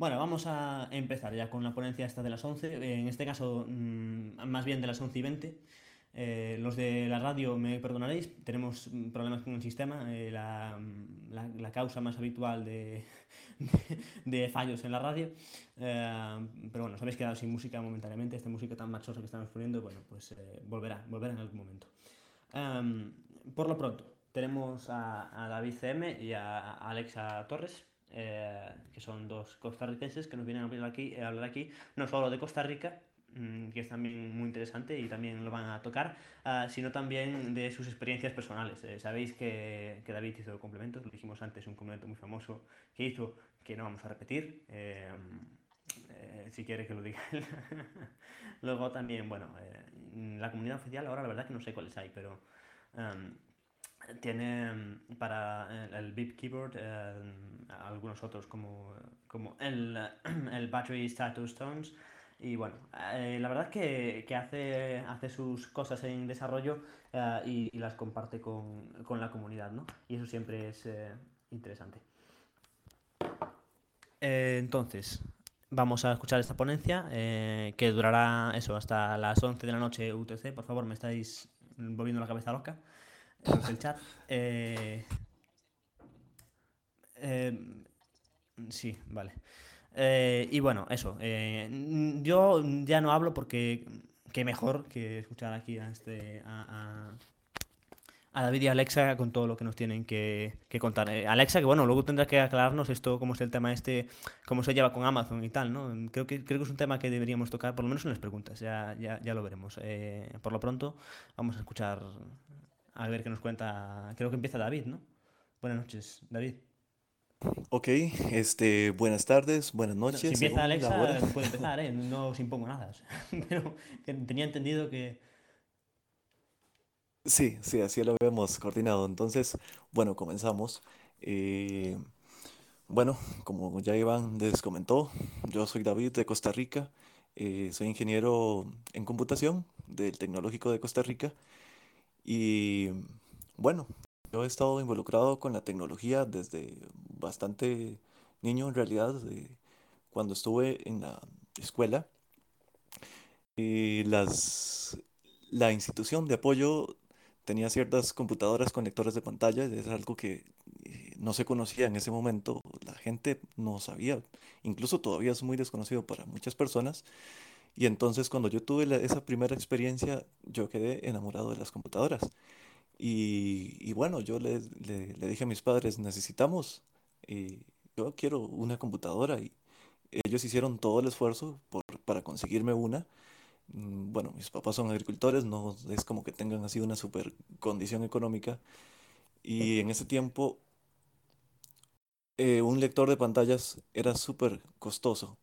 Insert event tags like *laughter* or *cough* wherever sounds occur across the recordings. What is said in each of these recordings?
Bueno, vamos a empezar ya con la ponencia esta de las 11, en este caso mm, más bien de las 11 y 20. Eh, los de la radio me perdonaréis, tenemos problemas con el sistema, eh, la, la, la, causa más habitual *laughs* de, de, fallos en la radio. Eh, pero bueno, os habéis quedado sin música momentáneamente, esta música tan machosa que estamos poniendo, bueno, pues eh, volverá, volverá en algún momento. Um, por lo pronto, tenemos a, a, David CM y a Alexa Torres, eh, que son dos costarricenses que nos vienen a hablar aquí, a hablar aquí no solo de Costa Rica, Mm, que es también muy interesante y también lo van a tocar, uh, sino también de sus experiencias personales. Eh, sabéis que, que, David hizo complementos, lo dijimos antes, un complemento muy famoso que hizo, que no vamos a repetir, eh, eh, si quiere que lo diga él. *laughs* Luego también, bueno, eh, la comunidad oficial, ahora la verdad que no sé cuáles hay, pero... Um, tiene para el VIP Keyboard eh, algunos otros como, como el, el Battery Status Tones y bueno, eh, la verdad es que, que, hace, hace sus cosas en desarrollo uh, y, y, las comparte con, con, la comunidad, ¿no? Y eso siempre es eh, interesante. Eh, entonces, vamos a escuchar esta ponencia que durará eso hasta las 11 de la noche UTC. Por favor, me estáis volviendo la cabeza loca. Eso es el chat. sí, vale. Eh, y bueno, eso. Eh, yo ya no hablo porque qué mejor que escuchar aquí a, este, a, a, David y Alexa con todo lo que nos tienen que, contar. Eh, Alexa, que bueno, luego tendrá que aclararnos esto, cómo es el tema este, cómo se lleva con Amazon y tal, ¿no? Creo que, creo que es un tema que deberíamos tocar, por lo menos en las preguntas, ya, ya, ya lo veremos. Eh, por lo pronto, vamos a escuchar, a ver qué nos cuenta. Creo que empieza David, ¿no? Buenas noches, David. Ok, este, buenas tardes, buenas Bueno, si noches, empieza. Alexa, puede empezar, ¿eh? No os impongo nada. *laughs* pero que tenía entendido que... Sí, sí, así lo habíamos coordinado. Entonces, bueno, comenzamos. Eh, bueno, como ya Iván les comentó, yo soy David de Costa Rica, eh, soy ingeniero en computación del Tecnológico de Costa Rica y bueno, yo he estado involucrado con la tecnología desde bastante niño, en realidad, cuando estuve en la escuela. Y las, la institución de apoyo tenía ciertas computadoras con lectores de pantalla, es algo que eh, no se conocía en ese momento, la gente no sabía, incluso todavía es muy desconocido para muchas personas. Y entonces cuando yo tuve esa primera experiencia, yo quedé enamorado de las computadoras. Y, bueno, yo le, le- le dije a mis padres, necesitamos, eh, yo quiero una computadora y ellos hicieron todo el esfuerzo por, para conseguirme una. Mm, Bueno, mis papás son agricultores, no es como que tengan así una super condición económica. Y en ese tiempo, eh, un lector de pantallas era súper costoso.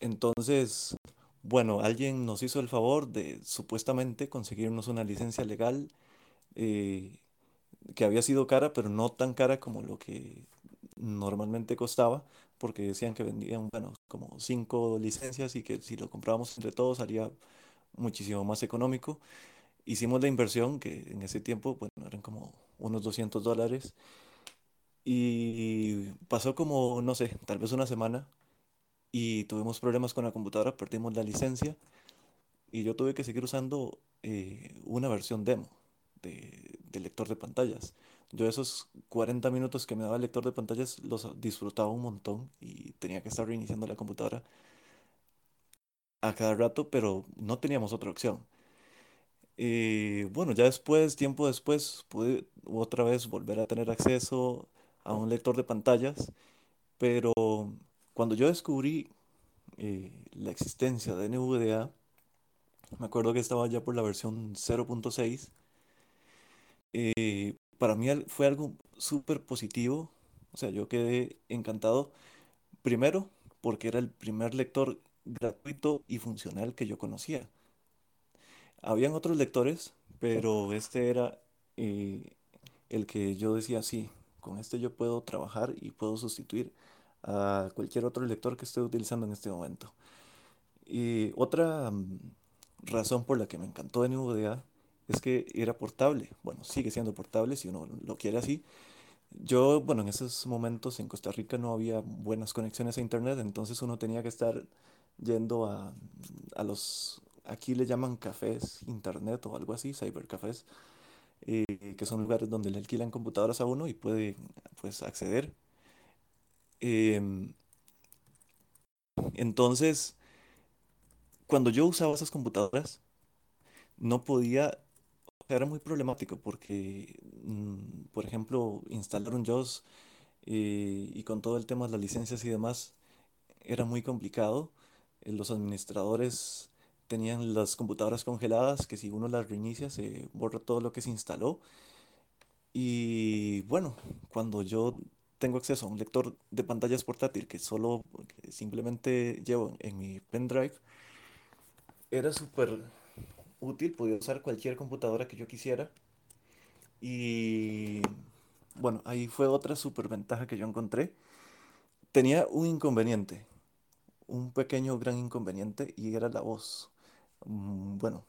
Entonces, bueno, alguien nos hizo el favor de supuestamente conseguirnos una licencia legal eh, que había sido cara, pero no tan cara como lo que normalmente costaba, porque decían que vendían, bueno, como cinco licencias y que si lo comprábamos entre todos salía muchísimo más económico. Hicimos la inversión, que en ese tiempo, bueno, eran como unos 200 dólares, y pasó como, no sé, tal vez una semana, y tuvimos problemas con la computadora, perdimos la licencia, y yo tuve que seguir usando eh, una versión demo de, de lector de pantallas. Yo esos 40 minutos que me daba el lector de pantallas los disfrutaba un montón y tenía que estar reiniciando la computadora a cada rato, pero no teníamos otra opción. Eh, bueno, ya después, tiempo después, pude otra vez volver a tener acceso a un lector de pantallas, pero cuando yo descubrí eh, la existencia de NVDA, me acuerdo que estaba ya por la versión 0.6 eh, para mí fue algo súper positivo. O sea, yo quedé encantado. Primero, porque era el primer lector gratuito y funcional que yo conocía. Habían otros lectores, pero este era eh, el que yo decía, sí, con este yo puedo trabajar y puedo sustituir a cualquier otro lector que esté utilizando en este momento. Y otra mm, razón por la que me encantó NVDA es que era portable. Bueno, sigue siendo portable si uno lo quiere así, Yo, bueno, en esos momentos en Costa Rica no había buenas conexiones a internet, entonces uno tenía que estar yendo a, a los, aquí le llaman cafés internet o algo así, cybercafés, eh, que son lugares donde le alquilan computadoras a uno y puede, pues, acceder. Em, entonces, cuando yo usaba esas computadoras, no podía, era muy problemático porque, mm, por ejemplo, instalar un JAWS eh, y con todo el tema de las licencias y demás, era muy complicado. Eh, Los administradores tenían las computadoras congeladas, que si uno las reinicia se borra todo lo que se instaló. Y bueno, cuando yo tengo acceso a un lector de pantallas portátil que solo que simplemente llevo en mi pendrive, era súper útil, podía usar cualquier computadora que yo quisiera. Y bueno, ahí fue otra súper ventaja que yo encontré. Tenía un inconveniente, un pequeño gran inconveniente, y era la voz. Mm, Bueno,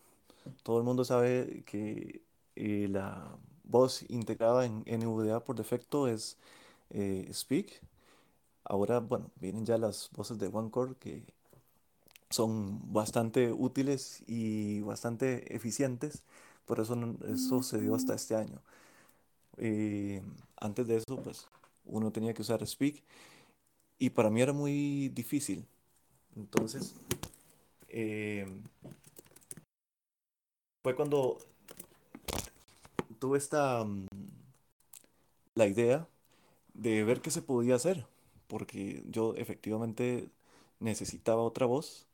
todo el mundo sabe que eh, la voz integrada en NVDA por defecto es eh, Speak. Ahora, bueno, vienen ya las voces de OneCore que son bastante útiles y bastante eficientes, por eso eso se dio hasta este año. Eh, antes de eso, pues uno tenía que usar Speak y para mí era muy difícil. Entonces, eh, fue cuando tuve esta, mm, la idea de ver qué se podía hacer, porque yo efectivamente necesitaba otra voz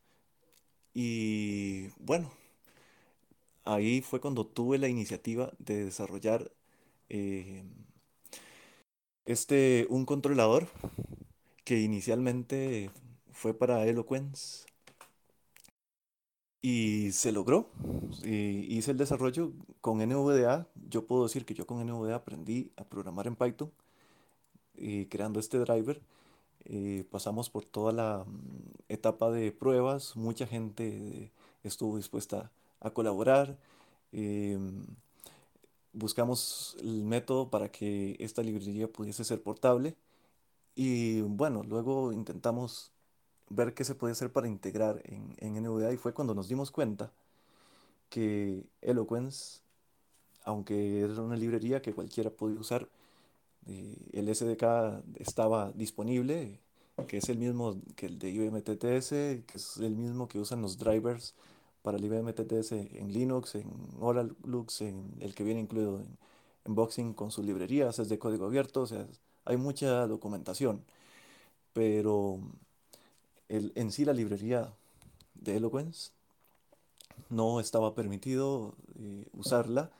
y bueno, ahí fue cuando tuve la iniciativa de desarrollar eh, este, un controlador que inicialmente fue para Eloquence y se logró. Y hice el desarrollo con NVDA. Yo puedo decir que yo con NVDA aprendí a programar en Python, eh, creando este driver. Eh, pasamos por toda la mm, etapa de pruebas. Mucha gente estuvo dispuesta a colaborar. em, buscamos el método para que esta librería pudiese ser portable. Y bueno, luego intentamos ver qué se podía hacer para integrar en, en NVDA y fue cuando nos dimos cuenta que Eloquence, aunque era una librería que cualquiera podía usar, eh, el SDK estaba disponible, que es el mismo que el de IBM TTS, que es el mismo que usan los drivers para el IBM TTS en Linux, en Oralux, en el que viene incluido en, Boxing con sus librerías, es de código abierto, o sea, hay mucha documentación, pero el- en sí la librería de Eloquence no estaba permitido eh, usarla.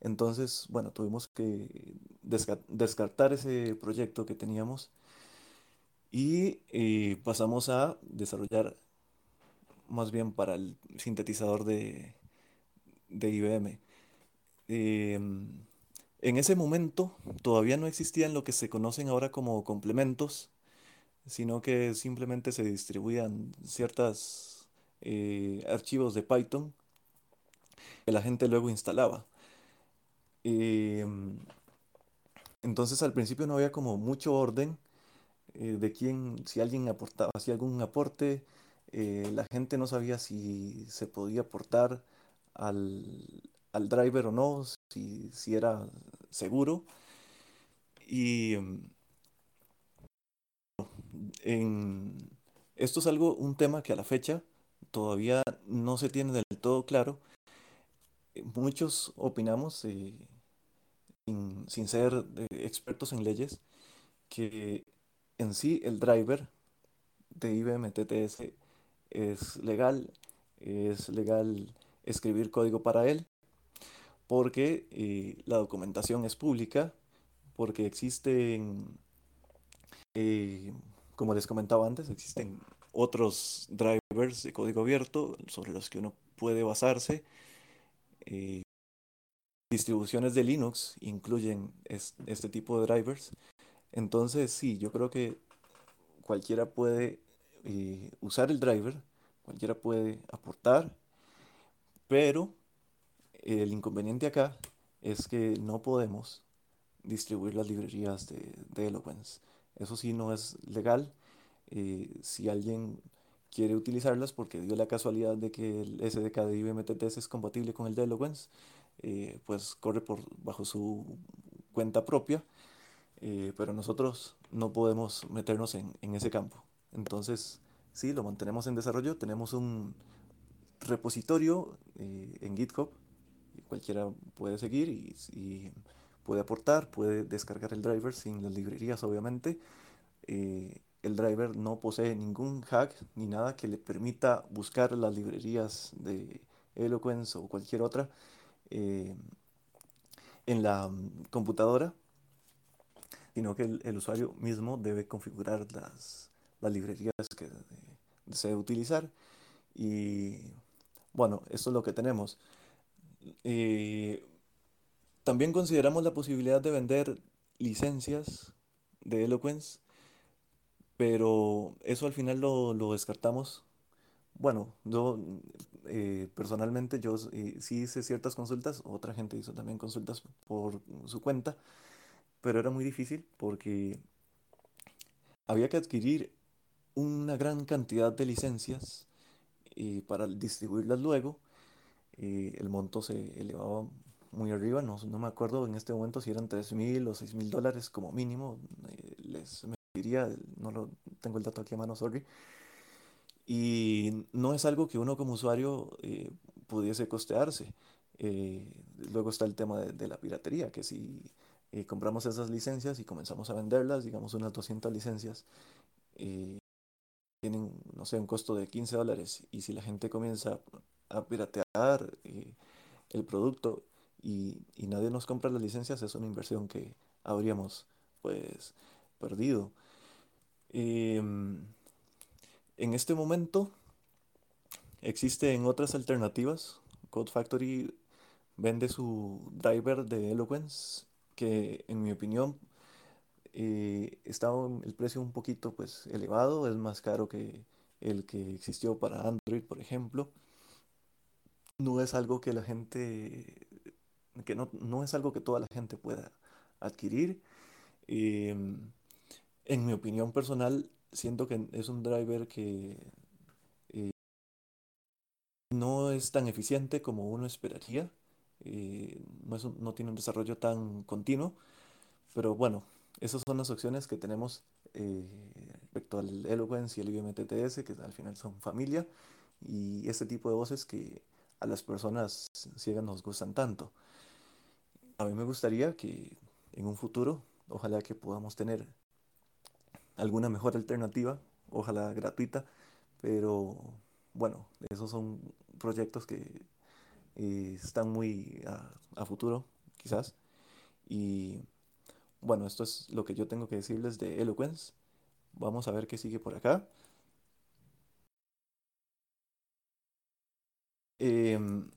Entonces, bueno, tuvimos que descartar ese proyecto que teníamos y eh, pasamos a desarrollar más bien para el sintetizador de, de IBM. Em, en ese momento todavía no existían lo que se conocen ahora como complementos, sino que simplemente se distribuían ciertos archivos de Python que la gente luego instalaba. Entonces al principio no había como mucho orden eh, de quién, si alguien aportaba, hacía algún aporte, eh, la gente no sabía si se podía aportar al, al driver o no, si, si era seguro. Y em, en, esto es algo, un tema que a la fecha todavía no se tiene del todo claro. Muchos opinamos, eh, sin, ser eh, expertos en leyes, que en sí el driver de IBM TTS es legal, es legal escribir código para él, porque eh, la documentación es pública, porque existen, eh, como les comentaba antes, existen otros drivers de código abierto sobre los que uno puede basarse. Distribuciones de Linux incluyen es- este tipo de drivers. Entonces, sí, yo creo que cualquiera puede eh, usar el driver, cualquiera puede aportar, pero el inconveniente acá es que no podemos distribuir las librerías de, de Eloquence. Eso sí no es legal. Eh, si alguien quiere utilizarlas porque dio la casualidad de que el SDK de IBM-TTS es compatible con el de Eloquence, eh, pues corre por, bajo su cuenta propia, eh, pero nosotros no podemos meternos en, en, ese campo. Entonces, sí, lo mantenemos en desarrollo, tenemos un repositorio en GitHub, cualquiera puede seguir y, y, puede aportar, puede descargar el driver sin las librerías, obviamente. Eh, el driver no posee ningún hack ni nada que le permita buscar las librerías de Eloquence o cualquier otra eh, en la mm, computadora, sino que el, usuario mismo debe configurar las, las librerías que desee utilizar. Y bueno, esto es lo que tenemos. Eh, también consideramos la posibilidad de vender licencias de Eloquence pero eso al final lo, lo descartamos. Bueno, yo eh, personalmente yo eh, sí hice ciertas consultas, otra gente hizo también consultas por su cuenta, pero era muy difícil porque había que adquirir una gran cantidad de licencias y para distribuirlas luego. Eh, el monto se elevaba muy arriba, no, no me acuerdo en este momento si eran 3 mil o 6 mil dólares como mínimo. les diría, no lo tengo el dato aquí a mano, sorry. Y no es algo que uno como usuario eh, pudiese costearse. Eh, luego está el tema de, la piratería, que si eh, compramos esas licencias y comenzamos a venderlas, digamos unas 200 licencias, tienen, no sé, un costo de 15 dólares. Y si la gente comienza a piratear el producto y, nadie nos compra las licencias, es una inversión que habríamos pues perdido. Em, en este momento existen otras alternativas. Code Factory vende su driver de Eloquence, que en mi opinión eh, está el precio un poquito pues elevado, es más caro que el que existió para Android, por ejemplo. No es algo que la gente, que no, no es algo que toda la gente pueda adquirir. Em, en mi opinión personal, siento que es un driver que eh, no es tan eficiente como uno esperaría. Eh, no, no tiene un desarrollo tan continuo. Pero bueno, esas son las opciones que tenemos eh, respecto al Eloquence y el IBM-TTS, que al final son familia, y este tipo de voces que a las personas ciegas nos gustan tanto. A mí me gustaría que en un futuro, ojalá que podamos tener alguna mejor alternativa, ojalá gratuita, pero bueno, esos son proyectos que eh, están muy a, futuro, quizás. Y bueno, esto es lo que yo tengo que decirles de Eloquence. Vamos a ver qué sigue por acá. Em,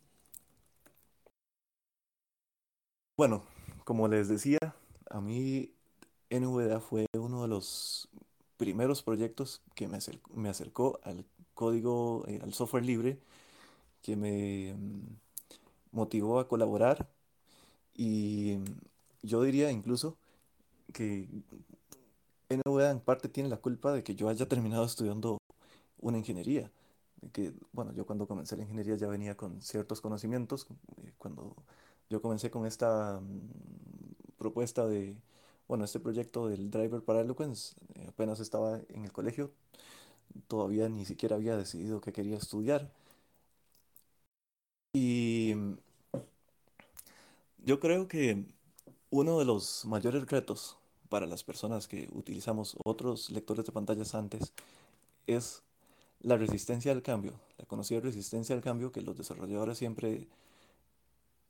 bueno, como les decía, a mí NVDA fue uno de los primeros proyectos que me acercó, al código, eh, al software libre, que me mm, motivó a colaborar y yo diría incluso que NVDA en parte tiene la culpa de que yo haya terminado estudiando una ingeniería. Que, bueno, yo cuando comencé la ingeniería ya venía con ciertos conocimientos. Eh, cuando yo comencé con esta mm, propuesta de bueno, este proyecto del driver para Eloquence eh, apenas estaba en el colegio, todavía ni siquiera había decidido que quería estudiar. Y yo creo que uno de los mayores retos para las personas que utilizamos otros lectores de pantallas antes es la resistencia al cambio, la conocida resistencia al cambio que los desarrolladores siempre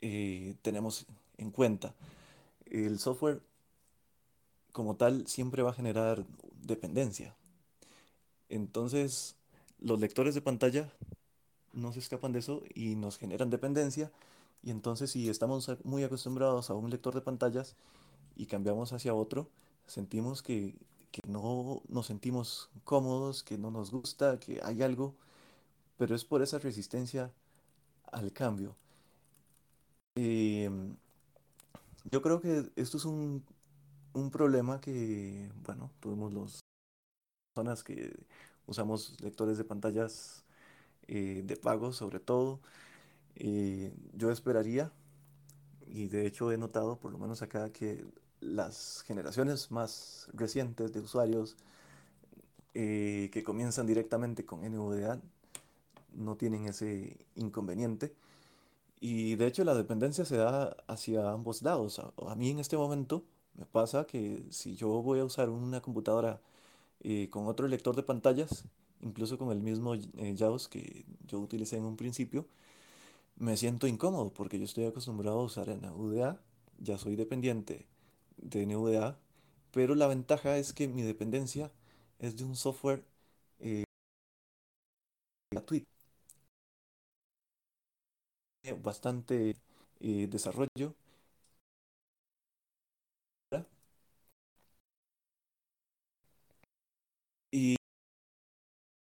eh, tenemos en cuenta. El software como tal siempre va a generar dependencia. Entonces, los lectores de pantalla no se escapan de eso y nos generan dependencia. Y entonces, si estamos muy acostumbrados a un lector de pantallas y cambiamos hacia otro, sentimos que, no nos sentimos cómodos, que no nos gusta, que hay algo, pero es por esa resistencia al cambio. Em, Yo creo que esto es un, un problema que, bueno, tuvimos las personas que usamos lectores de pantallas eh, de pago sobre todo. Eh, yo esperaría, y de hecho he notado, por lo menos acá, que las generaciones más recientes de usuarios eh, que comienzan directamente con NVDA no tienen ese inconveniente. Y de hecho la dependencia se da hacia ambos lados. A, a mí en este momento me pasa que si yo voy a usar una computadora eh, con otro lector de pantallas, incluso con el mismo eh, que yo utilicé en un principio, me siento incómodo porque yo estoy acostumbrado a usar NVDA, ya soy dependiente de NVDA, pero la ventaja es que mi dependencia es de un software eh, gratuito, bastante eh, desarrollo. Y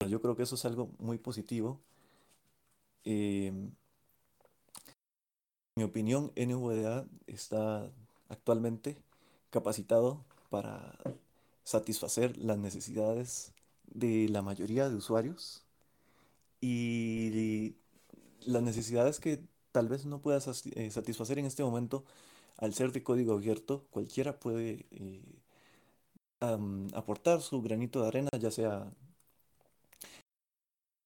yo creo que eso es algo muy positivo. En mi opinión, NVDA está actualmente capacitado para satisfacer las necesidades de la mayoría de usuarios y las necesidades que tal vez no puedas eh, satisfacer en este momento al ser de código abierto, cualquiera puede eh, aportar su granito de arena, ya sea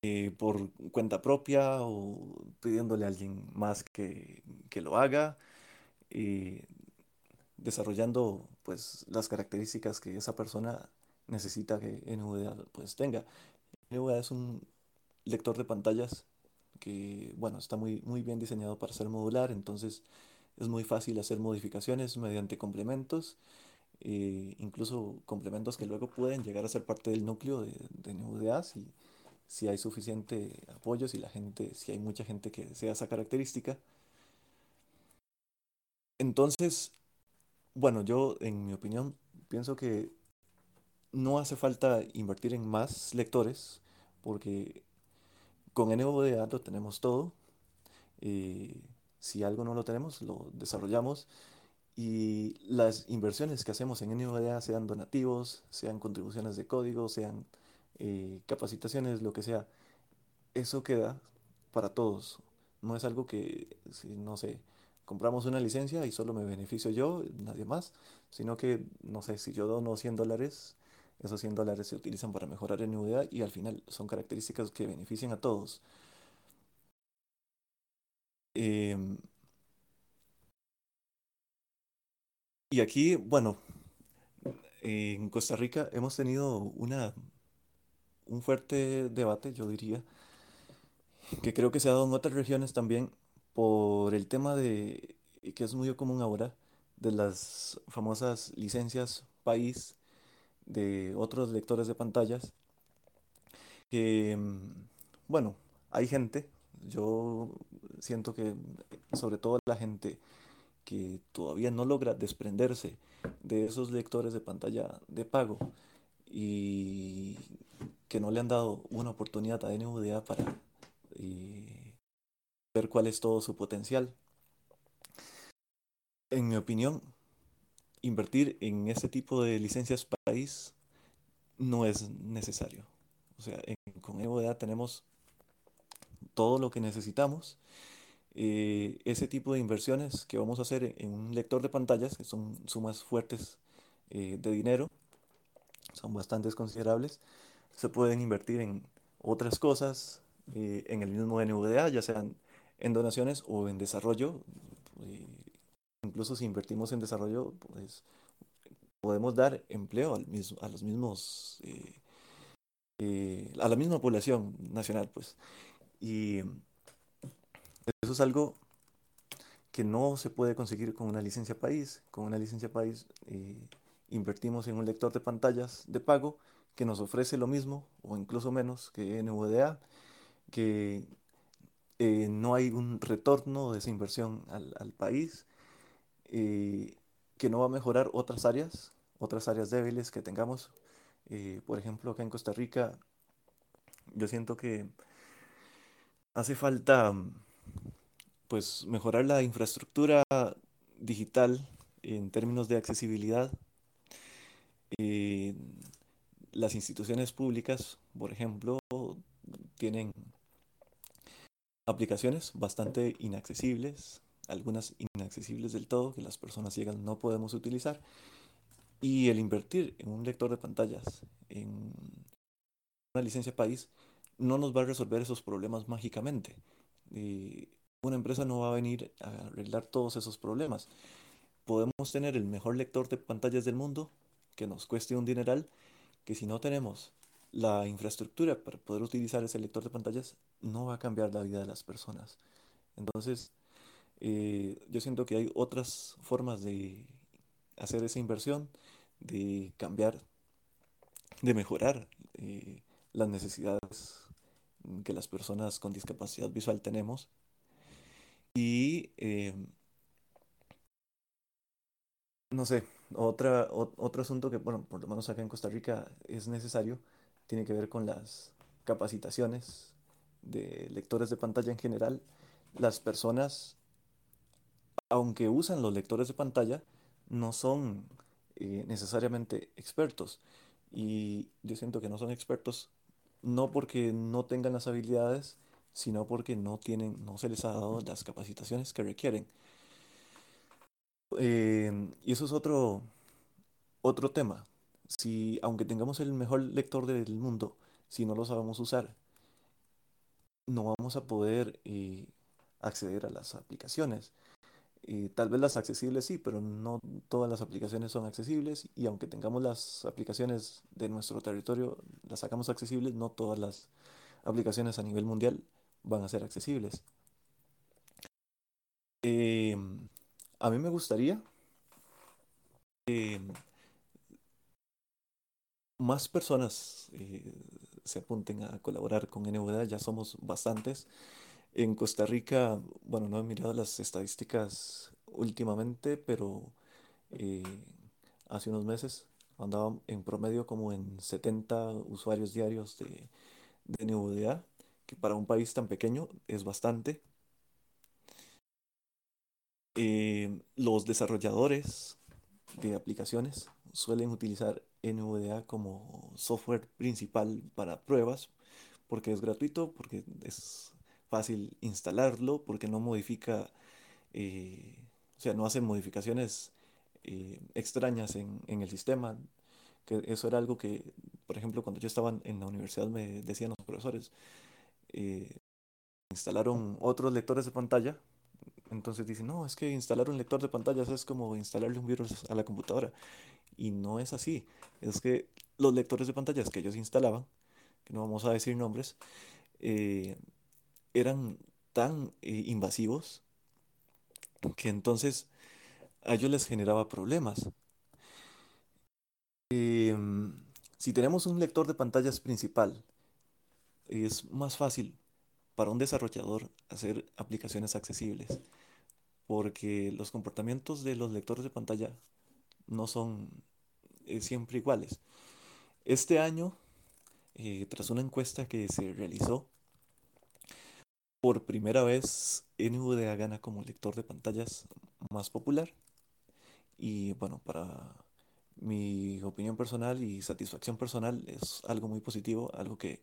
eh, por cuenta propia o pidiéndole a alguien más que, que lo haga, desarrollando pues las características que esa persona necesita que NVDA pues tenga. NVDA es un lector de pantallas que bueno, está muy, muy bien diseñado para ser modular, entonces es muy fácil hacer modificaciones mediante complementos, eh, incluso complementos que luego pueden llegar a ser parte del núcleo de, de NVDA si hay suficiente apoyo, si la gente, si hay mucha gente que desea esa característica. Entonces, bueno, yo en mi opinión pienso que no hace falta invertir en más lectores porque con NVDA lo tenemos todo. y si algo no lo tenemos, lo desarrollamos. Y las inversiones que hacemos en NVDA, sean donativos, sean contribuciones de código, sean eh, capacitaciones, lo que sea, eso queda para todos. No es algo que, no sé, compramos una licencia y solo me beneficio yo, nadie más, sino que, no sé, si yo dono 100 dólares, esos 100 dólares se utilizan para mejorar NVDA y al final son características que benefician a todos. Em, y aquí, bueno, en Costa Rica hemos tenido una, un fuerte debate, yo diría, que creo que se ha dado en otras regiones también por el tema de, que es muy común ahora, de las famosas licencias país de otros lectores de pantallas, que, bueno, hay gente, yo siento que sobre todo la gente que todavía no logra desprenderse de esos lectores de pantalla de pago y que no le han dado una oportunidad a NVDA para eh, ver cuál es todo su potencial. En mi opinión, invertir en ese tipo de licencias país no es necesario. O sea, con NVDA tenemos todo lo que necesitamos. Eh, ese tipo de inversiones que vamos a hacer en un lector de pantallas, que son sumas fuertes eh, de dinero, son bastante considerables, se pueden invertir en otras cosas, eh, en el mismo NVDA, ya sean en donaciones o en desarrollo. incluso si invertimos en desarrollo, pues podemos dar empleo al mismo, a los mismos, eh, eh, a la misma población nacional, pues. Y eso es algo que no se puede conseguir con una licencia país. Con una licencia país eh, invertimos en un lector de pantallas de pago que nos ofrece lo mismo o incluso menos que NVDA, que no hay un retorno de esa inversión al, país que no va a mejorar otras áreas, otras áreas débiles que tengamos. Eh, por ejemplo, acá en Costa Rica, yo siento que hace falta pues mejorar la infraestructura digital en términos de accesibilidad. Las instituciones públicas, por ejemplo, tienen aplicaciones bastante inaccesibles, algunas inaccesibles del todo, que las personas ciegas no podemos utilizar. Y el invertir en un lector de pantallas, en una licencia país, no nos va a resolver esos problemas mágicamente. Eh, una empresa no va a venir a arreglar todos esos problemas. Podemos tener el mejor lector de pantallas del mundo, que nos cueste un dineral, que si no tenemos la infraestructura para poder utilizar ese lector de pantallas, no va a cambiar la vida de las personas. Entonces, eh, yo siento que hay otras formas de hacer esa inversión, de cambiar, de mejorar eh, las necesidades que las personas con discapacidad visual tenemos. Y eh, no sé, otra, otro asunto que, bueno, por lo menos acá en Costa Rica es necesario, tiene que ver con las capacitaciones de lectores de pantalla en general. Las personas, aunque usan los lectores de pantalla, no son eh, necesariamente expertos. Y yo siento que no son expertos no porque no tengan las habilidades, sino porque no tienen, no se les ha dado las capacitaciones que requieren. Em, y eso es otro, otro tema. Si, aunque tengamos el mejor lector del mundo, si no lo sabemos usar, no vamos a poder eh, acceder a las aplicaciones. Eh, tal vez las accesibles sí, pero no todas las aplicaciones son accesibles y aunque tengamos las aplicaciones de nuestro territorio, las sacamos accesibles, no todas las aplicaciones a nivel mundial van a ser accesibles. A mí me gustaría que más personas eh, se apunten a colaborar con NVDA, ya somos bastantes. En Costa Rica, bueno, no he mirado las estadísticas últimamente, pero eh, hace unos meses andaba en promedio como en 70 usuarios diarios de, de NVDA, que para un país tan pequeño es bastante. Eh, los desarrolladores de aplicaciones suelen utilizar NVDA como software principal para pruebas, porque es gratuito, porque es fácil instalarlo porque no modifica, eh, o sea, no hace modificaciones eh, extrañas en, el sistema. Que eso era algo que, por ejemplo, cuando yo estaba en la universidad me decían los profesores, eh, instalaron otros lectores de pantalla. Entonces dicen, no, es que instalar un lector de pantallas es como instalarle un virus a la computadora. Y no es así. Es que los lectores de pantallas que ellos instalaban, que no vamos a decir nombres, eh, eran tan eh, invasivos que entonces a ellos les generaba problemas. Em, si tenemos un lector de pantallas principal, es más fácil para un desarrollador hacer aplicaciones accesibles, porque los comportamientos de los lectores de pantalla no son eh, siempre iguales. Este año, eh, tras una encuesta que se realizó, por primera vez NVDA gana como lector de pantallas más popular. Y bueno, para mi opinión personal y satisfacción personal es algo muy positivo, algo que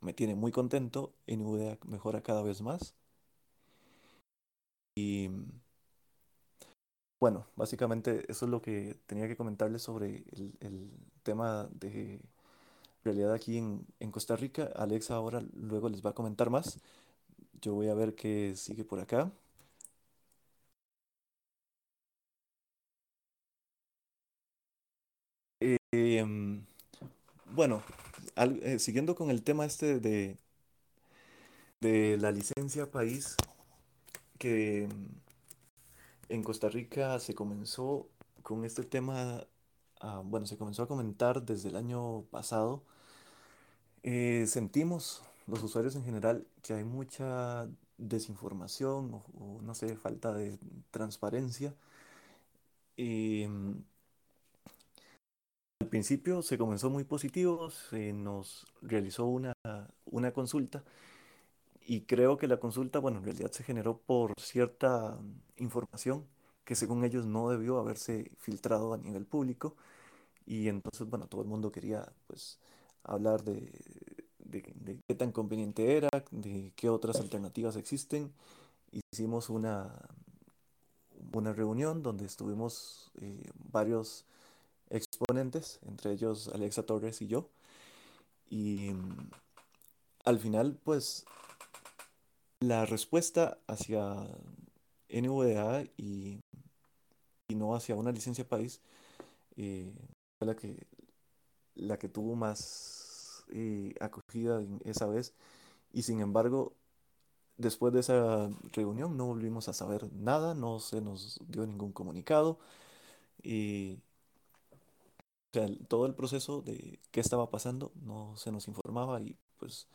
me tiene muy contento. NVDA mejora cada vez más. Y bueno, básicamente eso es lo que tenía que comentarles sobre el, tema de realidad aquí en, Costa Rica. Alexa ahora luego les va a comentar más. Yo voy a ver qué sigue por acá. Em, bueno, eh, siguiendo con el tema este de, de la licencia país, que em, en Costa Rica se comenzó con este tema, ah, bueno, se comenzó a comentar desde el año pasado. Eh, sentimos los usuarios en general que hay mucha desinformación o, no sé, falta de transparencia. Em, al principio se comenzó muy positivo, se nos realizó una, una consulta y creo que la consulta, bueno, en realidad se generó por cierta información que según ellos no debió haberse filtrado a nivel público. Y entonces, bueno, todo el mundo quería pues hablar de, de, qué tan conveniente era, de qué otras alternativas existen. Hicimos una, una reunión donde estuvimos eh, varios exponentes, entre ellos Alexa Torres y yo. Y mm, al final, pues, la respuesta hacia NVDA y, no hacia una licencia país eh, fue la que, la que tuvo más eh, acogida esa vez. Y sin embargo, después de esa reunión no volvimos a saber nada, no se nos dio ningún comunicado. Y todo el proceso de qué estaba pasando no se nos informaba y pues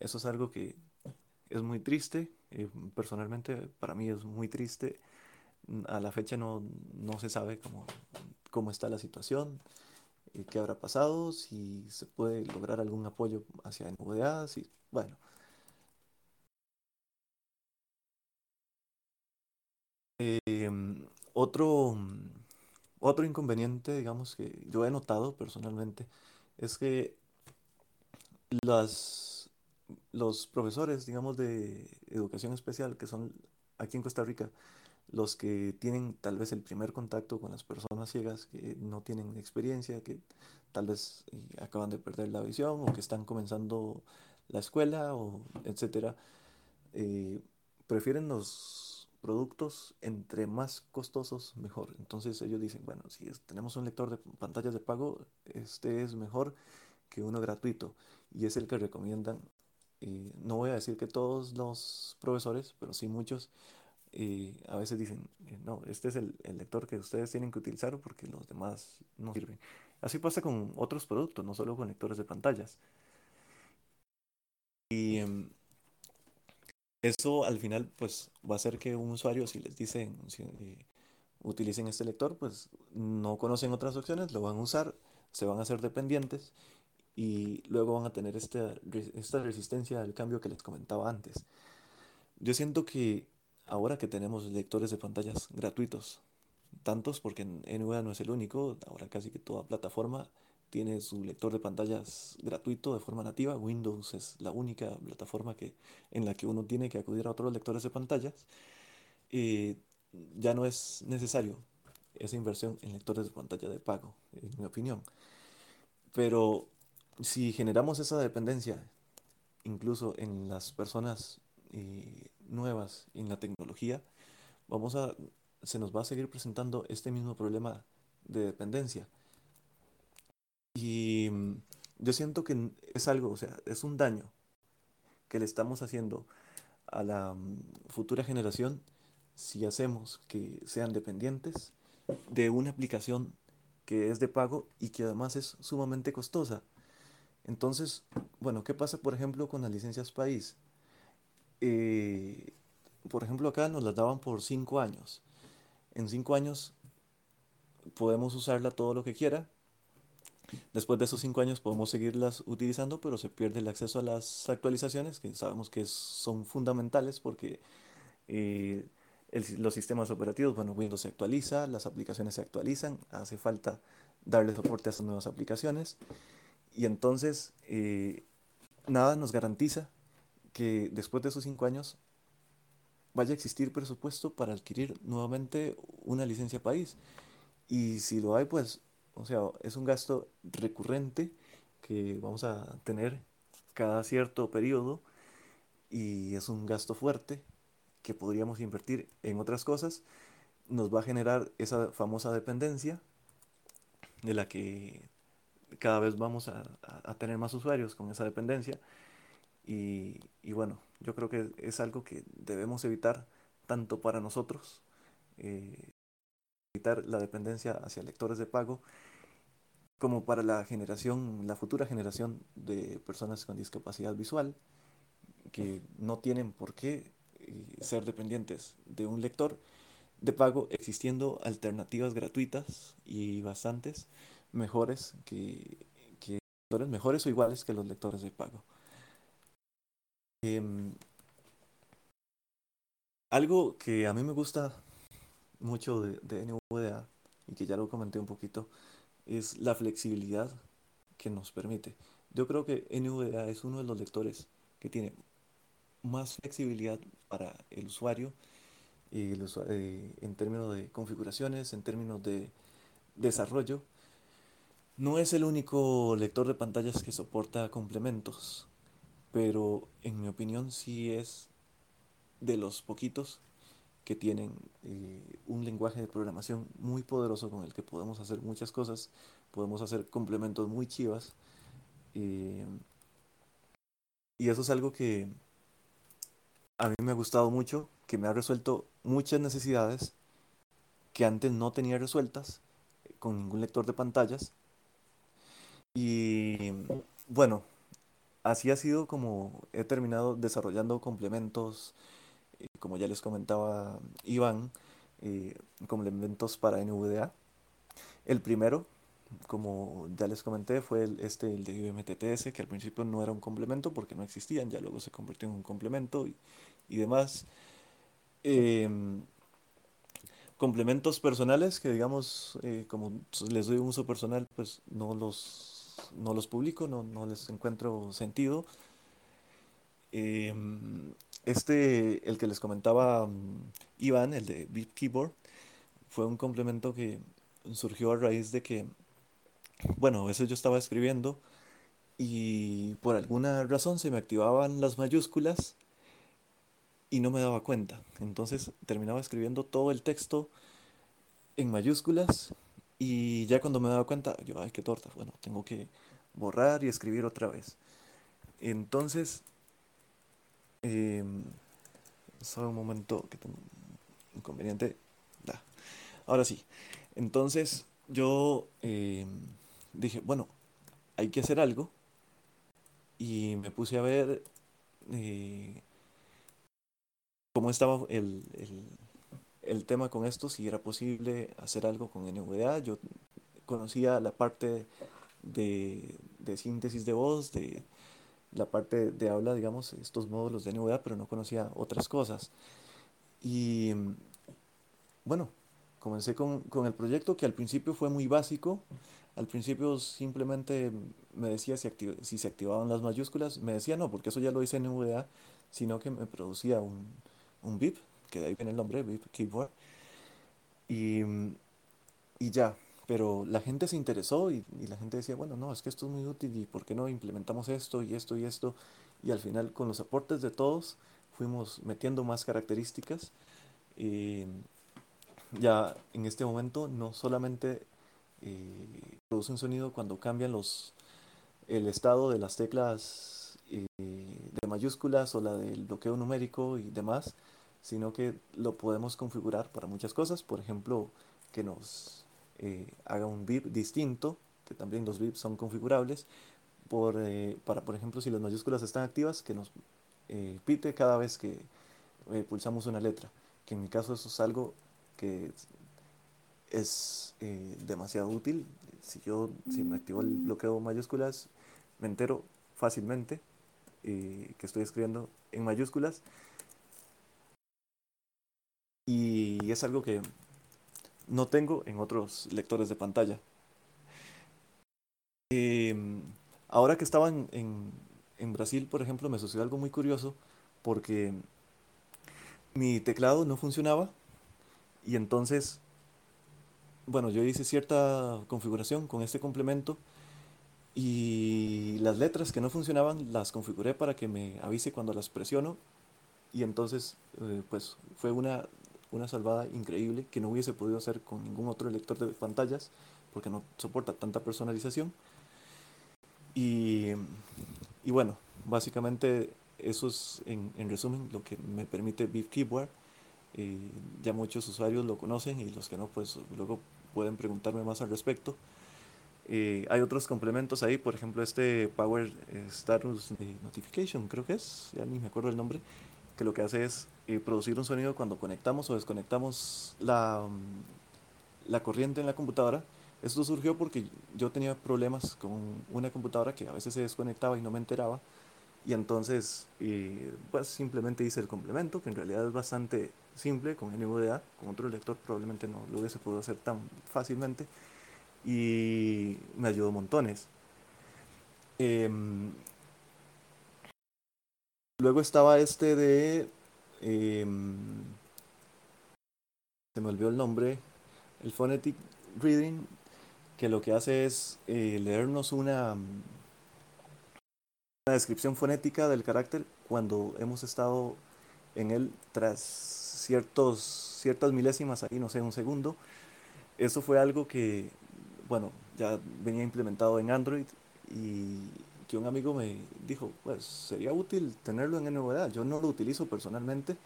eso es algo que es muy triste. Eh, personalmente para mí es muy triste. A la fecha no, no se sabe cómo, cómo está la situación, eh, qué habrá pasado, si se puede lograr algún apoyo hacia NVDA, si, bueno. Em, otro otro inconveniente, digamos, que yo he notado personalmente, es que las, los profesores, digamos, de educación especial, que son aquí en Costa Rica, los que tienen tal vez el primer contacto con las personas ciegas, que no tienen experiencia, que tal vez eh, acaban de perder la visión o que están comenzando la escuela, o etcétera, eh, prefieren los productos entre más costosos mejor. Entonces ellos dicen, bueno, si tenemos un lector de pantallas de pago, este es mejor que uno gratuito y es el que recomiendan. Eh, no voy a decir que todos los profesores, pero sí muchos, eh, a veces dicen, eh, no, este es el, el, lector que ustedes tienen que utilizar porque los demás no sirven. Así pasa con otros productos, no solo con lectores de pantallas. Y em, eso al final pues va a hacer que un usuario, si les dicen, utilicen este lector, pues no conocen otras opciones, lo van a usar, se van a hacer dependientes y luego van a tener esta, esta resistencia al cambio que les comentaba antes. Yo siento que ahora que tenemos lectores de pantallas gratuitos, tantos porque NVIDIA no es el único, ahora casi que toda plataforma tiene su lector de pantallas gratuito de forma nativa. Windows es la única plataforma que, en la que uno tiene que acudir a otros lectores de pantallas. Eh, ya no es necesario esa inversión en lectores de pantalla de pago, en mi opinión. Pero si generamos esa dependencia, incluso en las personas eh, nuevas en la tecnología, vamos a, se nos va a seguir presentando este mismo problema de dependencia y mm, yo siento que es algo, o sea, es un daño que le estamos haciendo a la mm, futura generación si hacemos que sean dependientes de una aplicación que es de pago y que además es sumamente costosa. Entonces, bueno, ¿qué pasa, por ejemplo, con las licencias país? Eh, por ejemplo, acá nos las daban por cinco años. En cinco años podemos usarla todo lo que quiera Después de esos cinco años podemos seguirlas utilizando, pero se pierde el acceso a las actualizaciones, que sabemos que son fundamentales porque eh, los sistemas operativos, bueno, Windows se actualiza, las aplicaciones se actualizan, hace falta darle soporte a esas nuevas aplicaciones. Y entonces, eh, nada nos garantiza que después de esos cinco años vaya a existir presupuesto para adquirir nuevamente una licencia país. Y si lo hay, pues o sea, es un gasto recurrente que vamos a tener cada cierto periodo y es un gasto fuerte que podríamos invertir en otras cosas. Nos va a generar esa famosa dependencia de la que cada vez vamos a, tener más usuarios con esa dependencia. Y, bueno, yo creo que es algo que debemos evitar tanto para nosotros, eh, evitar la dependencia hacia lectores de pago como para la generación, la futura generación de personas con discapacidad visual, que no tienen por qué eh, ser dependientes de un lector de pago, existiendo alternativas gratuitas y bastantes mejores que, que mejores o iguales que los lectores de pago. Em, algo que a mí me gusta mucho de, de NVDA y que ya lo comenté un poquito, es la flexibilidad que nos permite. Yo creo que NVDA es uno de los lectores que tiene más flexibilidad para el usuario, eh, en términos de configuraciones, en términos de desarrollo. No es el único lector de pantallas que soporta complementos, pero en mi opinión sí es de los poquitos que tienen eh, un lenguaje de programación muy poderoso con el que podemos hacer muchas cosas, podemos hacer complementos muy chivas. Eh, y eso es algo que a mí me ha gustado mucho, que me ha resuelto muchas necesidades que antes no tenía resueltas con ningún lector de pantallas. Y bueno, así ha sido como he terminado desarrollando complementos como ya les comentaba Iván, eh, complementos para NVDA. El primero, como ya les comenté, fue el, este, el de IBMTTS, que al principio no era un complemento porque no existían, ya luego se convirtió en un complemento y, demás. Em, complementos personales que digamos, eh, como les doy un uso personal, pues no los, no los publico, no, no les encuentro sentido. Em, este, el que les comentaba mm, Iván, el de Beat Keyboard, fue un complemento que surgió a raíz de que, bueno, a veces yo estaba escribiendo y por alguna razón se me activaban las mayúsculas y no me daba cuenta. Entonces terminaba escribiendo todo el texto en mayúsculas y ya cuando me daba cuenta, yo, ay, qué torta, bueno, tengo que borrar y escribir otra vez. Entonces eh, solo un momento que tengo un inconveniente. Ahora sí. Entonces yo em, dije, bueno, hay que hacer algo. Y me puse a ver eh, cómo estaba el, tema con esto, si era posible hacer algo con NVDA. Yo conocía la parte de, de síntesis de voz, de la parte de habla, digamos, estos módulos de NVDA, pero no conocía otras cosas. Y bueno, comencé con, con, el proyecto que al principio fue muy básico. Al principio simplemente me decía si, si se activaban las mayúsculas. Me decía no, porque eso ya lo hice en NVDA, sino que me producía un, un BIP, que de ahí viene el nombre, Keyboard. Y, y ya, pero la gente se interesó y, la gente decía, bueno, no, es que esto es muy útil y ¿por qué no implementamos esto y esto y esto? Y al final con los aportes de todos fuimos metiendo más características. Eh, ya en este momento no solamente eh, produce un sonido cuando cambian los, el estado de las teclas eh, de mayúsculas o la del bloqueo numérico y demás, sino que lo podemos configurar para muchas cosas, por ejemplo, que nos eh, haga un VIP distinto, que también los VIPs son configurables, por, eh, para por ejemplo si las mayúsculas están activas, que nos eh, pite cada vez que pulsamos una letra, que en mi caso eso es algo que es demasiado útil. Si yo si me activo el bloqueo mayúsculas, me entero fácilmente que estoy escribiendo en mayúsculas. Y es algo que no tengo en otros lectores de pantalla. Em, ahora que estaba en, Brasil, por ejemplo, me sucedió algo muy curioso porque mi teclado no funcionaba y entonces, bueno, yo hice cierta configuración con este complemento y las letras que no funcionaban las configuré para que me avise cuando las presiono y entonces eh, pues fue una una salvada increíble que no hubiese podido hacer con ningún otro lector de pantallas porque no soporta tanta personalización. Y, y bueno, básicamente eso es en, en, resumen lo que me permite Beef Keyboard. Eh, ya muchos usuarios lo conocen y los que no, pues luego pueden preguntarme más al respecto. Eh, hay otros complementos ahí, por ejemplo este Power Status Notification, creo que es, ya ni me acuerdo el nombre, que lo que hace es producir un sonido cuando conectamos o desconectamos la, mm, la corriente en la computadora. Esto surgió porque yo tenía problemas con una computadora que a veces se desconectaba y no me enteraba. Y entonces, pues simplemente hice el complemento, que en realidad es bastante simple con NVDA, con otro lector probablemente no lo hubiese podido hacer tan fácilmente, y me ayudó montones. Em, luego estaba este de... Em, se me olvidó el nombre, el Phonetic Reading, que lo que hace es eh, leernos una, una descripción fonética del carácter cuando hemos estado en él tras ciertos, ciertas milésimas, ahí no sé, un segundo. Eso fue algo que, bueno, ya venía implementado en Android y que un amigo me dijo, pues sería útil tenerlo en NVDA. Yo no lo utilizo personalmente,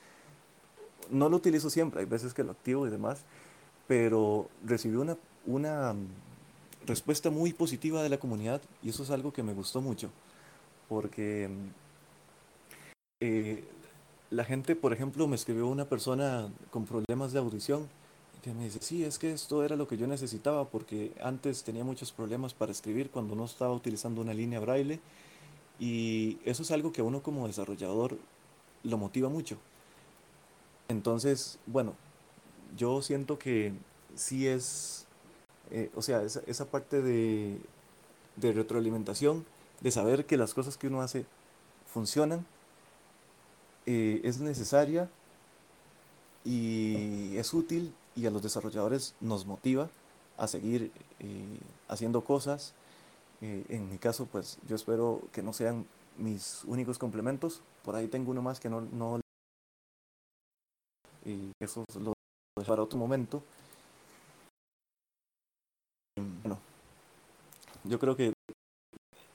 no lo utilizo siempre, hay veces que lo activo y demás, pero recibí una, una respuesta muy positiva de la comunidad y eso es algo que me gustó mucho, porque eh, la gente, por ejemplo, me escribió una persona con problemas de audición que me dice, sí, es que esto era lo que yo necesitaba porque antes tenía muchos problemas para escribir cuando no estaba utilizando una línea braille y eso es algo que a uno como desarrollador lo motiva mucho. Entonces, bueno, yo siento que sí es, eh, o sea, esa, esa parte de, de retroalimentación, de saber que las cosas que uno hace funcionan, eh, es necesaria y es útil y a los desarrolladores nos motiva a seguir eh, haciendo cosas. en mi caso, pues yo espero que no sean mis únicos complementos. Por ahí tengo uno más que no, no y eso lo para otro momento. Bueno, yo creo que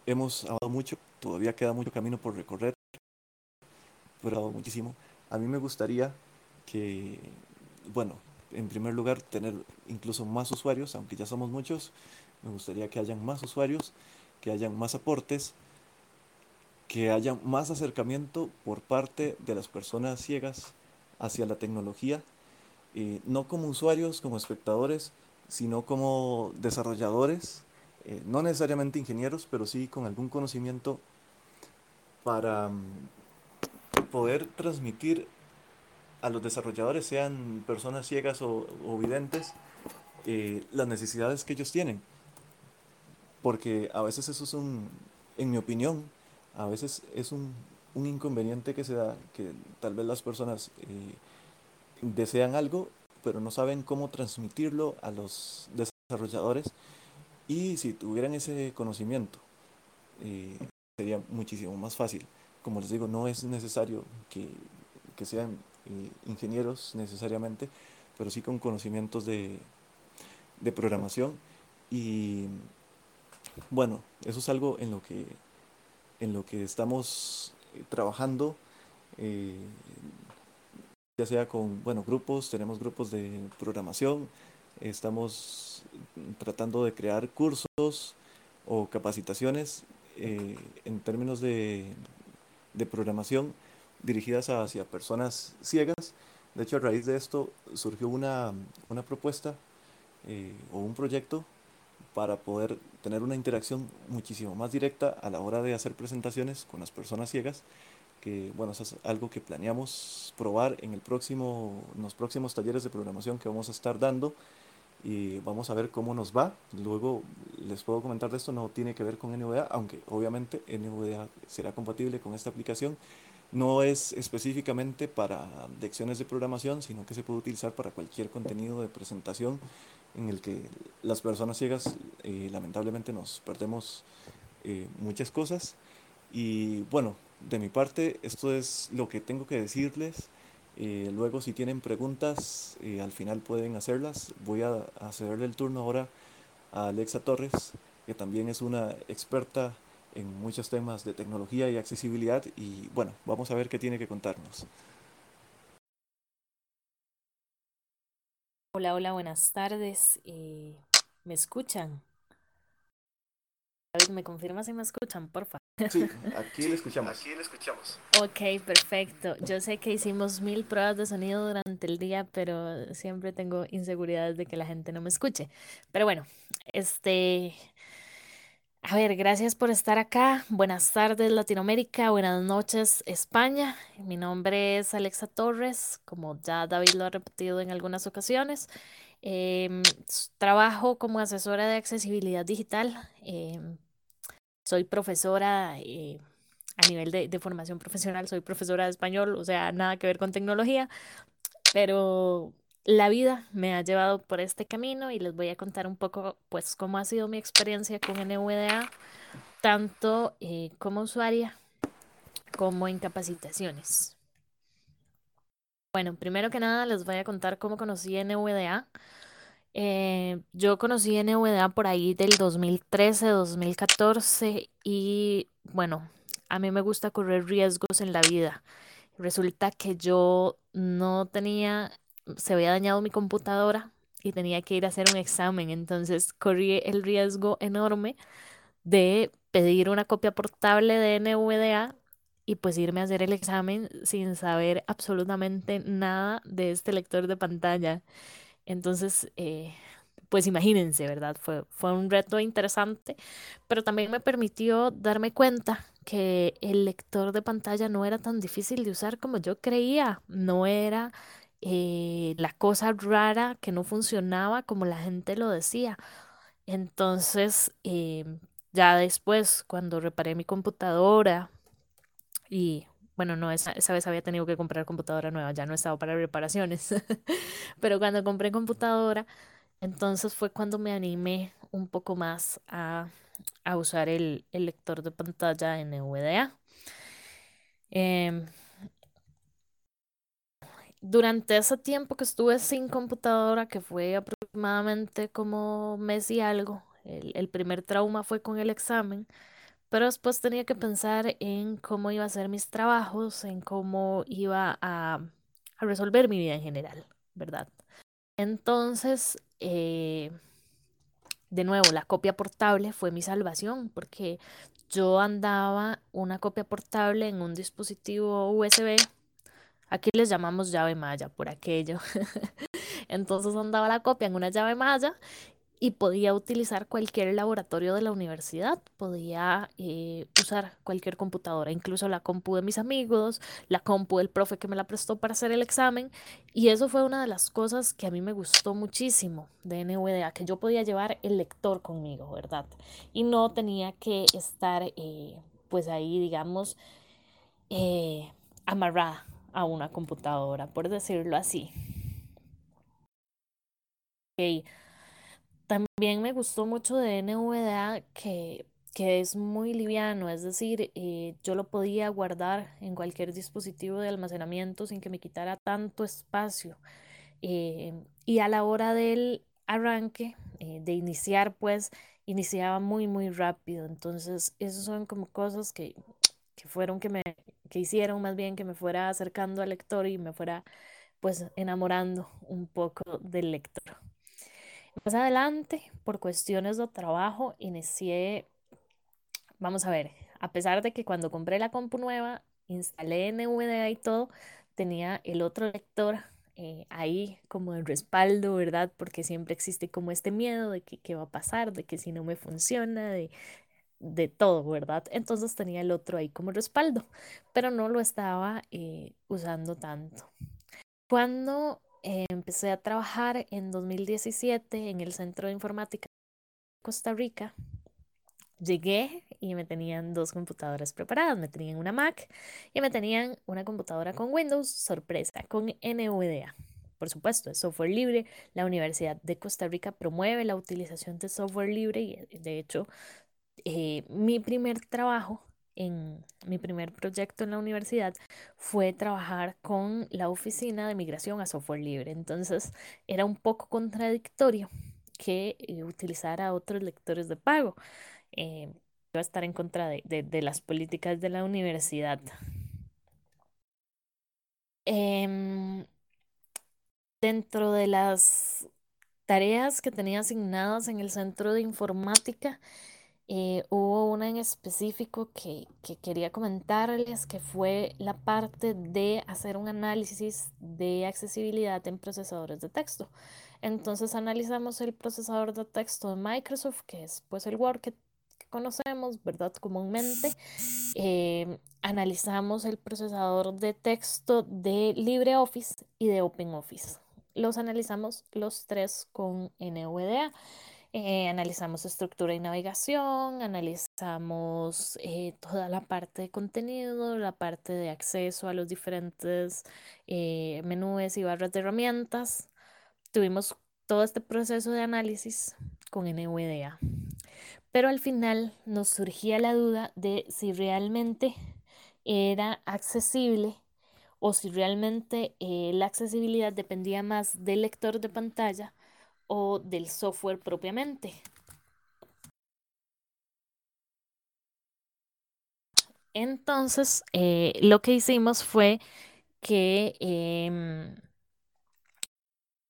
hemos hablado mucho, todavía queda mucho camino por recorrer, pero muchísimo. A mí me gustaría que, bueno, en primer lugar, tener incluso más usuarios, aunque ya somos muchos, me gustaría que hayan más usuarios, que hayan más aportes, que haya más acercamiento por parte de las personas ciegas hacia la tecnología, eh, no como usuarios, como espectadores, sino como desarrolladores, eh, no necesariamente ingenieros, pero sí con algún conocimiento para mm, poder transmitir a los desarrolladores, sean personas ciegas o, videntes, eh, las necesidades que ellos tienen. Porque a veces eso es un, en mi opinión, a veces es un, un inconveniente que se da, que tal vez las personas eh, desean algo, pero no saben cómo transmitirlo a los desarrolladores. Y si tuvieran ese conocimiento, eh, sería muchísimo más fácil. Como les digo, no es necesario que, que sean ingenieros necesariamente, pero sí con conocimientos de, de programación. Y bueno, eso es algo en lo que, en lo que estamos trabajando, eh, ya sea con, bueno, grupos, tenemos grupos de programación, estamos tratando de crear cursos o capacitaciones eh, en términos de, de programación dirigidas hacia personas ciegas. De hecho, a raíz de esto surgió una, una propuesta eh, o un proyecto para poder tener una interacción muchísimo más directa a la hora de hacer presentaciones con las personas ciegas, que bueno, eso es algo que planeamos probar en, el próximo, en los próximos talleres de programación que vamos a estar dando y vamos a ver cómo nos va. Luego les puedo comentar de esto, no tiene que ver con NVDA, aunque obviamente NVDA será compatible con esta aplicación. No es específicamente para lecciones de programación, sino que se puede utilizar para cualquier contenido de presentación en el que las personas ciegas eh, lamentablemente nos perdemos eh, muchas cosas. Y bueno, de mi parte esto es lo que tengo que decirles. Eh, luego si tienen preguntas al final pueden hacerlas. Voy a, a cederle el turno ahora a Alexa Torres, que también es una experta en muchos temas de tecnología y accesibilidad y bueno, vamos a ver qué tiene que contarnos. Hola, hola, buenas tardes. Eh, ¿Me escuchan? David, ¿me confirma si me escuchan, porfa? Sí, *laughs* aquí le escuchamos. Aquí le escuchamos. Ok, perfecto. Yo sé que hicimos mil pruebas de sonido durante el día, pero siempre tengo inseguridades de que la gente no me escuche. Pero bueno, este, A ver, gracias por estar acá. Buenas tardes Latinoamérica, buenas noches España. Mi nombre es Alexa Torres, como ya David lo ha repetido en algunas ocasiones. Em, trabajo como asesora de accesibilidad digital. Em, soy profesora eh, a nivel de, de formación profesional, soy profesora de español, o sea, nada que ver con tecnología, pero la vida me ha llevado por este camino y les voy a contar un poco, pues, cómo ha sido mi experiencia con NVDA, tanto eh, como usuaria como en capacitaciones. Bueno, primero que nada les voy a contar cómo conocí NVDA. Eh, yo conocí NVDA por ahí del 2013, 2014 y bueno, a mí me gusta correr riesgos en la vida. Resulta que yo no tenía se había dañado mi computadora y tenía que ir a hacer un examen. Entonces corrí el riesgo enorme de pedir una copia portable de NVDA y pues irme a hacer el examen sin saber absolutamente nada de este lector de pantalla. Entonces, eh, pues imagínense, ¿verdad? Fue, fue un reto interesante, pero también me permitió darme cuenta que el lector de pantalla no era tan difícil de usar como yo creía, no era eh, la cosa rara que no funcionaba como la gente lo decía. Entonces, em, ya después, cuando reparé mi computadora y bueno, no, esa, esa, vez había tenido que comprar computadora nueva, ya no estaba para reparaciones. *laughs* Pero cuando compré computadora, entonces fue cuando me animé un poco más a, a usar el, el, lector de pantalla NVDA. Eh, durante ese tiempo que estuve sin computadora, que fue aproximadamente como mes y algo, el, primer trauma fue con el examen, pero después tenía que pensar en cómo iba a hacer mis trabajos, en cómo iba a, resolver mi vida en general, ¿verdad? Entonces, eh, de nuevo, la copia portable fue mi salvación porque yo andaba una copia portable en un dispositivo USB Aquí les llamamos llave malla por aquello. *laughs* Entonces andaba la copia en una llave malla y podía utilizar cualquier laboratorio de la universidad, podía eh, usar cualquier computadora, incluso la compu de mis amigos, la compu del profe que me la prestó para hacer el examen. Y eso fue una de las cosas que a mí me gustó muchísimo de NVDA, que yo podía llevar el lector conmigo, ¿verdad? Y no tenía que estar eh, pues ahí, digamos, eh, amarrada a una computadora, por decirlo así. También me gustó mucho de NVDA que, que es muy liviano, es decir, eh, yo lo podía guardar en cualquier dispositivo de almacenamiento sin que me quitara tanto espacio. Eh, y a la hora del arranque, eh, de iniciar, pues iniciaba muy, muy rápido. Entonces, esas son como cosas que, que fueron que me que hicieron más bien que me fuera acercando al lector y me fuera pues enamorando un poco del lector. Más adelante, por cuestiones de trabajo, inicié, vamos a ver, a pesar de que cuando compré la compu nueva, instalé NVDA y todo, tenía el otro lector eh, ahí como en respaldo, ¿verdad? Porque siempre existe como este miedo de que qué va a pasar, de que si no me funciona, de de todo, ¿verdad? Entonces tenía el otro ahí como respaldo, pero no lo estaba eh, usando tanto. Cuando empecé a trabajar en 2017 en el Centro de Informática de Costa Rica, llegué y me tenían dos computadoras preparadas, me tenían una Mac y me tenían una computadora con Windows, sorpresa, con NVDA. Por supuesto, es software libre. La Universidad de Costa Rica promueve la utilización de software libre y de hecho eh, mi primer trabajo en mi primer proyecto en la universidad fue trabajar con la oficina de migración a software libre. Entonces era un poco contradictorio que eh, utilizara otros lectores de pago. Eh, iba a estar en contra de, de, las políticas de la universidad. Em, dentro de las tareas que tenía asignadas en el centro de informática, eh, hubo una en específico que, que, quería comentarles, que fue la parte de hacer un análisis de accesibilidad en procesadores de texto. Entonces analizamos el procesador de texto de Microsoft, que es pues el Word que, conocemos, ¿verdad? Comúnmente, em, analizamos el procesador de texto de LibreOffice y de OpenOffice. Los analizamos los tres con NVDA. Eh, analizamos estructura y navegación, analizamos eh, toda la parte de contenido, la parte de acceso a los diferentes eh, menús y barras de herramientas. Tuvimos todo este proceso de análisis con NVDA. Pero al final nos surgía la duda de si realmente era accesible o si realmente la accesibilidad dependía más del lector de pantalla o del software propiamente. Entonces, eh, lo que hicimos fue que em,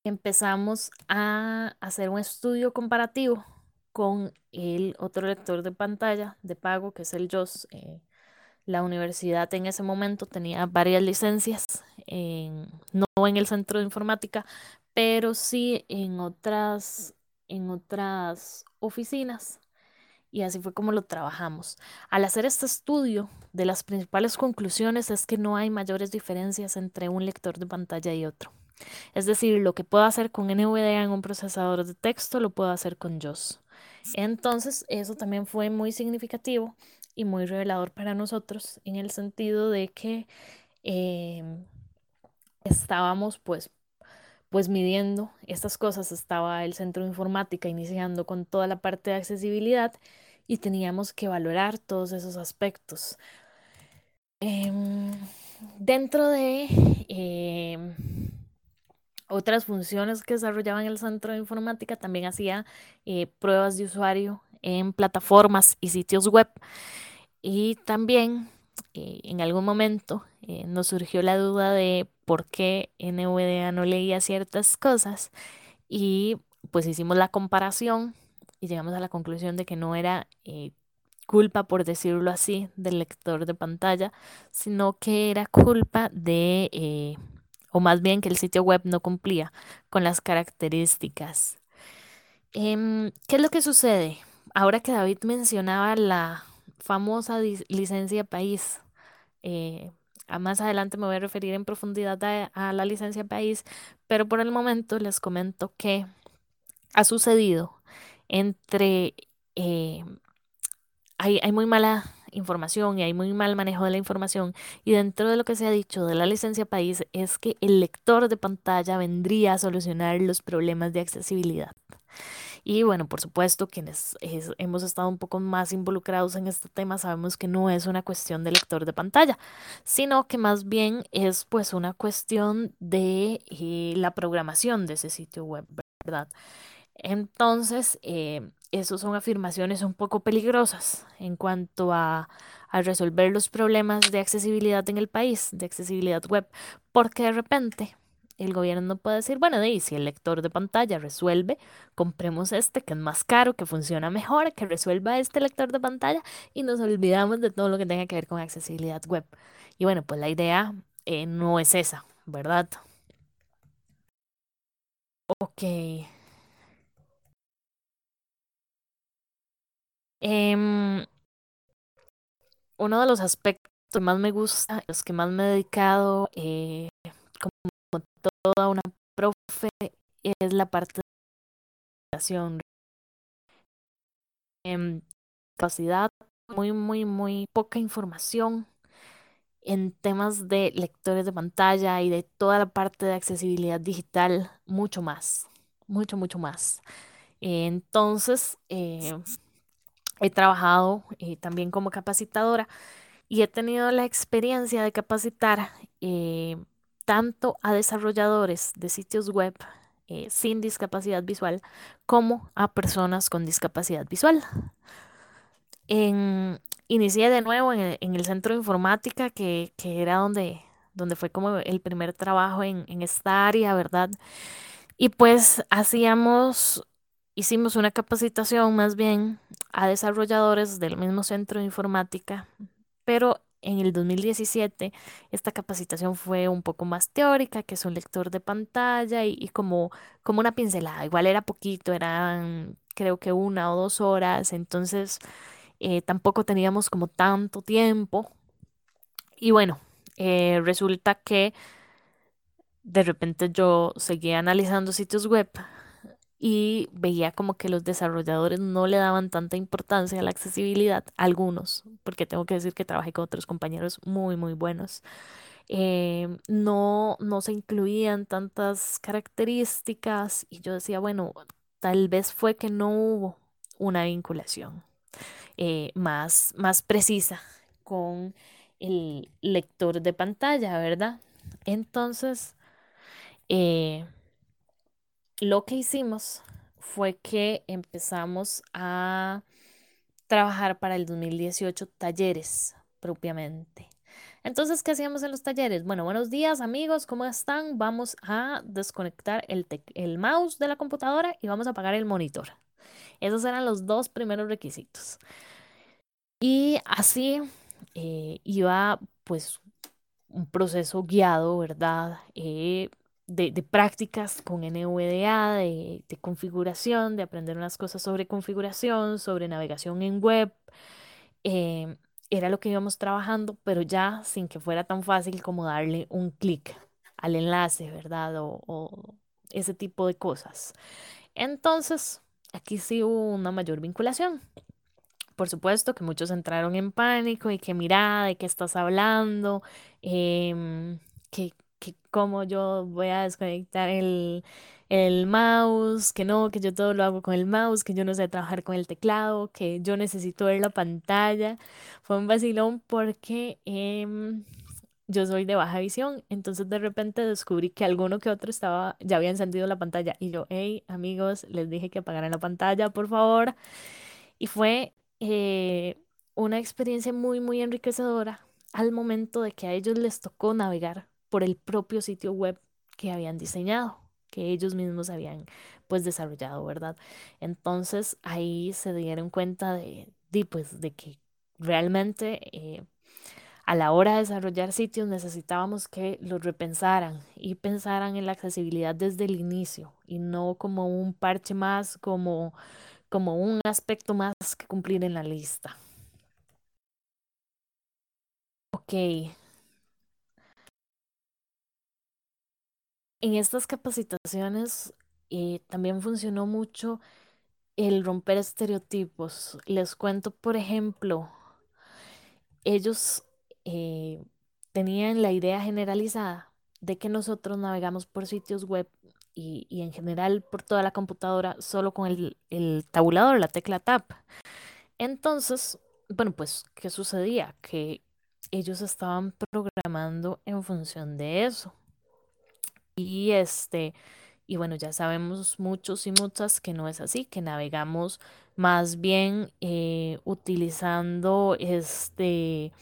empezamos a hacer un estudio comparativo con el otro lector de pantalla de pago, que es el JOS. La universidad en ese momento tenía varias licencias, no en el centro de informática, pero sí en otras, en otras oficinas. Y así fue como lo trabajamos. Al hacer este estudio, de las principales conclusiones es que no hay mayores diferencias entre un lector de pantalla y otro. Es decir, lo que puedo hacer con NVDA en un procesador de texto lo puedo hacer con JOS. Entonces, eso también fue muy significativo y muy revelador para nosotros en el sentido de que em, estábamos pues pues midiendo estas cosas estaba el centro de informática iniciando con toda la parte de accesibilidad y teníamos que valorar todos esos aspectos. Em, dentro de em, otras funciones que desarrollaban el centro de informática, también hacía eh, pruebas de usuario en plataformas y sitios web. Y también eh, en algún momento eh, nos surgió la duda de por qué NVDA no leía ciertas cosas y pues hicimos la comparación y llegamos a la conclusión de que no era eh, culpa, por decirlo así, del lector de pantalla, sino que era culpa de, o más bien que el sitio web no cumplía con las características. Em, ¿Qué es lo que sucede? Ahora que David mencionaba la famosa licencia país. Eh, más adelante me voy a referir en profundidad a, la licencia país, pero por el momento les comento que ha sucedido entre... Eh, hay, hay muy mala información y hay muy mal manejo de la información y dentro de lo que se ha dicho de la licencia país es que el lector de pantalla vendría a solucionar los problemas de accesibilidad. Y bueno, por supuesto, quienes hemos estado un poco más involucrados en este tema sabemos que no es una cuestión de lector de pantalla, sino que más bien es pues una cuestión de eh, la programación de ese sitio web, ¿verdad? Entonces, eh, esas son afirmaciones un poco peligrosas en cuanto a, a, resolver los problemas de accesibilidad en el país, de accesibilidad web, porque de repente el gobierno puede decir, bueno, de si el lector de pantalla resuelve, compremos este que es más caro, que funciona mejor, que resuelva este lector de pantalla y nos olvidamos de todo lo que tenga que ver con accesibilidad web. Y bueno, pues la idea eh, no es esa, ¿verdad? Ok. Em, uno de los aspectos que más me gusta, los que más me he dedicado, eh, como toda una profe, es la parte de la en capacidad, muy, muy, muy poca información en temas de lectores de pantalla y de toda la parte de accesibilidad digital, mucho más, mucho, mucho más. Entonces, eh, he trabajado eh, también como capacitadora y he tenido la experiencia de capacitar eh, tanto a desarrolladores de sitios web eh, sin discapacidad visual como a personas con discapacidad visual. En, inicié de nuevo en el, centro de informática, que, era donde, donde fue como el primer trabajo en, en esta área, ¿verdad? Y pues hacíamos, hicimos una capacitación más bien a desarrolladores del mismo centro de informática, pero en el 2017 esta capacitación fue un poco más teórica, que es un lector de pantalla y, como, como una pincelada. Igual era poquito, eran creo que una o dos horas. Entonces eh, tampoco teníamos como tanto tiempo. Y bueno, eh, resulta que de repente yo seguía analizando sitios web y veía como que los desarrolladores no le daban tanta importancia a la accesibilidad, algunos, porque tengo que decir que trabajé con otros compañeros muy, muy buenos. Eh, no, no se incluían tantas características y yo decía, bueno, tal vez fue que no hubo una vinculación eh, más, más precisa con el lector de pantalla, ¿verdad? Entonces, eh, lo que hicimos fue que empezamos a trabajar para el 2018 talleres propiamente. Entonces, ¿qué hacíamos en los talleres? Bueno, buenos días amigos, ¿cómo están? Vamos a desconectar el, mouse de la computadora y vamos a apagar el monitor. Esos eran los dos primeros requisitos. Y así eh, iba pues un proceso guiado, ¿verdad? Eh, de, prácticas con NVDA, de, de, configuración, de aprender unas cosas sobre configuración, sobre navegación en web. Eh, era lo que íbamos trabajando, pero ya sin que fuera tan fácil como darle un clic al enlace, ¿verdad? O, ese tipo de cosas. Entonces, aquí sí hubo una mayor vinculación. Por supuesto que muchos entraron en pánico y que mira, ¿de qué estás hablando? Eh, cómo yo voy a desconectar el, el mouse, que no, que yo todo lo hago con el mouse, que yo no sé trabajar con el teclado, que yo necesito ver la pantalla. Fue un vacilón porque em, yo soy de baja visión, entonces de repente descubrí que alguno que otro estaba, ya había encendido la pantalla y yo, hey amigos, les dije que apagaran la pantalla, por favor. Y fue eh, una experiencia muy, muy enriquecedora al momento de que a ellos les tocó navegar por el propio sitio web que habían diseñado, que ellos mismos habían pues desarrollado, ¿verdad? Entonces ahí se dieron cuenta de, pues, de que realmente eh, a la hora de desarrollar sitios necesitábamos que los repensaran y pensaran en la accesibilidad desde el inicio y no como un parche más, como, como un aspecto más que cumplir en la lista. Ok, En estas capacitaciones eh, también funcionó mucho el romper estereotipos. Les cuento, por ejemplo, ellos eh, tenían la idea generalizada de que nosotros navegamos por sitios web y, en general por toda la computadora solo con el, tabulador, la tecla Tab. Entonces, bueno, pues, ¿qué sucedía? Que ellos estaban programando en función de eso. Y este, y bueno, ya sabemos muchos y muchas que no es así, que navegamos más bien eh, utilizando este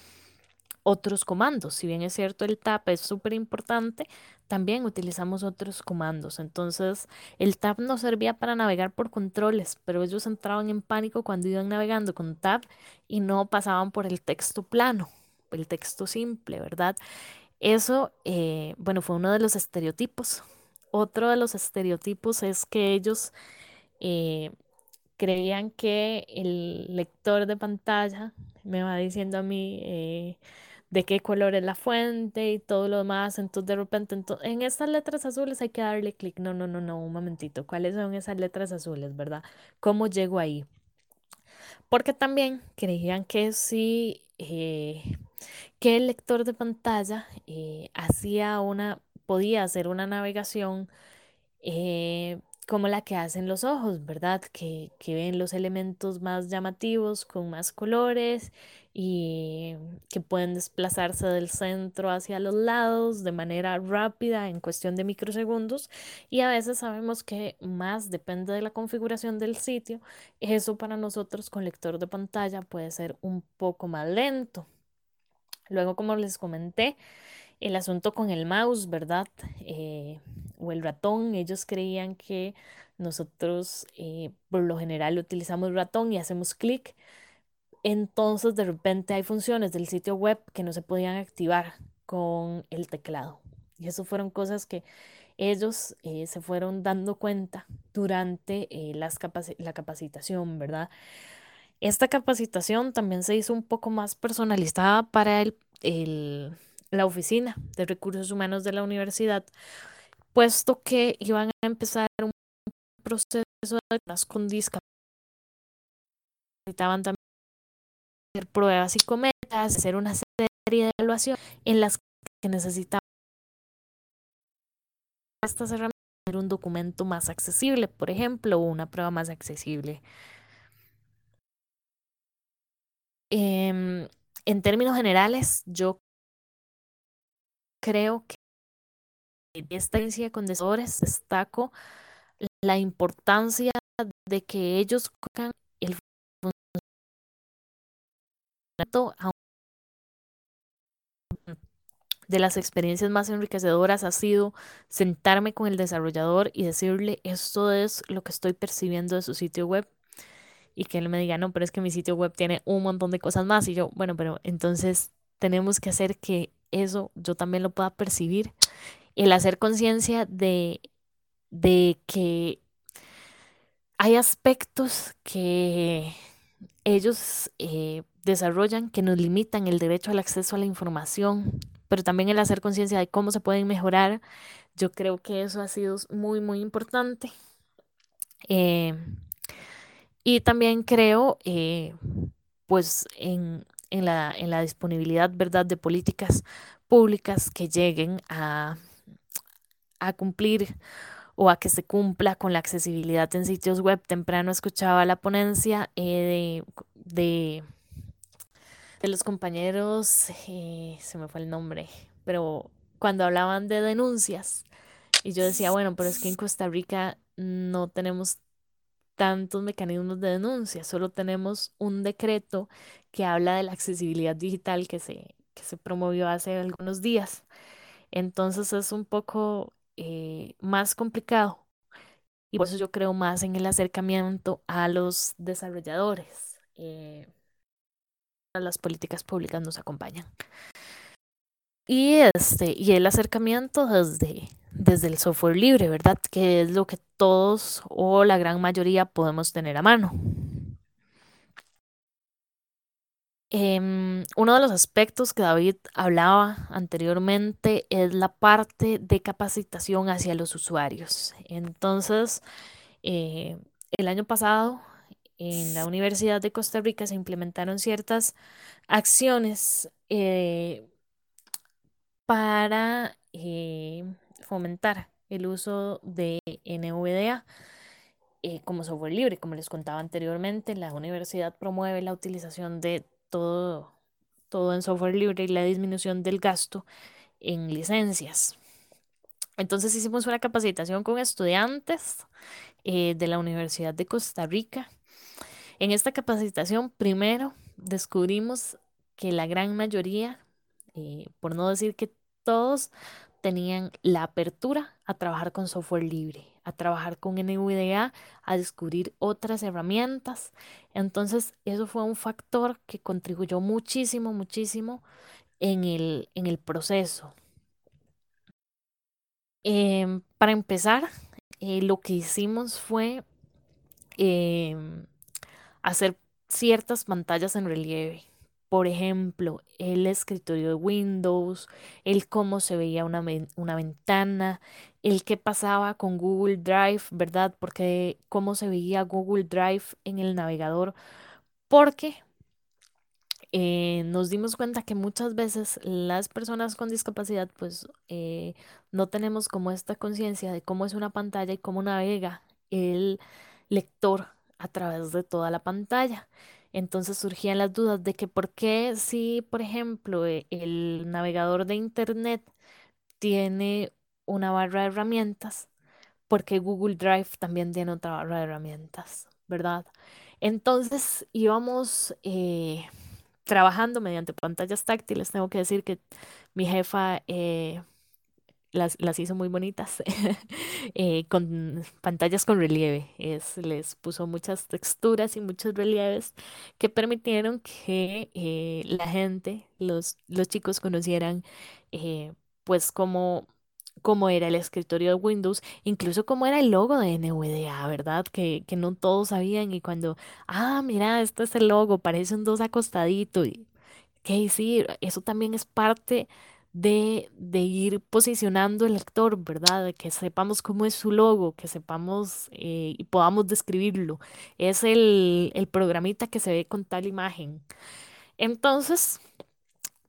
otros comandos. Si bien es cierto, el tab es súper importante, también utilizamos otros comandos. Entonces, el tab nos servía para navegar por controles, pero ellos entraban en pánico cuando iban navegando con tab y no pasaban por el texto plano, el texto simple, ¿verdad? Eso, eh, bueno, fue uno de los estereotipos. Otro de los estereotipos es que ellos eh, creían que el lector de pantalla me va diciendo a mí eh, de qué color es la fuente y todo lo demás. Entonces, de repente, en estas letras azules hay que darle clic. No, no, no, no, un momentito. ¿Cuáles son esas letras azules, verdad? ¿Cómo llego ahí? Porque también creían que si que el lector de pantalla eh, hacía una, podía hacer una navegación eh, como la que hacen los ojos, ¿verdad? Que, que, ven los elementos más llamativos con más colores y que pueden desplazarse del centro hacia los lados de manera rápida en cuestión de microsegundos y a veces sabemos que más depende de la configuración del sitio, eso para nosotros con lector de pantalla puede ser un poco más lento. Luego, como les comenté, el asunto con el mouse, ¿verdad? Eh, o el ratón, ellos creían que nosotros eh, por lo general utilizamos ratón y hacemos clic. Entonces, de repente hay funciones del sitio web que no se podían activar con el teclado. Y eso fueron cosas que ellos eh, se fueron dando cuenta durante las la capacitación, ¿verdad? Esta capacitación también se hizo un poco más personalizada para el, la oficina de recursos humanos de la universidad, puesto que iban a empezar un proceso de con discapacidad. Necesitaban también hacer pruebas psicométricas, hacer una serie de evaluación en las que necesitaban estas herramientas un documento más accesible, por ejemplo, o una prueba más accesible. Em, en términos generales, yo creo que en esta experiencia con desores destaco la importancia de que ellos el de las experiencias más enriquecedoras ha sido sentarme con el desarrollador y decirle esto es lo que estoy percibiendo de su sitio web y que él me diga, no, pero es que mi sitio web tiene un montón de cosas más y yo, bueno, pero entonces tenemos que hacer que eso yo también lo pueda percibir, el hacer conciencia de, de que hay aspectos que ellos eh, desarrollan que nos limitan el derecho al acceso a la información, pero también el hacer conciencia de cómo se pueden mejorar. Yo creo que eso ha sido muy, muy importante. Eh, y también creo, eh, pues, en, en, la, en la disponibilidad, ¿verdad?, de políticas públicas que lleguen a, a cumplir o a que se cumpla con la accesibilidad en sitios web. Temprano escuchaba la ponencia eh, de, de, los compañeros, eh, se me fue el nombre, pero cuando hablaban de denuncias, y yo decía, bueno, pero es que en Costa Rica no tenemos tantos mecanismos de denuncia, solo tenemos un decreto que habla de la accesibilidad digital que se, que se promovió hace algunos días. Entonces es un poco eh, más complicado y por eso yo creo más en el acercamiento a los desarrolladores. Eh, las políticas públicas nos acompañan. Y, este, y el acercamiento desde, desde el software libre, ¿verdad? Que es lo que todos o la gran mayoría podemos tener a mano. Em, uno de los aspectos que David hablaba anteriormente es la parte de capacitación hacia los usuarios. Entonces, eh, el año pasado en la Universidad de Costa Rica se implementaron ciertas acciones eh, para eh, fomentar el uso de NVDA como software libre. Como les contaba anteriormente, la universidad promueve la utilización de todo, todo en software libre y la disminución del gasto en licencias. Entonces hicimos una capacitación con estudiantes eh, de la Universidad de Costa Rica. En esta capacitación, primero, descubrimos que la gran mayoría, eh, por no decir que todos, tenían la apertura a trabajar con software libre a trabajar con NVDA, a descubrir otras herramientas. Entonces, eso fue un factor que contribuyó muchísimo, muchísimo en el, en el proceso. Em, para empezar, eh, lo que hicimos fue em, hacer ciertas pantallas en relieve por ejemplo, el escritorio de Windows, el cómo se veía una, una ventana, el qué pasaba con Google Drive, ¿verdad? Porque cómo se veía Google Drive en el navegador, porque eh, nos dimos cuenta que muchas veces las personas con discapacidad pues eh, no tenemos como esta conciencia de cómo es una pantalla y cómo navega el lector a través de toda la pantalla. Entonces surgían las dudas de que por qué si, por ejemplo, e, el navegador de Internet tiene una barra de herramientas, porque Google Drive también tiene otra barra de herramientas, ¿verdad? Entonces íbamos eh, trabajando mediante pantallas táctiles. Tengo que decir que mi jefa eh, las, las hizo muy bonitas, *laughs* eh, con pantallas con relieve. Es, les puso muchas texturas y muchos relieves que permitieron que eh, la gente, los, los chicos conocieran eh, pues cómo, era el escritorio de Windows, incluso cómo era el logo de NVDA, ¿verdad? Que, que no todos sabían y cuando, ah, mira, este es el logo, parecen dos acostaditos. Y, que sí, eso también es parte de, de, ir posicionando el lector, ¿verdad? Que sepamos cómo es su logo, que sepamos eh, y podamos describirlo. Es el, el programita que se ve con tal imagen. Entonces,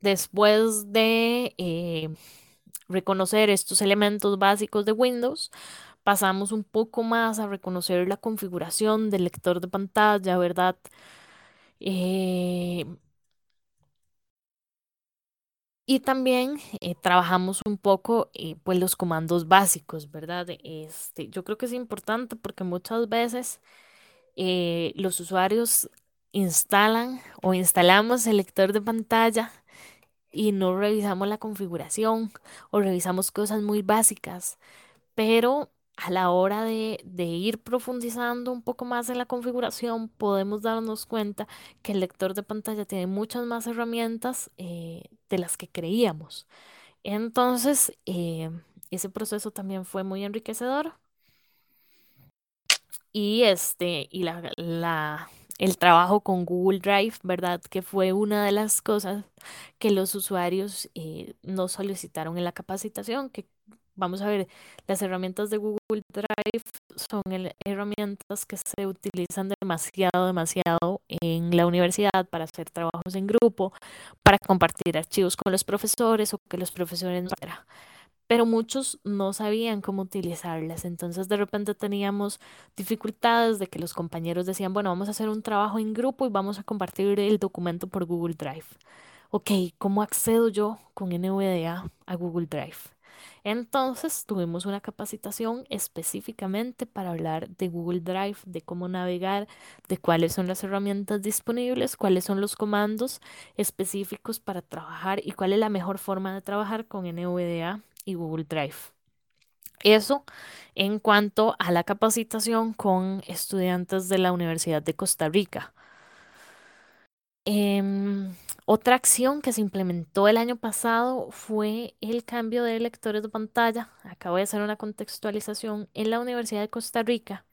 después de eh, reconocer estos elementos básicos de Windows, pasamos un poco más a reconocer la configuración del lector de pantalla, ¿verdad? Eh, y también eh, trabajamos un poco pues los comandos básicos, ¿verdad? Este, yo creo que es importante porque muchas veces los usuarios instalan o instalamos el lector de pantalla y no revisamos la configuración o revisamos cosas muy básicas, pero a la hora de, ir profundizando un poco más en la configuración, podemos darnos cuenta que el lector de pantalla tiene muchas más herramientas eh, de las que creíamos. Entonces, eh, ese proceso también fue muy enriquecedor. Y este, y la, la el trabajo con Google Drive, ¿verdad? Que fue una de las cosas que los usuarios eh, nos solicitaron en la capacitación, que vamos a ver, las herramientas de Google Drive son herramientas que se utilizan demasiado, demasiado en la universidad para hacer trabajos en grupo, para compartir archivos con los profesores o que los profesores no pero muchos no sabían cómo utilizarlas. Entonces de repente teníamos dificultades de que los compañeros decían, bueno, vamos a hacer un trabajo en grupo y vamos a compartir el documento por Google Drive. Ok, ¿cómo accedo yo con NVDA a Google Drive? Entonces tuvimos una capacitación específicamente para hablar de Google Drive, de cómo navegar, de cuáles son las herramientas disponibles, cuáles son los comandos específicos para trabajar y cuál es la mejor forma de trabajar con NVDA y Google Drive. Eso en cuanto a la capacitación con estudiantes de la Universidad de Costa Rica. Em, otra acción que se implementó el año pasado fue el cambio de lectores de pantalla. Acabo de hacer una contextualización. En la Universidad de Costa Rica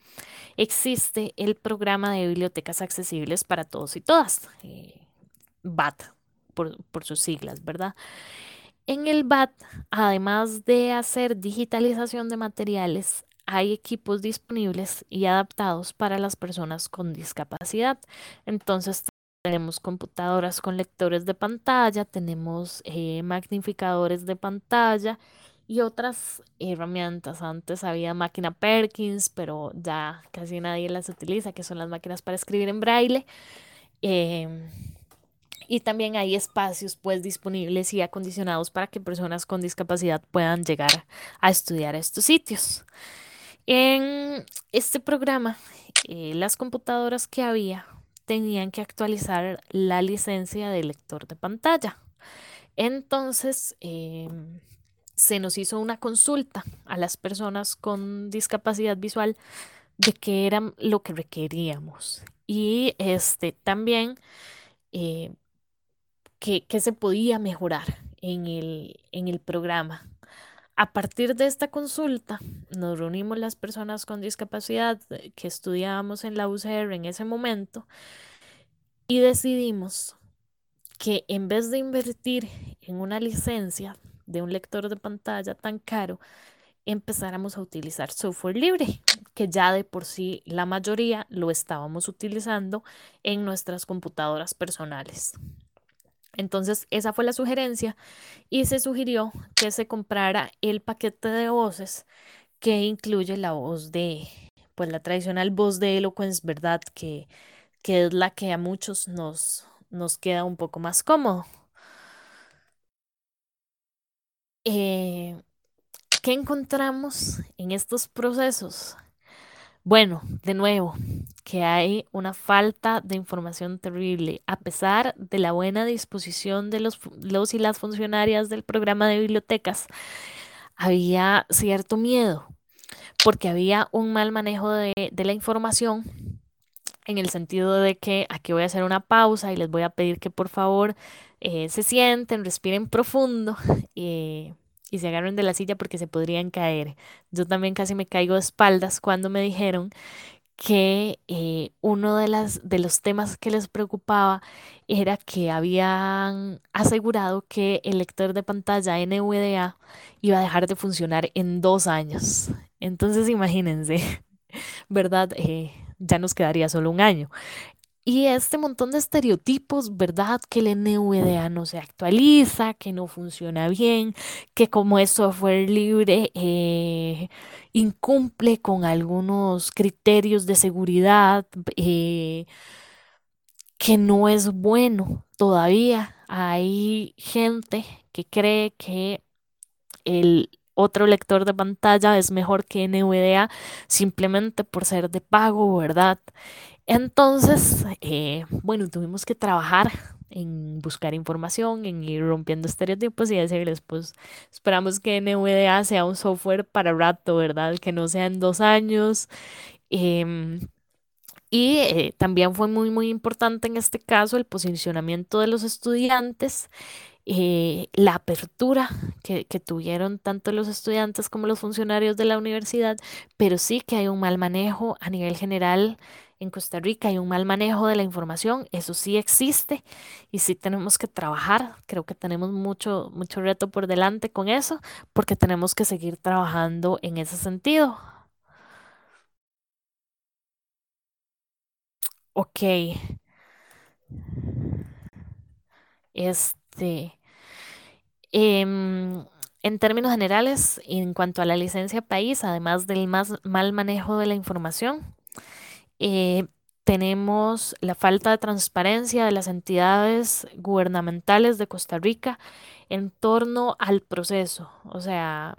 existe el programa de bibliotecas accesibles para todos y todas, eh, BAT por, por sus siglas, ¿verdad? En el BAT, además de hacer digitalización de materiales, hay equipos disponibles y adaptados para las personas con discapacidad. Entonces, tenemos computadoras con lectores de pantalla, tenemos eh, magnificadores de pantalla y otras herramientas. Antes había máquina Perkins, pero ya casi nadie las utiliza, que son las máquinas para escribir en braille. Em, y también hay espacios pues disponibles y acondicionados para que personas con discapacidad puedan llegar a estudiar a estos sitios. En este programa, eh, las computadoras que había tenían que actualizar la licencia de lector de pantalla. Entonces, em, se nos hizo una consulta a las personas con discapacidad visual de qué era lo que requeríamos. Y este también eh, que, se podía mejorar en el, en el programa. A partir de esta consulta, nos reunimos las personas con discapacidad eh, que estudiábamos en la UCR en ese momento y decidimos que en vez de invertir en una licencia de un lector de pantalla tan caro, empezáramos a utilizar software libre, que ya de por sí la mayoría lo estábamos utilizando en nuestras computadoras personales. Entonces, esa fue la sugerencia y se sugirió que se comprara el paquete de voces que incluye la voz de, pues la tradicional voz de Eloquence, ¿verdad? Que, que es la que a muchos nos, nos queda un poco más cómodo. Eh, ¿Qué encontramos en estos procesos? Bueno, de nuevo, que hay una falta de información terrible, a pesar de la buena disposición de los, los y las funcionarias del programa de bibliotecas, había cierto miedo, porque había un mal manejo de, la información en el sentido de que aquí voy a hacer una pausa y les voy a pedir que por favor eh, se sienten, respiren profundo eh, y se agarren de la silla porque se podrían caer. Yo también casi me caigo de espaldas cuando me dijeron que eh, uno de, las, de los temas que les preocupaba era que habían asegurado que el lector de pantalla NVDA iba a dejar de funcionar en dos años. Entonces imagínense, *laughs* ¿verdad? Eh, ya nos quedaría solo un año. Y este montón de estereotipos, ¿verdad? Que el NVDA no se actualiza, que no funciona bien, que como es software libre, eh, incumple con algunos criterios de seguridad, eh, que no es bueno todavía. Hay gente que cree que el otro lector de pantalla es mejor que NVDA simplemente por ser de pago, ¿verdad? Entonces, eh, bueno, tuvimos que trabajar en buscar información, en ir rompiendo estereotipos y decirles, pues esperamos que NVDA sea un software para rato, ¿verdad? Que no sea en dos años. Em, y eh, también fue muy, muy importante en este caso el posicionamiento de los estudiantes, eh, la apertura que, que, tuvieron tanto los estudiantes como los funcionarios de la universidad, pero sí que hay un mal manejo a nivel general en Costa Rica hay un mal manejo de la información, eso sí existe y sí tenemos que trabajar. Creo que tenemos mucho, mucho reto por delante con eso, porque tenemos que seguir trabajando en ese sentido. Ok. Este. Em, en términos generales, en cuanto a la licencia país, además del más mal manejo de la información, eh, tenemos la falta de transparencia de las entidades gubernamentales de Costa Rica en torno al proceso. O sea,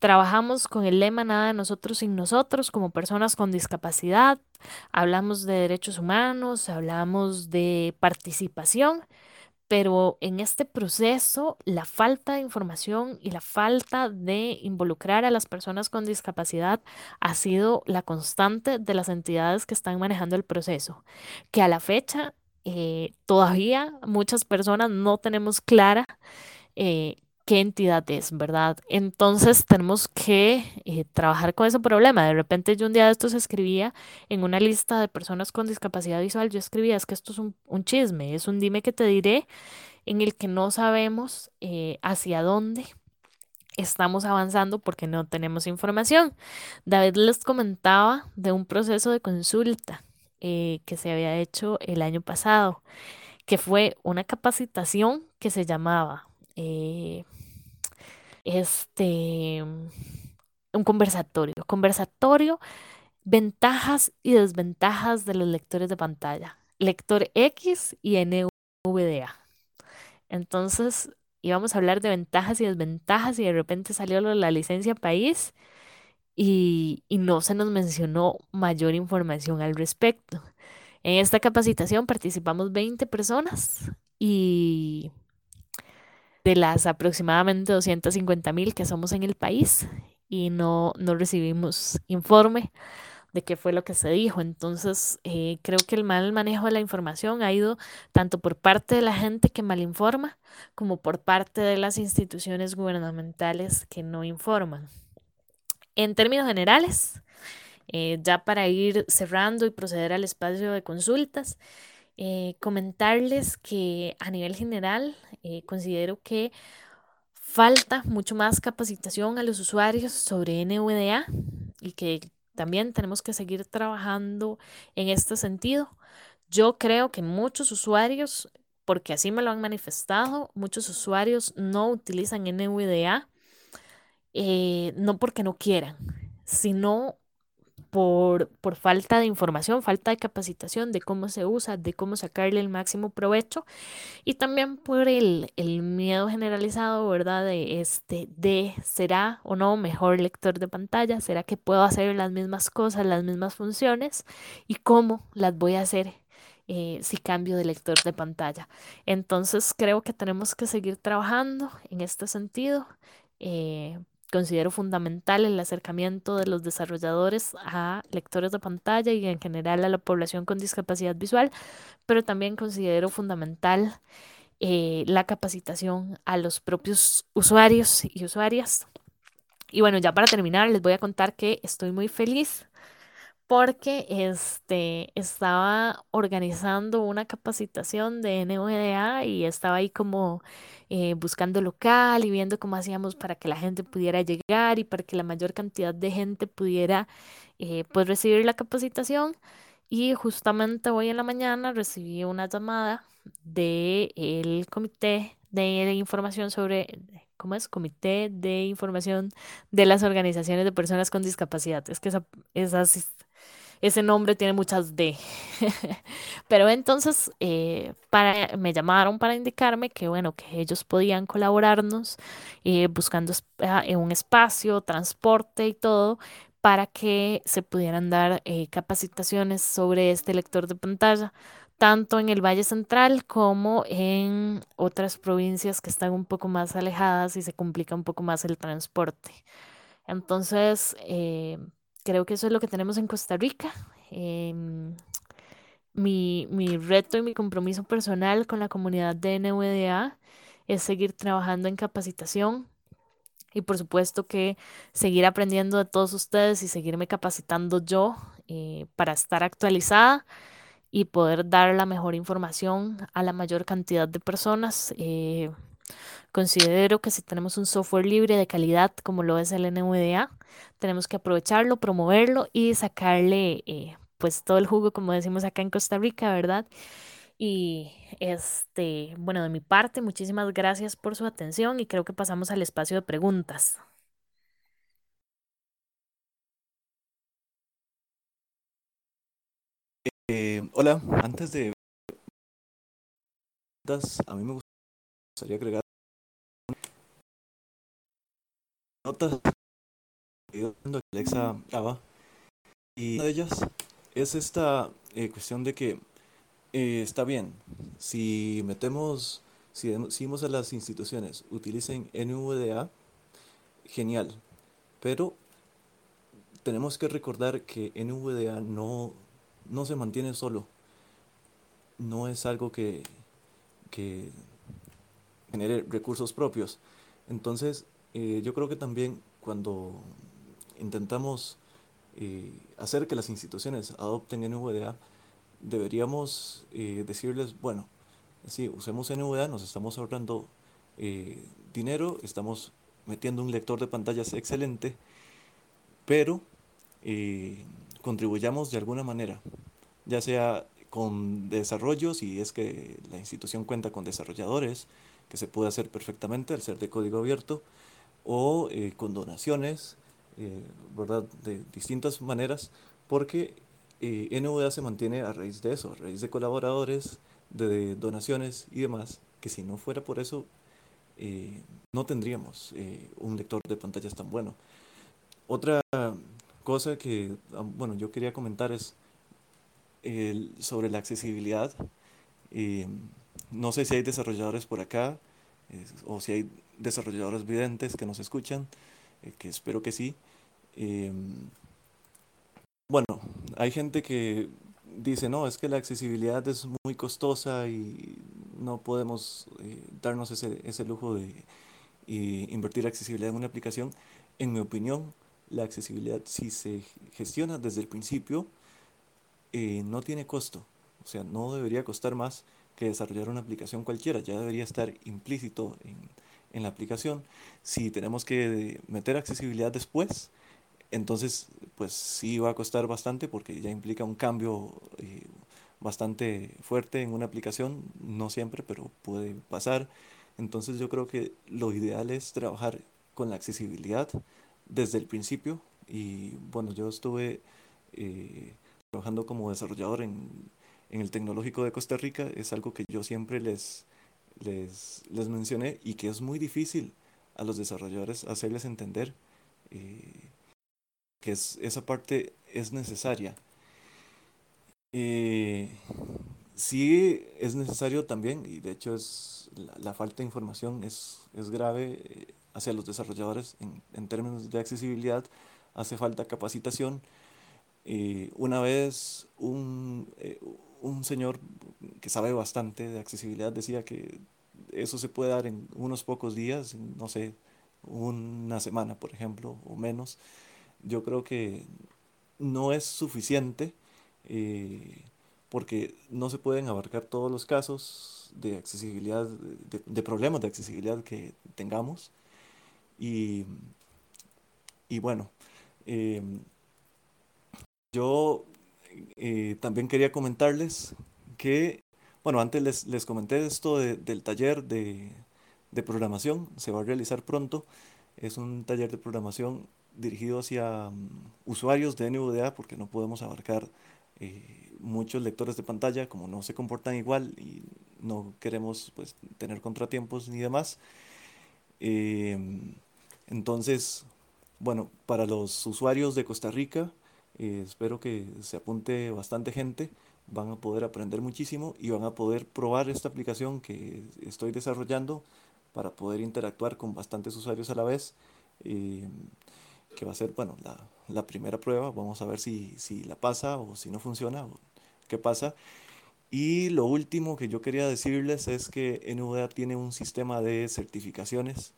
trabajamos con el lema nada de nosotros sin nosotros como personas con discapacidad, hablamos de derechos humanos, hablamos de participación pero en este proceso la falta de información y la falta de involucrar a las personas con discapacidad ha sido la constante de las entidades que están manejando el proceso, que a la fecha eh, todavía muchas personas no tenemos clara eh, qué entidad es, ¿verdad? Entonces tenemos que eh, trabajar con ese problema. De repente yo un día de estos escribía en una lista de personas con discapacidad visual, yo escribía, es que esto es un, chisme, es un dime que te diré en el que no sabemos eh, hacia dónde estamos avanzando porque no tenemos información. David les comentaba de un proceso de consulta eh, que se había hecho el año pasado, que fue una capacitación que se llamaba este, un conversatorio, conversatorio, ventajas y desventajas de los lectores de pantalla, lector X y NVDA. Entonces, íbamos a hablar de ventajas y desventajas y de repente salió la licencia país y, y no se nos mencionó mayor información al respecto. En esta capacitación participamos 20 personas y de las aproximadamente 250 mil que somos en el país y no, no recibimos informe de qué fue lo que se dijo. Entonces, eh, creo que el mal manejo de la información ha ido tanto por parte de la gente que malinforma como por parte de las instituciones gubernamentales que no informan. En términos generales, eh, ya para ir cerrando y proceder al espacio de consultas, eh, comentarles que a nivel general eh, considero que falta mucho más capacitación a los usuarios sobre NVDA y que también tenemos que seguir trabajando en este sentido. Yo creo que muchos usuarios, porque así me lo han manifestado, muchos usuarios no utilizan NVDA, eh, no porque no quieran, sino por, por falta de información, falta de capacitación de cómo se usa, de cómo sacarle el máximo provecho y también por el, el miedo generalizado, ¿verdad? De, este, de será o no mejor lector de pantalla, será que puedo hacer las mismas cosas, las mismas funciones y cómo las voy a hacer eh, si cambio de lector de pantalla. Entonces creo que tenemos que seguir trabajando en este sentido. Eh, Considero fundamental el acercamiento de los desarrolladores a lectores de pantalla y en general a la población con discapacidad visual, pero también considero fundamental eh, la capacitación a los propios usuarios y usuarias. Y bueno, ya para terminar, les voy a contar que estoy muy feliz porque este, estaba organizando una capacitación de NVDA y estaba ahí como eh, buscando local y viendo cómo hacíamos para que la gente pudiera llegar y para que la mayor cantidad de gente pudiera eh, pues recibir la capacitación. Y justamente hoy en la mañana recibí una llamada del comité de información sobre, ¿cómo es? Comité de información de las organizaciones de personas con discapacidad. Es que esa, ese nombre tiene muchas D. *laughs* Pero entonces eh, para, me llamaron para indicarme que, bueno, que ellos podían colaborarnos eh, buscando ah, un espacio, transporte y todo para que se pudieran dar eh, capacitaciones sobre este lector de pantalla, tanto en el Valle Central como en otras provincias que están un poco más alejadas y se complica un poco más el transporte. Entonces, eh, creo que eso es lo que tenemos en Costa Rica. Em, mi, mi reto y mi compromiso personal con la comunidad de NVDA es seguir trabajando en capacitación y por supuesto que seguir aprendiendo de todos ustedes y seguirme capacitando yo eh, para estar actualizada y poder dar la mejor información a la mayor cantidad de personas. Eh, considero que si tenemos un software libre de calidad como lo es el NVDA, tenemos que aprovecharlo, promoverlo y sacarle eh, pues todo el jugo, como decimos acá en Costa Rica, ¿verdad? Y este, bueno, de mi parte, muchísimas gracias por su atención y creo que pasamos al espacio de preguntas. Eh, hola, antes de a mí me agregar notas Alexa daba y una de ellas es esta eh, cuestión de que eh, está bien. Si metemos, si decimos a las instituciones utilicen NVDA, genial. Pero tenemos que recordar que NVDA no, no se mantiene solo. No es algo que, que genere recursos propios. Entonces, eh, yo creo que también cuando intentamos eh, hacer que las instituciones adopten NVDA, deberíamos eh, decirles, bueno, si usemos NVDA, nos estamos ahorrando dinero, estamos metiendo un lector de pantallas excelente, pero contribuyamos de alguna manera, ya sea con desarrollo, si es que la institución cuenta con desarrolladores, que se puede hacer perfectamente al ser de código abierto, o con donaciones, ¿verdad? De distintas maneras, porque eh, se mantiene a raíz de eso, a raíz de colaboradores, de donaciones y demás, que si no fuera por eso, eh, no tendríamos eh, un lector de pantallas tan bueno. Otra cosa que, ah, bueno, yo quería comentar es sobre la accesibilidad. No sé si hay desarrolladores por acá o si hay desarrolladores videntes que nos escuchan, que espero que sí. Bueno, hay gente que dice, no, es que la accesibilidad es muy costosa y no podemos eh, darnos ese, ese, lujo de invertir accesibilidad en una aplicación. En mi opinión, la accesibilidad, si se gestiona desde el principio, eh, no tiene costo. O sea, no debería costar más que desarrollar una aplicación cualquiera. Ya debería estar implícito en, la aplicación. Si tenemos que meter accesibilidad después, entonces, pues sí va a costar bastante porque ya implica un cambio eh, bastante fuerte en una aplicación, no siempre, pero puede pasar. Entonces yo creo que lo ideal es trabajar con la accesibilidad desde el principio y bueno, yo estuve eh, trabajando como desarrollador en, en, el Tecnológico de Costa Rica, es algo que yo siempre les, les, les mencioné y que es muy difícil a los desarrolladores hacerles entender. Eh, que es, esa parte es necesaria. Eh, sí es necesario también, y de hecho es la, falta de información es, es grave eh, hacia los desarrolladores en, en, términos de accesibilidad, hace falta capacitación. Una vez un, un señor que sabe bastante de accesibilidad decía que eso se puede dar en unos pocos días, no sé, una semana, por ejemplo, o menos. Yo creo que no es suficiente eh, porque no se pueden abarcar todos los casos de accesibilidad, de, problemas de accesibilidad que tengamos. Y, y bueno, em, yo eh, también quería comentarles que, bueno, antes les, les comenté esto del taller de, de programación, se va a realizar pronto. Es un taller de programación dirigido hacia mm, usuarios de NVDA porque no podemos abarcar eh, muchos lectores de pantalla como no se comportan igual y no queremos pues, tener contratiempos ni demás. Em, entonces, bueno, para los usuarios de Costa Rica, eh, espero que se apunte bastante gente, van a poder aprender muchísimo y van a poder probar esta aplicación que estoy desarrollando para poder interactuar con bastantes usuarios a la vez, em, que va a ser, bueno, la, la, primera prueba. Vamos a ver si, si la pasa o si no funciona, o qué pasa. Y lo último que yo quería decirles es que NVDA tiene un sistema de certificaciones.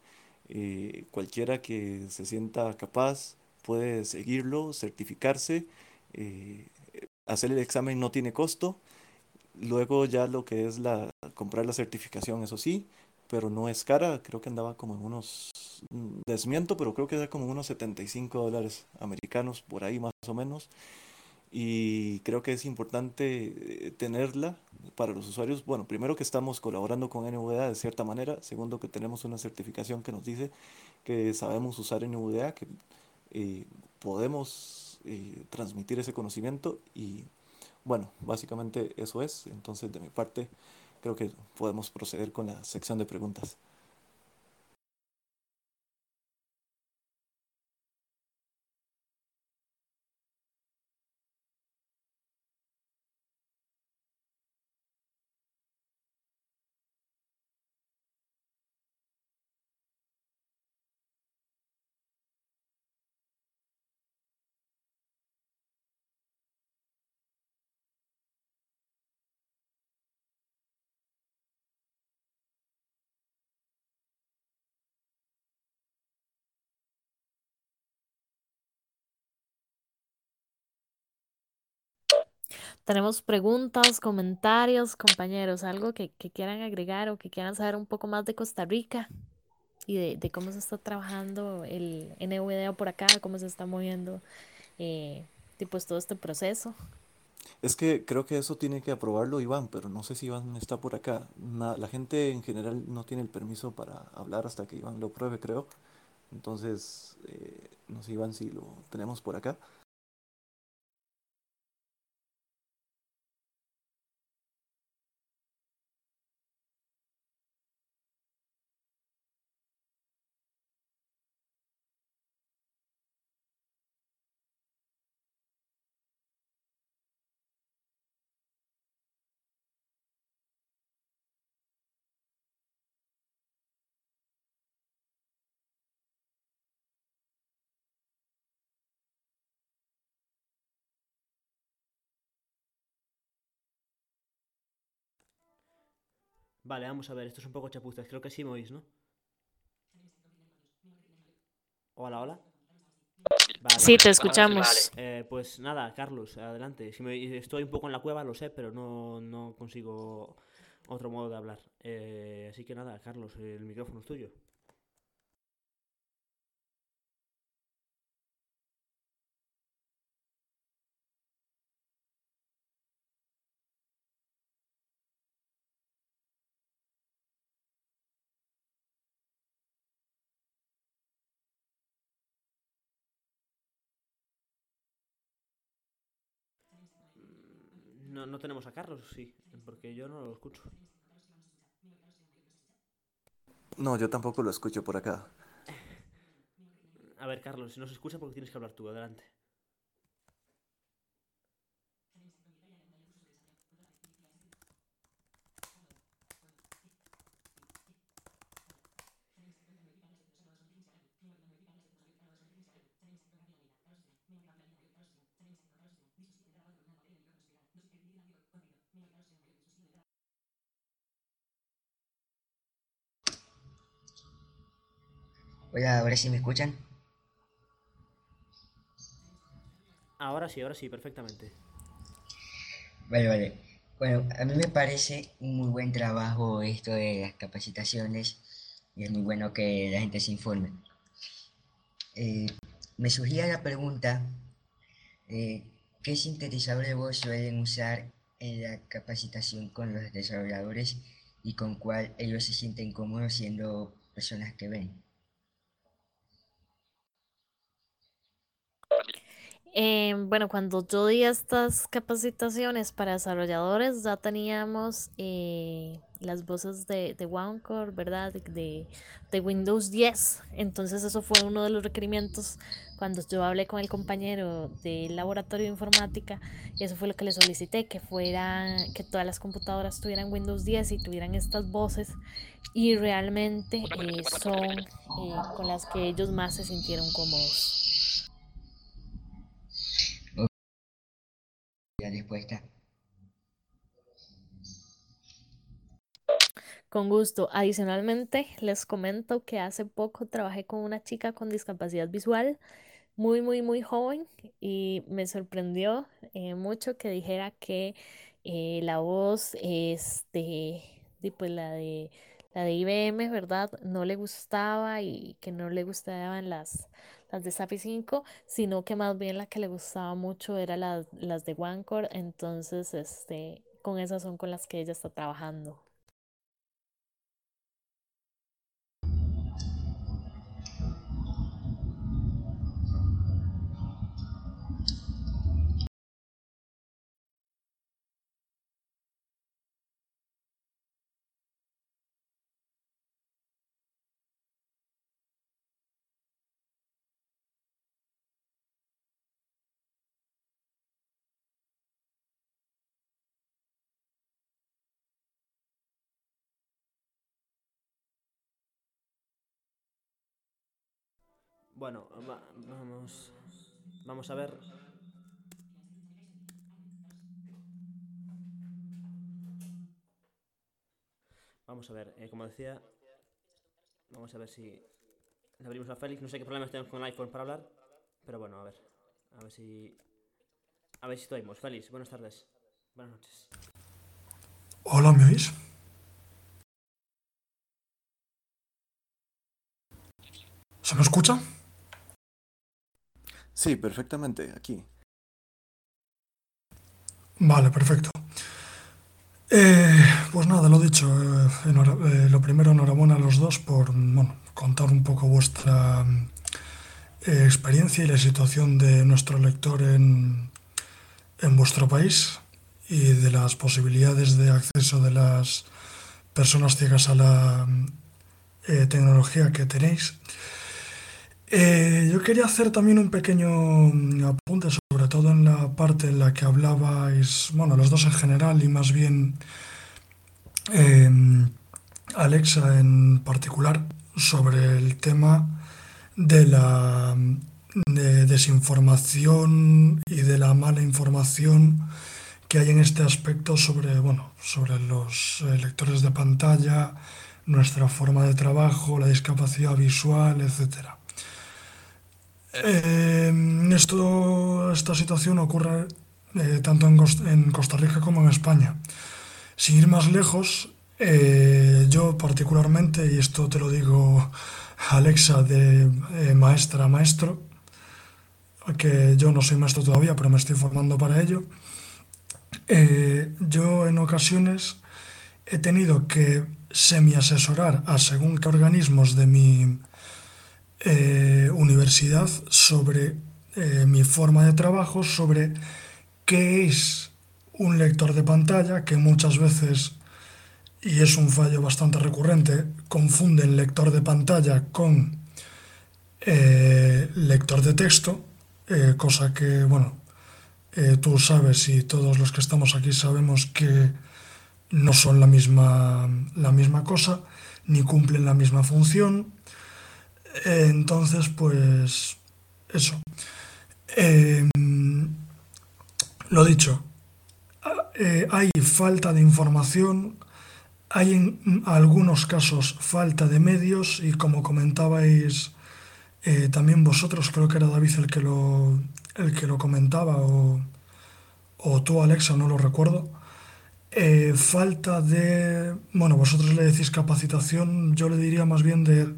Eh, cualquiera que se sienta capaz puede seguirlo, certificarse. Eh, hacer el examen no tiene costo. Luego ya lo que es la comprar la certificación, eso sí, pero no es cara, creo que andaba como en unos, mm, desmiento, pero creo que era como unos 75 dólares americanos, por ahí más o menos. Y creo que es importante eh, tenerla para los usuarios. Bueno, primero que estamos colaborando con NVDA de cierta manera. Segundo que tenemos una certificación que nos dice que sabemos usar NVDA, que eh, podemos transmitir ese conocimiento. Y bueno, básicamente eso es. Entonces de mi parte creo que podemos proceder con la sección de preguntas. Tenemos preguntas, comentarios, compañeros, algo que, quieran agregar o que quieran saber un poco más de Costa Rica y de, cómo se está trabajando el NVDA por acá, cómo se está moviendo eh, todo este proceso. Es que creo que eso tiene que aprobarlo Iván, pero no sé si Iván está por acá. la gente en general no tiene el permiso para hablar hasta que Iván lo pruebe, creo. Entonces, eh, no sé Iván si lo tenemos por acá. Vale, vamos a ver, esto es un poco chapuzas. Creo que sí me oís, ¿no? Hola, hola. sí, te escuchamos. Eh, pues nada, Carlos, adelante. Si me, estoy un poco en la cueva, lo sé, pero no, no consigo otro modo de hablar. Eh, así que nada, Carlos, el micrófono es tuyo. No, no tenemos a Carlos, sí, porque yo no lo escucho. No, yo tampoco lo escucho por acá. *laughs* A ver, Carlos, si no se escucha, porque tienes que hablar tú? Adelante. Hola, ahora sí me escuchan. Ahora sí, ahora sí, perfectamente. Vale, vale. Bueno, a mí me parece un muy buen trabajo esto de las capacitaciones y es muy bueno que la gente se informe. Eh, me surgía la pregunta, eh, ¿qué sintetizadores vos suelen usar en la capacitación con los desarrolladores y con cuál ellos se sienten cómodos siendo personas que ven? Eh, bueno, cuando yo di estas capacitaciones para desarrolladores, ya teníamos eh, las voces de, OneCore, ¿verdad? De, Windows 10. Entonces eso fue uno de los requerimientos cuando yo hablé con el compañero del laboratorio de informática y eso fue lo que le solicité, que fueran, que todas las computadoras tuvieran Windows 10 y tuvieran estas voces y realmente eh, son eh, con las que ellos más se sintieron cómodos. Respuesta. Con gusto. Adicionalmente, les comento que hace poco trabajé con una chica con discapacidad visual, muy, muy, muy joven, y me sorprendió eh, mucho que dijera que eh, la voz, este, pues la de la de IBM, ¿verdad? No le gustaba y que no le gustaban las, las de SAPI 5, sino que más bien la que le gustaba mucho era las de OneCore, entonces este, con esas son con las que ella está trabajando. Bueno, vamos, vamos a ver. Vamos a ver, eh, como decía, vamos a ver si le abrimos a Félix. No sé qué problemas tenemos con el iPhone para hablar, pero bueno, a ver, a ver si, a ver si estoy. Félix, buenas tardes, buenas noches. Hola, ¿me oís? ¿Se me escucha? Sí, perfectamente, aquí. Vale, perfecto. Eh, pues nada, lo dicho, eh, eh, lo primero, enhorabuena a los dos por contar un poco vuestra experiencia y la situación de nuestro lector en, en vuestro país y de las posibilidades de acceso de las personas ciegas a la tecnología que tenéis. Eh, yo quería hacer también un pequeño mm, apunte, sobre todo en la parte en la que hablabais, bueno, los dos en general y más bien em, Alexa en particular, sobre el tema de la de desinformación y de la mala información que hay en este aspecto sobre, bueno, sobre los lectores de pantalla, nuestra forma de trabajo, la discapacidad visual, etcétera. Eh, esto, esta situación ocurre eh, tanto en, Costa Rica como en España. Sin ir más lejos, eh, yo particularmente, y esto te lo digo Alexa de maestra a maestro, que yo no soy maestro todavía, pero me estoy formando para ello, yo en ocasiones he tenido que semi-asesorar a según qué organismos de mi eh, universidad sobre eh, mi forma de trabajo, sobre qué es un lector de pantalla, que muchas veces, y es un fallo bastante recurrente, confunden lector de pantalla con eh, lector de texto, cosa que, bueno, tú sabes y todos los que estamos aquí sabemos que no son la misma, la misma cosa, ni cumplen la misma función, entonces, pues eso. Em, lo dicho, eh, hay falta de información, hay en algunos casos falta de medios y como comentabais eh, también vosotros, creo que era David el que lo, el que lo comentaba, o, o tú, Alexa, no lo recuerdo. Eh, falta de, bueno, vosotros le decís capacitación, yo le diría más bien de,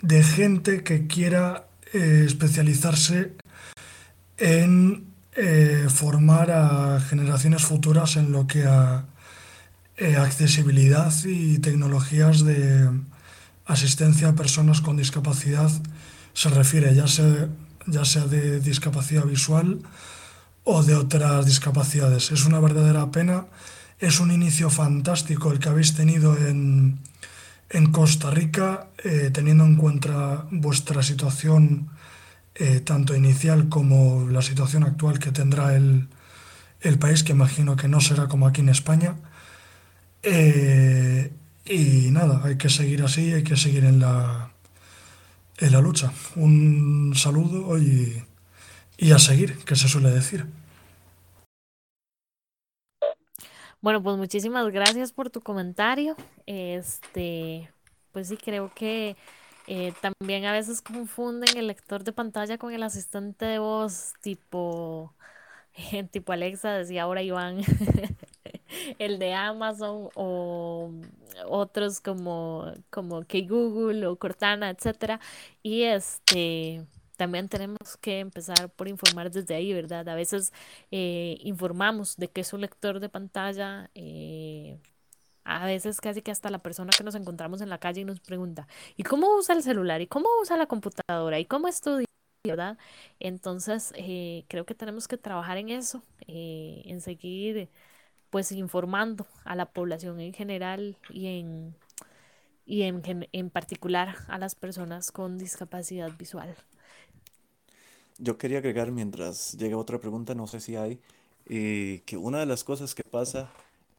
de gente que quiera eh, especializarse en formar a generaciones futuras en lo que a accesibilidad y tecnologías de asistencia a personas con discapacidad se refiere, ya sea, ya sea de discapacidad visual o de otras discapacidades. Es una verdadera pena, es un inicio fantástico el que habéis tenido en, Costa Rica, eh, teniendo en cuenta vuestra situación eh, tanto inicial como la situación actual que tendrá el, país, que imagino que no será como aquí en España. Eh, y nada, hay que seguir así, hay que seguir en la, en la lucha. Un saludo y, y a seguir, que se suele decir. Bueno, pues muchísimas gracias por tu comentario. Este, pues sí, creo que eh, también a veces confunden el lector de pantalla con el asistente de voz tipo, *laughs* tipo Alexa, decía ahora Iván. *laughs* el de Amazon o otros como, como que Google o Cortana, etcétera. Y este también tenemos que empezar por informar desde ahí, ¿verdad? A veces eh, informamos de que es un lector de pantalla. Eh, a veces casi que hasta la persona que nos encontramos en la calle y nos pregunta, ¿y cómo usa el celular? ¿Y cómo usa la computadora? ¿Y cómo estudia? ¿verdad? Entonces, eh, creo que tenemos que trabajar en eso, en seguir pues informando a la población en general y en, y en, en particular a las personas con discapacidad visual. Yo quería agregar mientras llega otra pregunta, no sé si hay, eh, que una de las cosas que pasa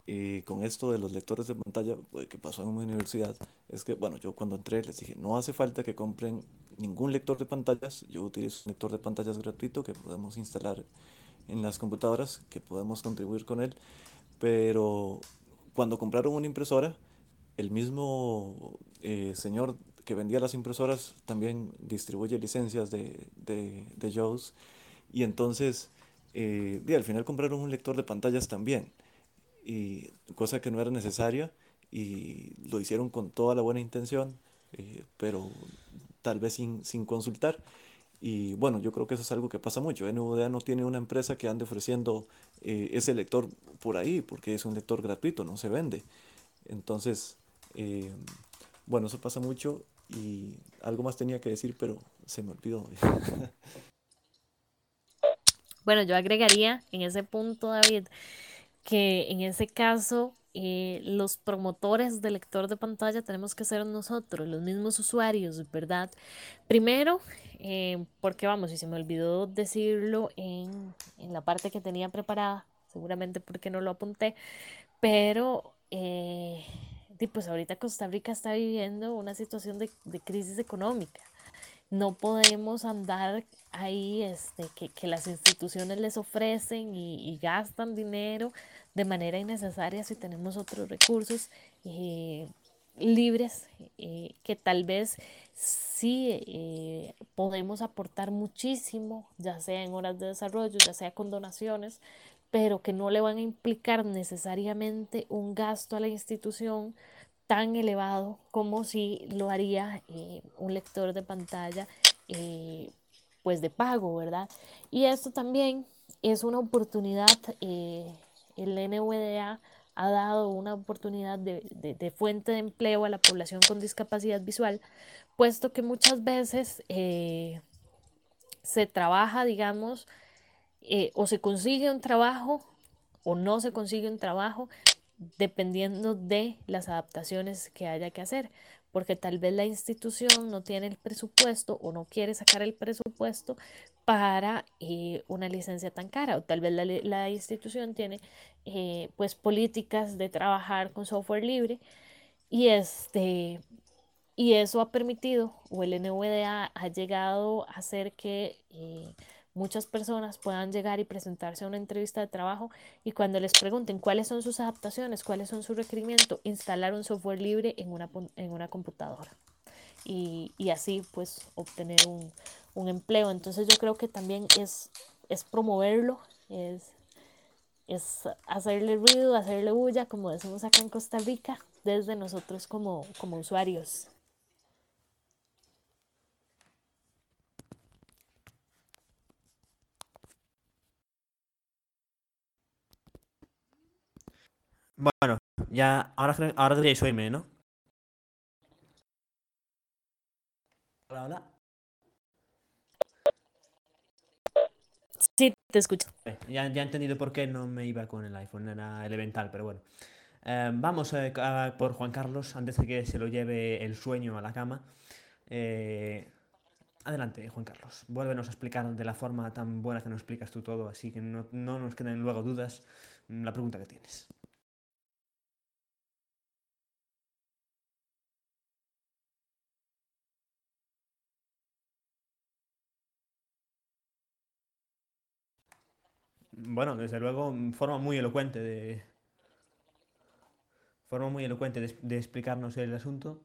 eh, con esto de los lectores de pantalla, eh, que pasó en mi universidad, es que, bueno, yo cuando entré les dije, no hace falta que compren ningún lector de pantallas, yo utilizo un lector de pantallas gratuito que podemos instalar en las computadoras, que podemos contribuir con él, pero cuando compraron una impresora, el mismo eh, señor que vendía las impresoras también distribuye licencias de, de, de JAWS y entonces eh, al final compraron un lector de pantallas también, y cosa que no era necesaria y lo hicieron con toda la buena intención, eh, pero tal vez sin, sin consultar. Y bueno, yo creo que eso es algo que pasa mucho. NVDA no tiene una empresa que ande ofreciendo eh, ese lector por ahí, porque es un lector gratuito, no se vende. Entonces, bueno, eso pasa mucho y algo más tenía que decir, pero se me olvidó. *laughs* Bueno, yo agregaría en ese punto, David, que en ese caso eh, los promotores del lector de pantalla tenemos que ser nosotros, los mismos usuarios, ¿verdad? Primero, eh, porque vamos, y se me olvidó decirlo en, la parte que tenía preparada, seguramente porque no lo apunté, pero eh, pues ahorita Costa Rica está viviendo una situación de, crisis económica. No podemos andar ahí, este, que, las instituciones les ofrecen y, gastan dinero de manera innecesaria si tenemos otros recursos. Eh, libres eh, que tal vez sí eh, podemos aportar muchísimo, ya sea en horas de desarrollo, ya sea con donaciones, pero que no le van a implicar necesariamente un gasto a la institución tan elevado como si lo haría eh, un lector de pantalla pues de pago, ¿verdad? Y esto también es una oportunidad, el NVDA ha dado una oportunidad de, fuente de empleo a la población con discapacidad visual, puesto que muchas veces eh, se trabaja, digamos, eh, o se consigue un trabajo o no se consigue un trabajo dependiendo de las adaptaciones que haya que hacer porque tal vez la institución no tiene el presupuesto o no quiere sacar el presupuesto para eh, una licencia tan cara, o tal vez la, institución tiene eh, pues políticas de trabajar con software libre y este y eso ha permitido o el NVDA ha llegado a hacer que muchas personas puedan llegar y presentarse a una entrevista de trabajo y cuando les pregunten cuáles son sus adaptaciones, cuáles son sus requerimientos, instalar un software libre en una, en una computadora. y, así pues obtener un, un, empleo. Entonces yo creo que también es, es promoverlo, es, es hacerle ruido, hacerle bulla, como decimos acá en Costa Rica, desde nosotros como, como usuarios. Bueno, ya ahora, ahora deberíais oírme, ¿no? Hola, hola. Sí, te escucho. Ya, ya he entendido por qué no me iba con el iPhone, era elemental, pero bueno. Eh, vamos eh, por Juan Carlos, antes de que se lo lleve el sueño a la cama. Eh, adelante, Juan Carlos. Vuélvenos a explicar de la forma tan buena que nos explicas tú todo, así que no, no nos queden luego dudas la pregunta que tienes. Bueno, desde luego, forma muy elocuente de. Forma muy elocuente de, explicarnos el asunto.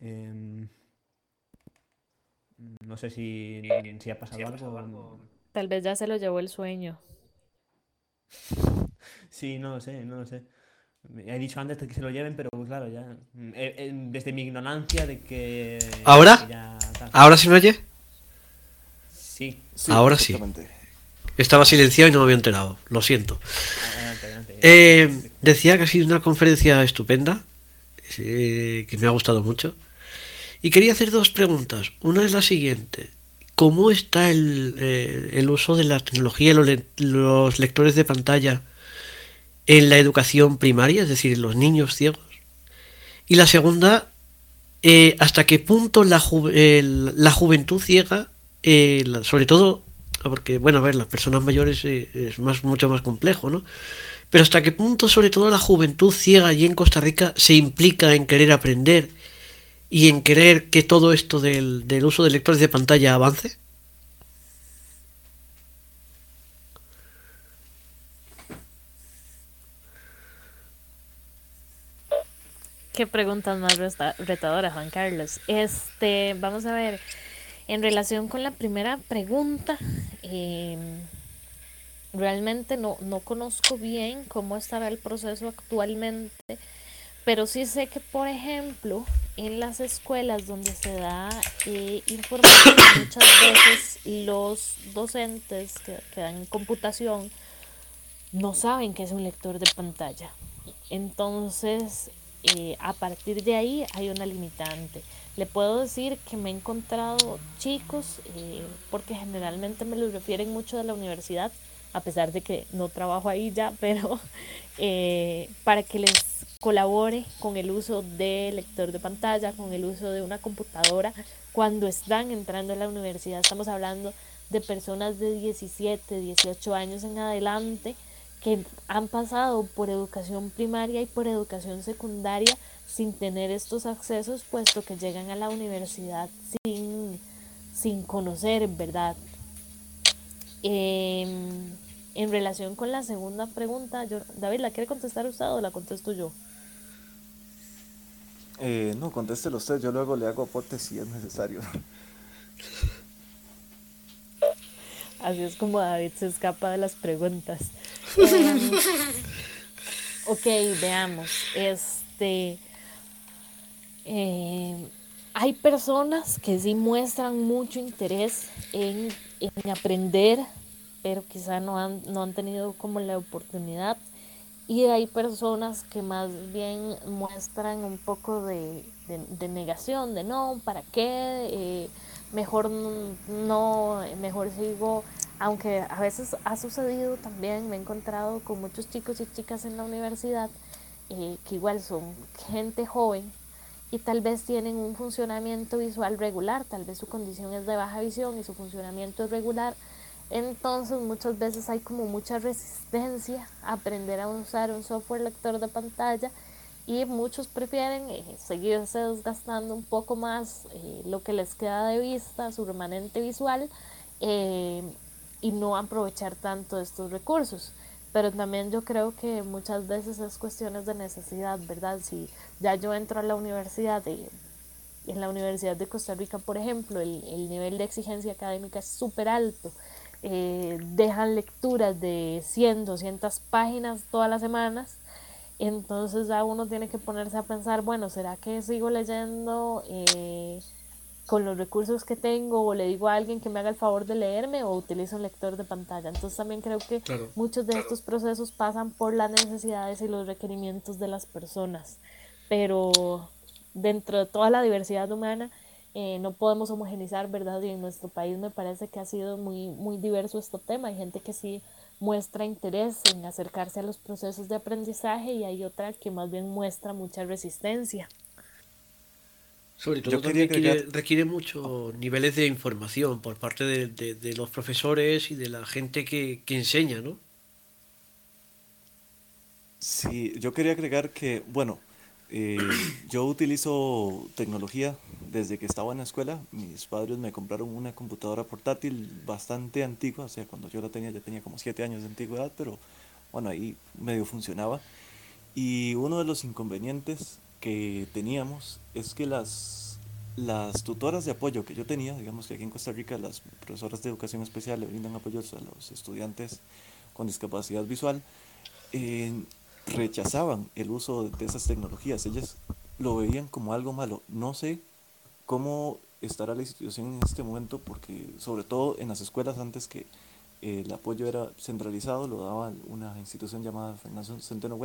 Em, no sé si, si ha pasado algo. Tal vez ya se lo llevó el sueño. *laughs* Sí, no lo sé, no lo sé. He dicho antes que se lo lleven, pero claro, ya. Eh, eh, desde mi ignorancia de que. ¿Ahora? ¿Ahora sí me oye? Sí. Ahora sí. Estaba silenciado y no me había enterado, lo siento. Eh, decía que ha sido una conferencia estupenda, eh, que me ha gustado mucho. Y quería hacer dos preguntas. Una es la siguiente. ¿Cómo está el, eh, uso de la tecnología los, los lectores de pantalla en la educación primaria, es decir, en los niños ciegos? Y la segunda, ¿hasta qué punto la, la juventud ciega, sobre todo porque, bueno, a ver, las personas mayores eh, es más, mucho más complejo, ¿no? Pero hasta qué punto, sobre todo, la juventud ciega allí en Costa Rica se implica en querer aprender y en querer que todo esto del, del uso de lectores de pantalla avance? Qué preguntas más retadoras, Juan Carlos. Este, vamos a ver. En relación con la primera pregunta, em, realmente no, no conozco bien cómo estará el proceso actualmente, pero sí sé que, por ejemplo, en las escuelas donde se da eh, información, muchas veces los docentes que, que dan computación no saben qué es un lector de pantalla. Entonces, eh, a partir de ahí hay una limitante. Le puedo decir que me he encontrado chicos, eh, porque generalmente me los refieren mucho de la universidad, a pesar de que no trabajo ahí ya, *laughs* pero eh, para que les colabore con el uso de lector de pantalla, con el uso de una computadora, cuando están entrando a la universidad. Estamos hablando de personas de 17, 18 años en adelante que han pasado por educación primaria y por educación secundaria sin tener estos accesos, puesto que llegan a la universidad sin, sin conocer, ¿verdad? Em, en relación con la segunda pregunta, yo, David, ¿la quiere contestar usted o la contesto yo? Eh, no, contéstelo usted, yo luego le hago aporte si es necesario. Así es como David se escapa de las preguntas. *laughs* Em, ok, veamos. Este. Em, hay personas que sí muestran mucho interés en, aprender, pero quizá no han, no han tenido como la oportunidad. Y hay personas que más bien muestran un poco de, negación, de no, ¿para qué? Eh, mejor no, mejor sigo, aunque a veces ha sucedido también, me he encontrado con muchos chicos y chicas en la universidad eh, que igual son gente joven y tal vez tienen un funcionamiento visual regular, tal vez su condición es de baja visión y su funcionamiento es regular, entonces muchas veces hay como mucha resistencia a aprender a usar un software lector de pantalla y muchos prefieren eh, seguirse desgastando un poco más eh, lo que les queda de vista, su remanente visual, eh, y no aprovechar tanto estos recursos. Pero también yo creo que muchas veces es cuestiones de necesidad, ¿verdad? Si ya yo entro a la universidad en la Universidad de Costa Rica, por ejemplo, el, el nivel de exigencia académica es súper alto. Eh, dejan lecturas de 100, 200 páginas todas las semanas. Entonces ya uno tiene que ponerse a pensar, bueno, ¿será que sigo leyendo eh, con los recursos que tengo o le digo a alguien que me haga el favor de leerme o utilizo un lector de pantalla? Entonces también creo que muchos de estos procesos pasan por las necesidades y los requerimientos de las personas. Pero dentro de toda la diversidad humana, eh, no podemos homogenizar, ¿verdad? Y en nuestro país me parece que ha sido muy, muy diverso este tema. Hay gente que sí muestra interés en acercarse a los procesos de aprendizaje y hay otra que más bien muestra mucha resistencia. Sobre todo también requiere, requiere muchos niveles de información por parte de, de, los profesores y de la gente que, que enseña, ¿no? Sí, yo quería agregar que, bueno, eh, yo utilizo tecnología desde que estaba en la escuela. Mis padres me compraron una computadora portátil bastante antigua, o sea, cuando yo la tenía ya tenía como 7 años de antigüedad, pero bueno, ahí medio funcionaba. Y uno de los inconvenientes que teníamos es que las, las tutoras de apoyo que yo tenía, digamos que aquí en Costa Rica las profesoras de educación especial le brindan apoyo a los estudiantes con discapacidad visual, eh, rechazaban el uso de esas tecnologías, ellas lo veían como algo malo. No sé cómo estará la institución en este momento, porque sobre todo en las escuelas antes que el apoyo era centralizado, lo daba una institución llamada Fernando Centeno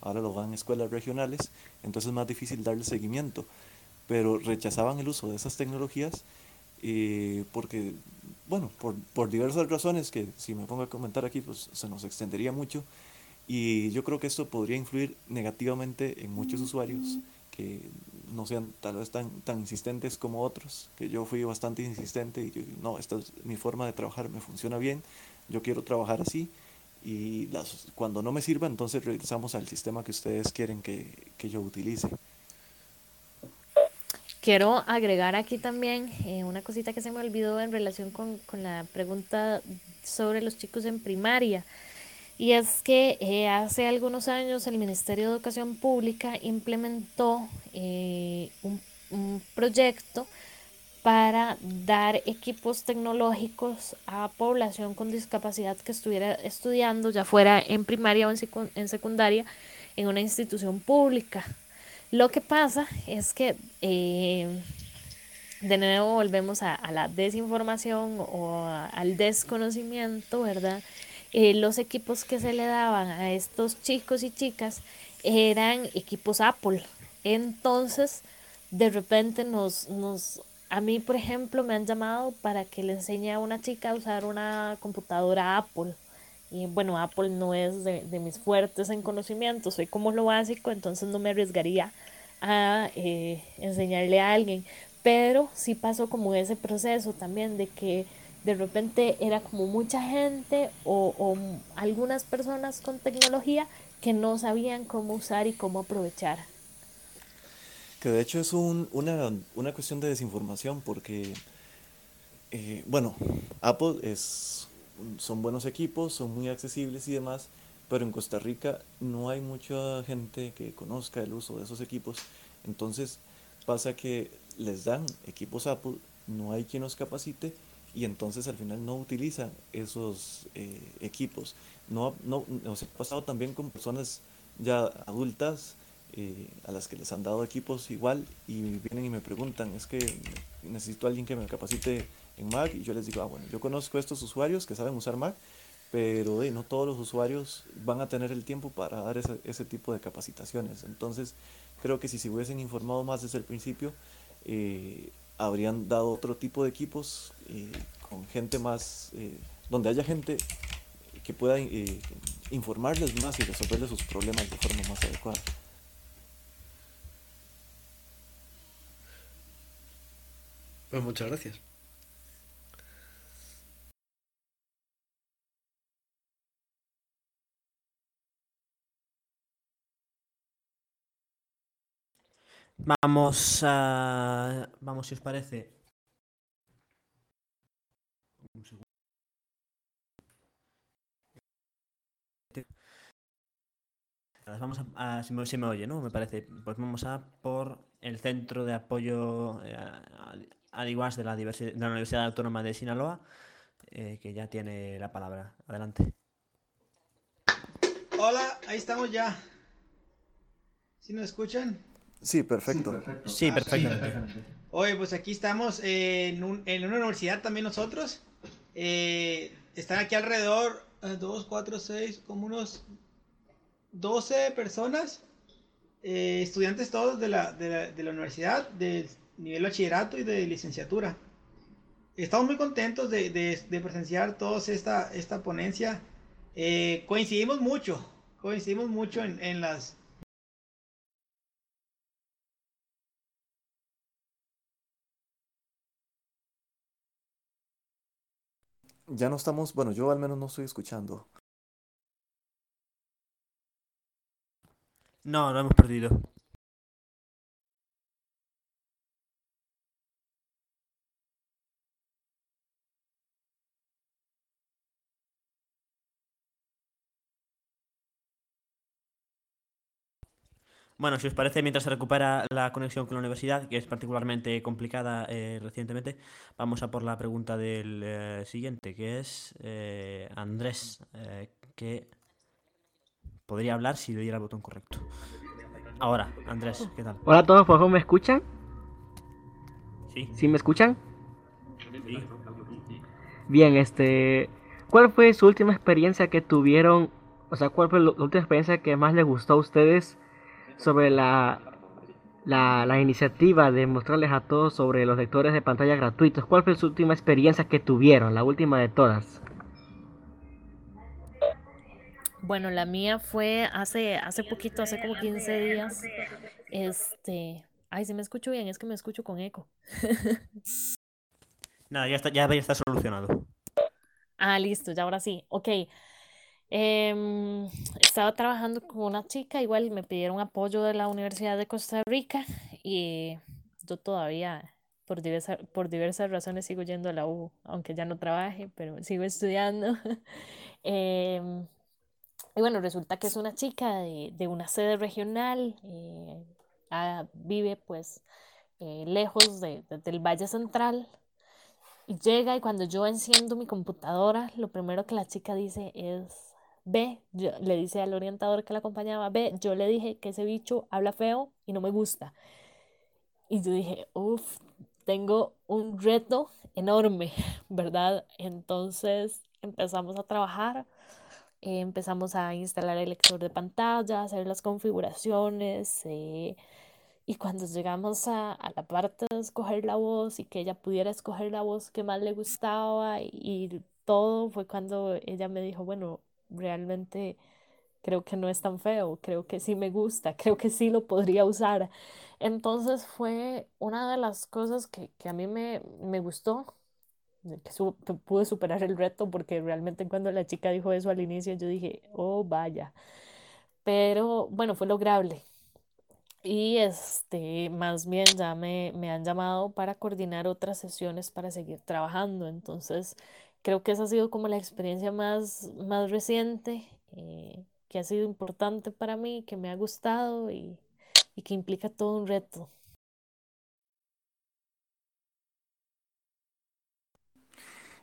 ahora lo dan escuelas regionales, entonces es más difícil darle seguimiento, pero rechazaban el uso de esas tecnologías eh, porque, bueno, por, por diversas razones que si me pongo a comentar aquí, pues se nos extendería mucho, y yo creo que esto podría influir negativamente en muchos usuarios que no sean tal vez tan, tan insistentes como otros, que yo fui bastante insistente y no, esta es mi forma de trabajar, me funciona bien, yo quiero trabajar así y las, cuando no me sirva entonces regresamos al sistema que ustedes quieren que, que yo utilice. Quiero agregar aquí también eh, una cosita que se me olvidó en relación con, con la pregunta sobre los chicos en primaria. Y es que eh, hace algunos años el Ministerio de Educación Pública implementó eh, un, proyecto para dar equipos tecnológicos a población con discapacidad que estuviera estudiando, ya fuera en primaria o en, secundaria, en una institución pública. Lo que pasa es que, eh, de nuevo, volvemos a, la desinformación o al desconocimiento, ¿verdad? Eh, los equipos que se le daban a estos chicos y chicas eran equipos Apple. Entonces, de repente nos, a mí, por ejemplo, me han llamado para que le enseñe a una chica a usar una computadora Apple. Y bueno, Apple no es de, mis fuertes en conocimiento, soy como lo básico, entonces no me arriesgaría a eh, enseñarle a alguien. Pero sí pasó como ese proceso también de que de repente era como mucha gente o, algunas personas con tecnología que no sabían cómo usar y cómo aprovechar. Que de hecho es un, una, una, cuestión de desinformación porque, eh, bueno, Apple es, son buenos equipos, son muy accesibles y demás, pero en Costa Rica no hay mucha gente que conozca el uso de esos equipos. Entonces pasa que les dan equipos Apple, no hay quien los capacite y entonces al final no utilizan esos eh, equipos. No, no, nos ha pasado también con personas ya adultas eh, a las que les han dado equipos igual y vienen y me preguntan, es que necesito alguien que me capacite en Mac y yo les digo, ah, bueno, yo conozco a estos usuarios que saben usar Mac, pero no todos los usuarios van a tener el tiempo para dar ese, ese, tipo de capacitaciones. Entonces, creo que si se hubiesen informado más desde el principio, eh, habrían dado otro tipo de equipos eh, con gente más, eh, donde haya gente que pueda eh, informarles más y resolverles sus problemas de forma más adecuada. Pues muchas gracias. Vamos a. Vamos, si os parece. Vamos a, si, me, oye, ¿no? Me parece. Pues vamos a por el Centro de Apoyo eh, Iguas de la, de la Universidad Autónoma de Sinaloa, eh, que ya tiene la palabra. Adelante. Hola, ahí estamos ya. ¿Sí nos escuchan? Sí, perfecto. Sí, perfectamente. Oye, pues aquí estamos en, una universidad también nosotros. Eh, están aquí alrededor, eh, dos, cuatro, seis, como unos 12 personas, eh, estudiantes todos de la, de, la, universidad, de nivel bachillerato y de licenciatura. Estamos muy contentos de, de presenciar todos esta, esta ponencia. coincidimos mucho, coincidimos mucho en, en las Ya no estamos, bueno, yo al menos no estoy escuchando. No, lo hemos perdido. Bueno, si os parece, mientras se recupera la conexión con la universidad, que es particularmente complicada eh, recientemente, vamos a por la pregunta del eh, siguiente, que es eh, Andrés, que podría hablar si le diera el botón correcto. Ahora, Andrés, ¿qué tal? Hola a todos, por favor, ¿me escuchan? Sí. ¿Sí me escuchan? Sí. Bien, este, ¿cuál fue su última experiencia que tuvieron? O sea, ¿cuál fue la última experiencia que más les gustó a ustedes? Sobre la, la, iniciativa de mostrarles a todos sobre los lectores de pantalla gratuitos. ¿Cuál fue su última experiencia que tuvieron? La última de todas. Bueno, la mía fue hace, hace poquito, hace como 15 días. Este. Ay, si me escucho bien, es que me escucho con eco. Nada, ya está, ya está solucionado. Ah, listo, ya ahora sí. Ok. Em, estaba trabajando con una chica, igual me pidieron apoyo de la Universidad de Costa Rica y yo todavía, por diversas, por diversas razones, sigo yendo a la U, aunque ya no trabaje, pero sigo estudiando. *laughs* Em, y bueno, resulta que es una chica de, de una sede regional, eh, ah, vive pues eh, lejos de, del Valle Central. Y llega y cuando yo enciendo mi computadora, lo primero que la chica dice es, ve, le dice al orientador que la acompañaba, ve, yo le dije que ese bicho habla feo y no me gusta. Y yo dije, uff, tengo un reto enorme, *laughs* ¿verdad? Entonces empezamos a trabajar, eh, empezamos a instalar el lector de pantalla, hacer las configuraciones. Eh, y cuando llegamos a, a, la parte de escoger la voz y que ella pudiera escoger la voz que más le gustaba y, y todo, fue cuando ella me dijo, bueno, realmente creo que no es tan feo, creo que sí me gusta, *laughs* creo que sí lo podría usar. Entonces fue una de las cosas que, a mí me, gustó, que, pude superar el reto, porque realmente cuando la chica dijo eso al inicio yo dije, oh vaya, pero bueno, fue lograble. Y este, más bien ya me, me han llamado para coordinar otras sesiones para seguir trabajando. Entonces, creo que esa ha sido como la experiencia más, más reciente, eh, que ha sido importante para mí, que me ha gustado y, que implica todo un reto.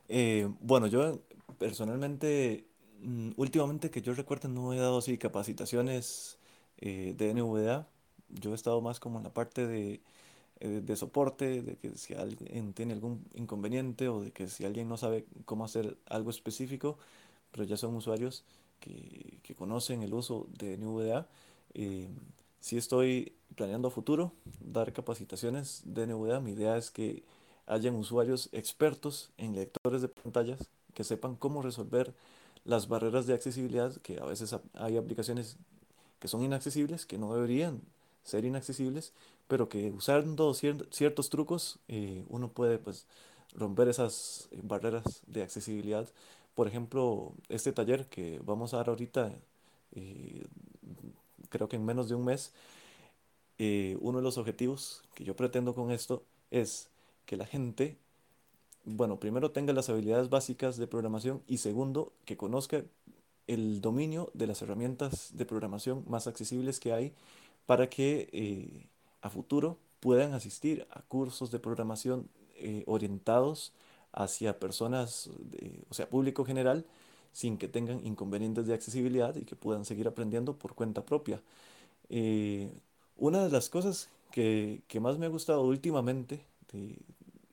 Eh, bueno, yo personalmente, mm, últimamente que yo recuerdo no he dado así capacitaciones eh, de NVDA. Yo he estado más como en la parte de eh, de soporte, de que si alguien tiene algún inconveniente o de que si alguien no sabe cómo hacer algo específico, pero ya son usuarios que, que conocen el uso de NVDA. Eh, si estoy planeando a futuro dar capacitaciones de NVDA, mi idea es que hayan usuarios expertos en lectores de pantallas que sepan cómo resolver las barreras de accesibilidad, que a veces hay aplicaciones que son inaccesibles, que no deberían ser inaccesibles, pero que usando ciertos trucos eh, uno puede pues romper esas eh, barreras de accesibilidad. Por ejemplo, este taller que vamos a dar ahorita, eh, creo que en menos de un mes, uno de los objetivos que yo pretendo con esto es que la gente, bueno, primero tenga las habilidades básicas de programación y segundo, que conozca el dominio de las herramientas de programación más accesibles que hay para que a futuro puedan asistir a cursos de programación eh, orientados hacia personas, o sea, público general, sin que tengan inconvenientes de accesibilidad y que puedan seguir aprendiendo por cuenta propia. Eh, una de las cosas que, que, más me ha gustado últimamente de,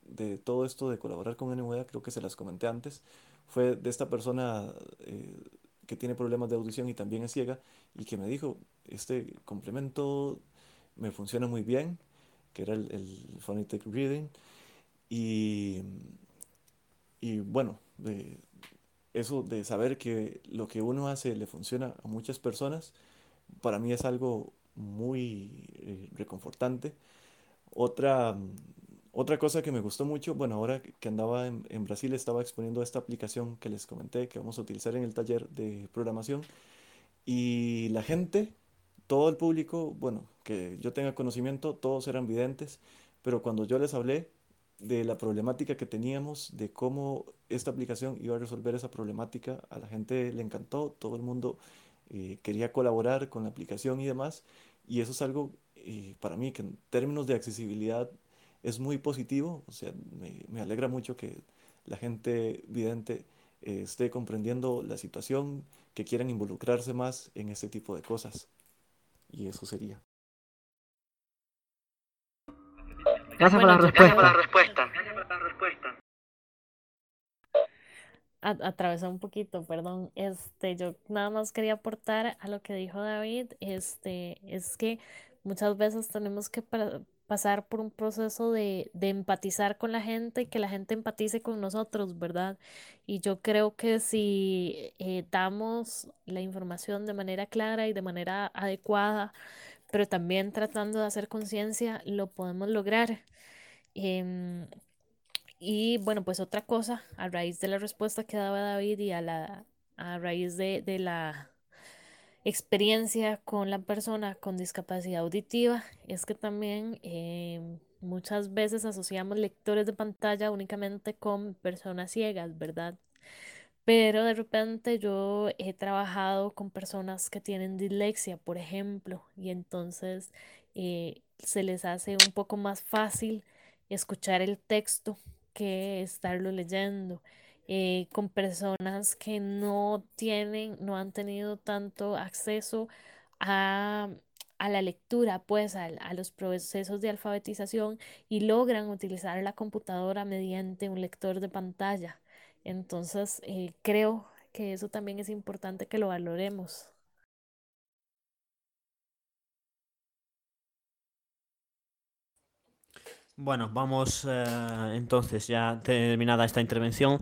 de, todo esto de colaborar con NVA, creo que se las comenté antes, fue de esta persona eh, que tiene problemas de audición y también es ciega y que me dijo, este complemento me funciona muy bien, que era el, el Phonetic Reading. Y, y bueno, de, eso de saber que lo que uno hace le funciona a muchas personas, para mí es algo muy eh, reconfortante. Otra, otra cosa que me gustó mucho, bueno, ahora que andaba en, en, Brasil estaba exponiendo esta aplicación que les comenté que vamos a utilizar en el taller de programación y la gente, todo el público, bueno, que yo tenga conocimiento, todos eran videntes, pero cuando yo les hablé de la problemática que teníamos, de cómo esta aplicación iba a resolver esa problemática, a la gente le encantó, todo el mundo eh, quería colaborar con la aplicación y demás, y eso es algo eh, para mí que en términos de accesibilidad es muy positivo, o sea, me, alegra mucho que la gente vidente eh, esté comprendiendo la situación, que quieran involucrarse más en este tipo de cosas. Y eso sería. Gracias, bueno, por, la gracias por la respuesta. Gracias por la respuesta. Atravesó un poquito, perdón. Este, yo nada más quería aportar a lo que dijo David. Este, es que muchas veces tenemos que pasar por un proceso de, de, empatizar con la gente y que la gente empatice con nosotros, ¿verdad? Y yo creo que si eh, damos la información de manera clara y de manera adecuada, pero también tratando de hacer conciencia, lo podemos lograr. Em, y bueno, pues otra cosa, a raíz de la respuesta que daba David y a, la, a raíz de, de la experiencia con la persona con discapacidad auditiva, es que también em, muchas veces asociamos lectores de pantalla únicamente con personas ciegas, ¿verdad? Pero de repente yo he trabajado con personas que tienen dislexia, por ejemplo, y entonces eh, se les hace un poco más fácil escuchar el texto que estarlo leyendo. Eh, con personas que no tienen, no han tenido tanto acceso a, a la lectura, pues a, a, los procesos de alfabetización y logran utilizar la computadora mediante un lector de pantalla. Entonces, eh, creo que eso también es importante que lo valoremos. Bueno, vamos eh, entonces, ya terminada esta intervención,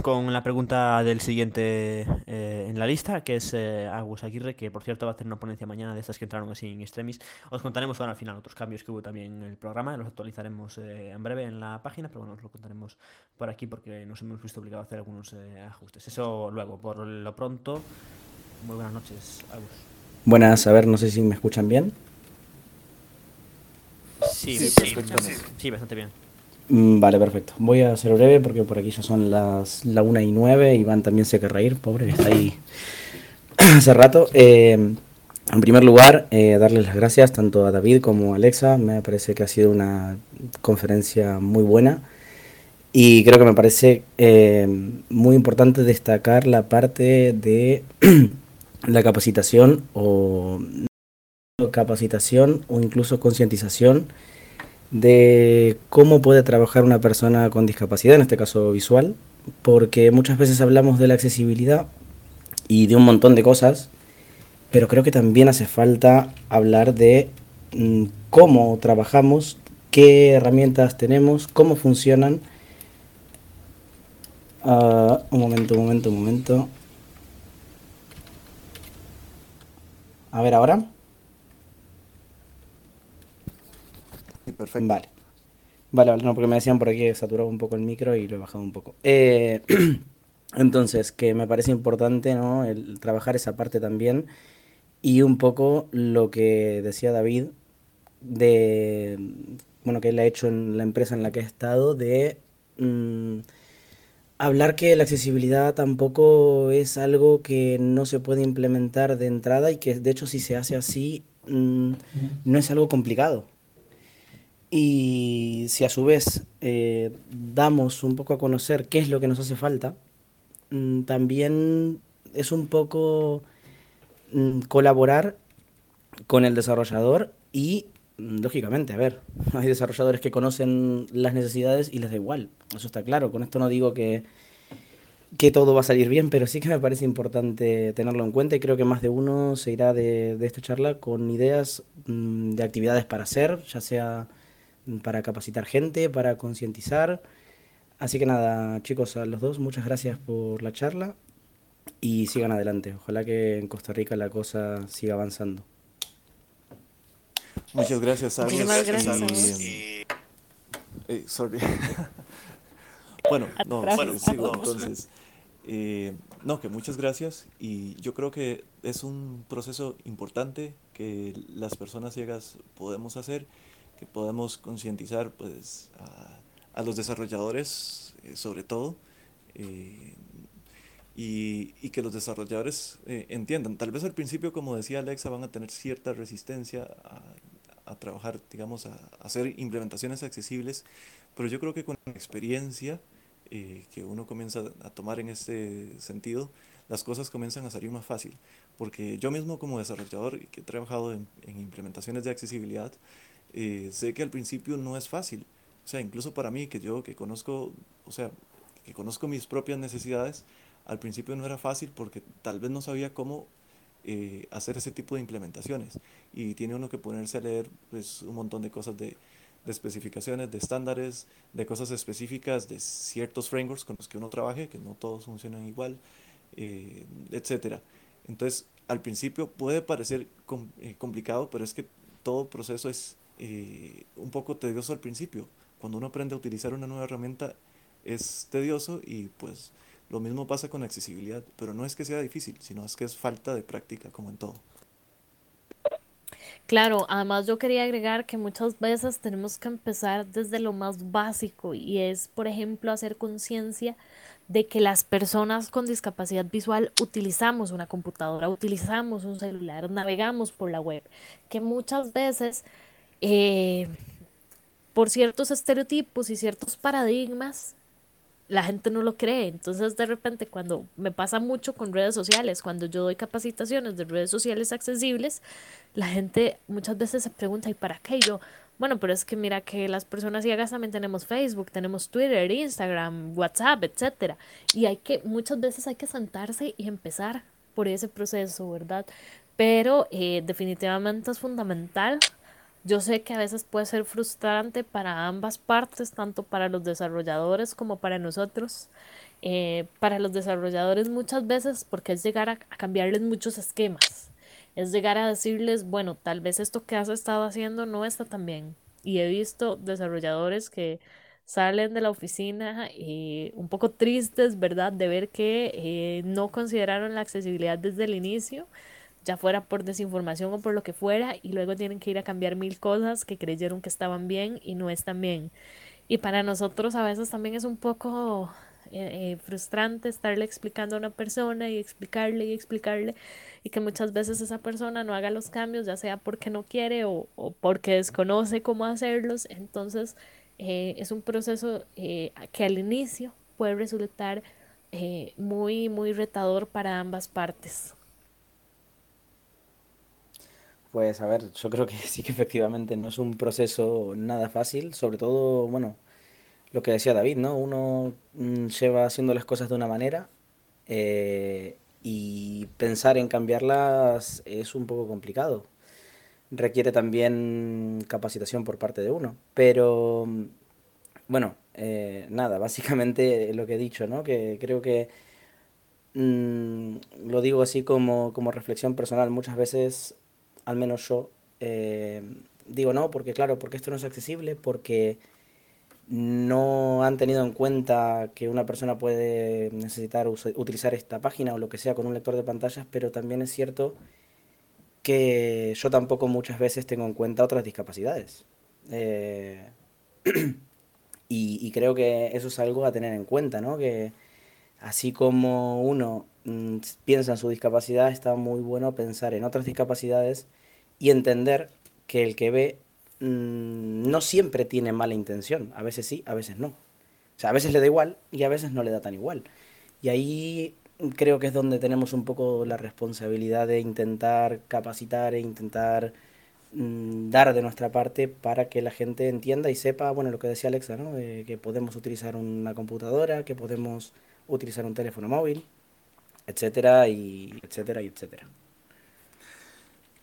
con la pregunta del siguiente eh, en la lista, que es eh, Agus Aguirre, que por cierto va a hacer una ponencia mañana de estas que entraron así en extremis. Os contaremos ahora al final otros cambios que hubo también en el programa, los actualizaremos eh, en breve en la página, pero bueno, os lo contaremos por aquí porque nos hemos visto obligados a hacer algunos eh, ajustes. Eso luego, por lo pronto, muy buenas noches, Agus. Buenas, a ver, no sé si me escuchan bien. Sí, sí, sí, sí, sí bastante bien. Mm, vale, perfecto. Voy a ser breve porque por aquí ya son las la 1 y 9. Iván también se querrá ir, pobre, que está ahí *clears throat* hace rato. Eh, en primer lugar, eh, darles las gracias tanto a David como a Alexa. Me parece que ha sido una conferencia muy buena. Y creo que me parece eh, muy importante destacar la parte de *clears throat* la capacitación o capacitación o incluso concientización de cómo puede trabajar una persona con discapacidad, en este caso visual, porque muchas veces hablamos de la accesibilidad y de un montón de cosas, pero creo que también hace falta hablar de mm, cómo trabajamos, qué herramientas tenemos, cómo funcionan. Uh, un momento, un momento, un momento. A ver ahora. Perfecto. Vale. Vale, no, porque me decían por aquí que saturaba un poco el micro y lo he bajado un poco. Eh, *clears throat* entonces, que me parece importante, ¿no? El trabajar esa parte también. Y un poco lo que decía David, de, bueno, que él ha hecho en la empresa en la que ha estado, de mmm, hablar que la accesibilidad tampoco es algo que no se puede implementar de entrada y que de hecho si se hace así mm, no es algo complicado. Y si a su vez eh, damos un poco a conocer qué es lo que nos hace falta, mm, también es un poco mm, colaborar con el desarrollador y, lógicamente, a ver, *laughs* hay desarrolladores que conocen las necesidades y les da igual, eso está claro. Con esto no digo que que todo va a salir bien, pero sí que me parece importante tenerlo en cuenta y creo que más de uno se irá de, esta charla con ideas mm, de actividades para hacer, ya sea para capacitar gente, para concientizar. Así que nada, chicos, a los dos, muchas gracias por la charla y sigan adelante. Ojalá que en Costa Rica la cosa siga avanzando. Muchas gracias, Muchas gracias. Eh, sorry. *laughs* bueno, no, sigo entonces. Eh, no, que muchas gracias y yo creo que es un proceso importante que las personas ciegas podemos hacer, que podemos concientizar pues, a, los desarrolladores eh, sobre todo eh, y, y, que los desarrolladores entiendan. Tal vez al principio, como decía Alexa, van a tener cierta resistencia a, a trabajar, digamos, a, a hacer implementaciones accesibles, pero yo creo que con experiencia eh, que uno comienza a tomar en este sentido, las cosas comienzan a salir más fácil. Porque yo mismo como desarrollador que he trabajado en, implementaciones de accesibilidad, eh, sé que al principio no es fácil. O sea, incluso para mí, que yo que conozco, o sea, que conozco mis propias necesidades, al principio no era fácil porque tal vez no sabía cómo eh, hacer ese tipo de implementaciones. Y tiene uno que ponerse a leer pues, un montón de cosas de de especificaciones, de estándares, de cosas específicas, de ciertos frameworks con los que uno trabaje, que no todos funcionan igual, eh, etc. Entonces, al principio puede parecer eh, complicado, pero es que todo proceso es eh, un poco tedioso al principio. Cuando uno aprende a utilizar una nueva herramienta es tedioso y pues lo mismo pasa con accesibilidad, pero no es que sea difícil, sino es que es falta de práctica, como en todo. Claro, además yo quería agregar que muchas veces tenemos que empezar desde lo más básico y es, por ejemplo, hacer conciencia de que las personas con discapacidad visual utilizamos una computadora, utilizamos un celular, navegamos por la web, que muchas veces eh, por ciertos estereotipos y ciertos paradigmas la gente no lo cree. Entonces, de repente, cuando me pasa mucho con redes sociales, cuando yo doy capacitaciones de redes sociales accesibles, la gente muchas veces se pregunta, ¿y para qué? Yo, bueno, pero es que mira que las personas ciegas también tenemos Facebook, tenemos Twitter, Instagram, WhatsApp, etcétera. Y hay que, muchas veces hay que sentarse y empezar por ese proceso, ¿verdad? Pero eh, definitivamente es fundamental yo sé que a veces puede ser frustrante para ambas partes, tanto para los desarrolladores como para nosotros. Eh, para los desarrolladores muchas veces porque es llegar a, cambiarles muchos esquemas. Es llegar a decirles, bueno, tal vez esto que has estado haciendo no está tan bien. Y he visto desarrolladores que salen de la oficina eh, un poco tristes, ¿verdad? De ver que eh, no consideraron la accesibilidad desde el inicio ya fuera por desinformación o por lo que fuera, y luego tienen que ir a cambiar mil cosas que creyeron que estaban bien y no están bien. Y para nosotros a veces también es un poco eh, eh, frustrante estarle explicando a una persona y explicarle y explicarle y que muchas veces esa persona no haga los cambios, ya sea porque no quiere o, porque desconoce cómo hacerlos. Entonces eh, es un proceso que al inicio puede resultar muy, muy retador para ambas partes. Pues a ver, yo creo que *laughs* sí que efectivamente no es un proceso nada fácil, sobre todo, bueno, lo que decía David, ¿no? Uno mm, lleva haciendo las cosas de una manera eh, y pensar en cambiarlas es un poco complicado. Requiere también capacitación por parte de uno, pero bueno, eh, nada, básicamente *laughs* lo que he dicho, ¿no? Que creo que mm, lo digo así como, como reflexión personal, muchas veces al menos yo, eh, digo no, porque claro, porque esto no es accesible, porque no han tenido en cuenta que una persona puede necesitar utilizar esta página o lo que sea con un lector de pantallas, pero también es cierto que yo tampoco muchas veces tengo en cuenta otras discapacidades. Eh, *clears throat* y, creo que eso es algo a tener en cuenta, ¿no? Que así como uno piensa en su discapacidad, está muy bueno pensar en otras discapacidades y entender que el que ve mm, no siempre tiene mala intención. A veces sí, a veces no. O sea, a veces le da igual y a veces no le da tan igual. Y ahí creo que es donde tenemos un poco la responsabilidad de intentar capacitar e intentar mm, dar de nuestra parte para que la gente entienda y sepa, bueno, lo que decía Alexa, ¿no? que podemos utilizar una computadora, que podemos utilizar un teléfono móvil, etcétera, y etcétera, y etcétera.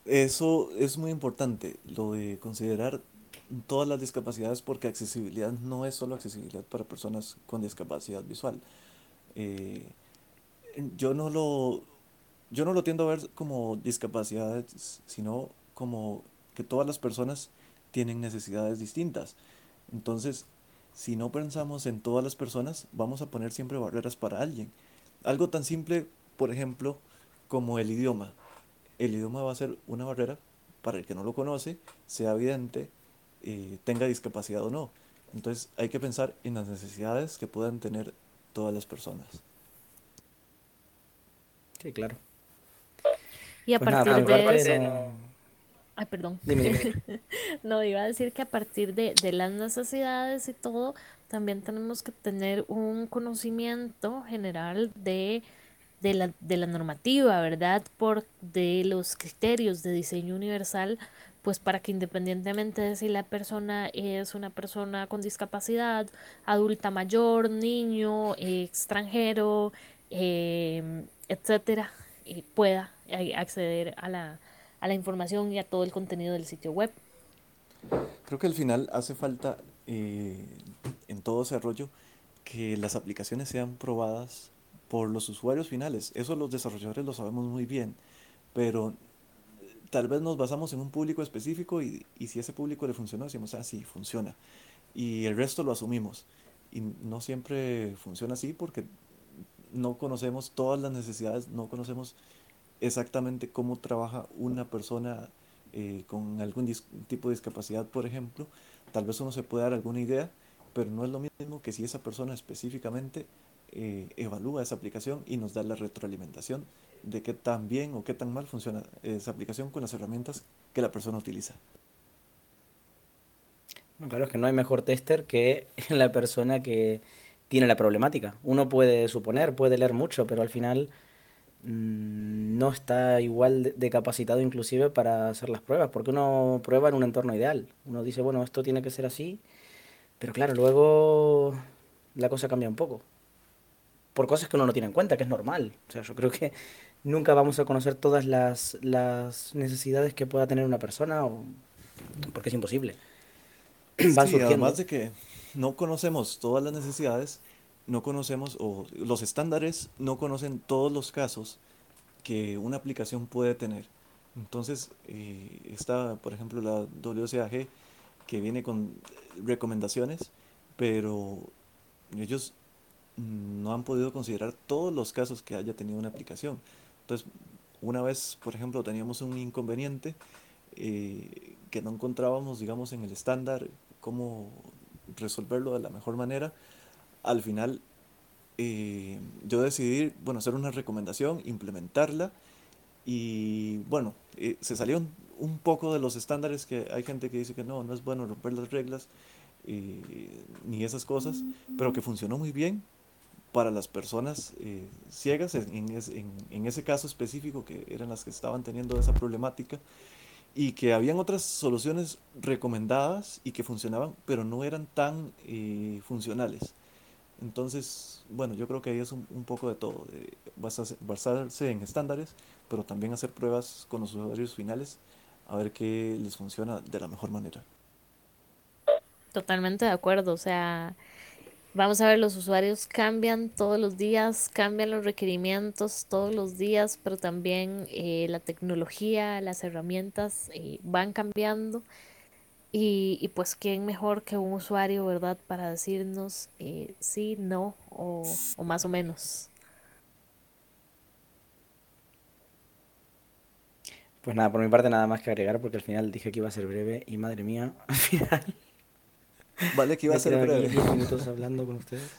Eso es muy importante, lo de considerar todas las discapacidades, porque accesibilidad no es solo accesibilidad para personas con discapacidad visual. Eh, yo no lo yo no lo tiendo a ver como discapacidades, sino como que todas las personas tienen necesidades distintas. Entonces, si no pensamos en todas las personas, vamos a poner siempre barreras para alguien. Algo tan simple, por ejemplo, como el idioma. El idioma va a ser una barrera para el que no lo conoce, sea evidente, eh, tenga discapacidad o no. Entonces hay que pensar en las necesidades que puedan tener todas las personas. Sí, claro. Y a pues partir de eso... Ay, perdón. *laughs* no, iba a decir que a partir de, de, las necesidades y todo, también tenemos que tener un conocimiento general de, de, la, de la normativa, ¿verdad? Por de los criterios de diseño universal, pues para que independientemente de si la persona es una persona con discapacidad, adulta mayor, niño, extranjero, eh, etcétera, y pueda acceder a la, a la información y a todo el contenido del sitio web. Creo que al final hace falta eh, en todo ese rollo que las aplicaciones sean probadas por los usuarios finales. Eso los desarrolladores lo sabemos muy bien, pero tal vez nos basamos en un público específico y, y si ese público le funcionó, decimos, ah, sí, funciona. Y el resto lo asumimos. Y no siempre funciona así porque no conocemos todas las necesidades, no conocemos exactamente cómo trabaja una persona eh, con algún tipo de discapacidad, por ejemplo. Tal vez uno se puede dar alguna idea, pero no es lo mismo que si esa persona específicamente eh, evalúa esa aplicación y nos da la retroalimentación de qué tan bien o qué tan mal funciona esa aplicación con las herramientas que la persona utiliza. claro, es que no hay mejor tester que *laughs* la persona que tiene la problemática. Uno puede suponer, puede leer mucho, pero al final no está igual de, capacitado inclusive para hacer las pruebas, porque uno prueba en un entorno ideal. Uno dice, bueno, esto tiene que ser así, pero claro, luego la cosa cambia un poco. Por cosas que uno no tiene en cuenta, que es normal. O sea, yo creo que nunca vamos a conocer todas las, las necesidades que pueda tener una persona, o, porque es imposible. *clears throat* Van surgiendo. Además de que no conocemos todas las necesidades, no conocemos, o los estándares no conocen todos los casos que una aplicación puede tener. Entonces, eh, está, por ejemplo, la WCAG que viene con recomendaciones, pero ellos no han podido considerar todos los casos que haya tenido una aplicación. Entonces, una vez, por ejemplo, teníamos un inconveniente eh, que no encontrábamos, digamos, en el estándar cómo resolverlo de la mejor manera. Al final, eh, yo decidí, bueno, hacer una recomendación, implementarla y bueno, eh, se salió un, poco de los estándares que hay gente que dice que no, no es bueno romper las reglas eh, ni esas cosas, pero que funcionó muy bien para las personas ciegas en, ese caso específico que eran las que estaban teniendo esa problemática y que habían otras soluciones recomendadas y que funcionaban, pero no eran tan funcionales. Entonces, bueno, yo creo que ahí es un, poco de todo, de basarse, en estándares, pero también hacer pruebas con los usuarios finales a ver qué les funciona de la mejor manera. Totalmente de acuerdo, o sea, Vamos a ver, los usuarios cambian todos los días, cambian los requerimientos todos los días, pero también eh, la tecnología, las herramientas eh, van cambiando. Y, y, pues, ¿quién mejor que un usuario, verdad, para decirnos eh, sí, no o, o más o menos? Pues nada, por mi parte nada más que agregar porque al final dije que iba a ser breve y madre mía, *laughs* al final Vale, que iba a ser breve. 10 minutos hablando con ustedes.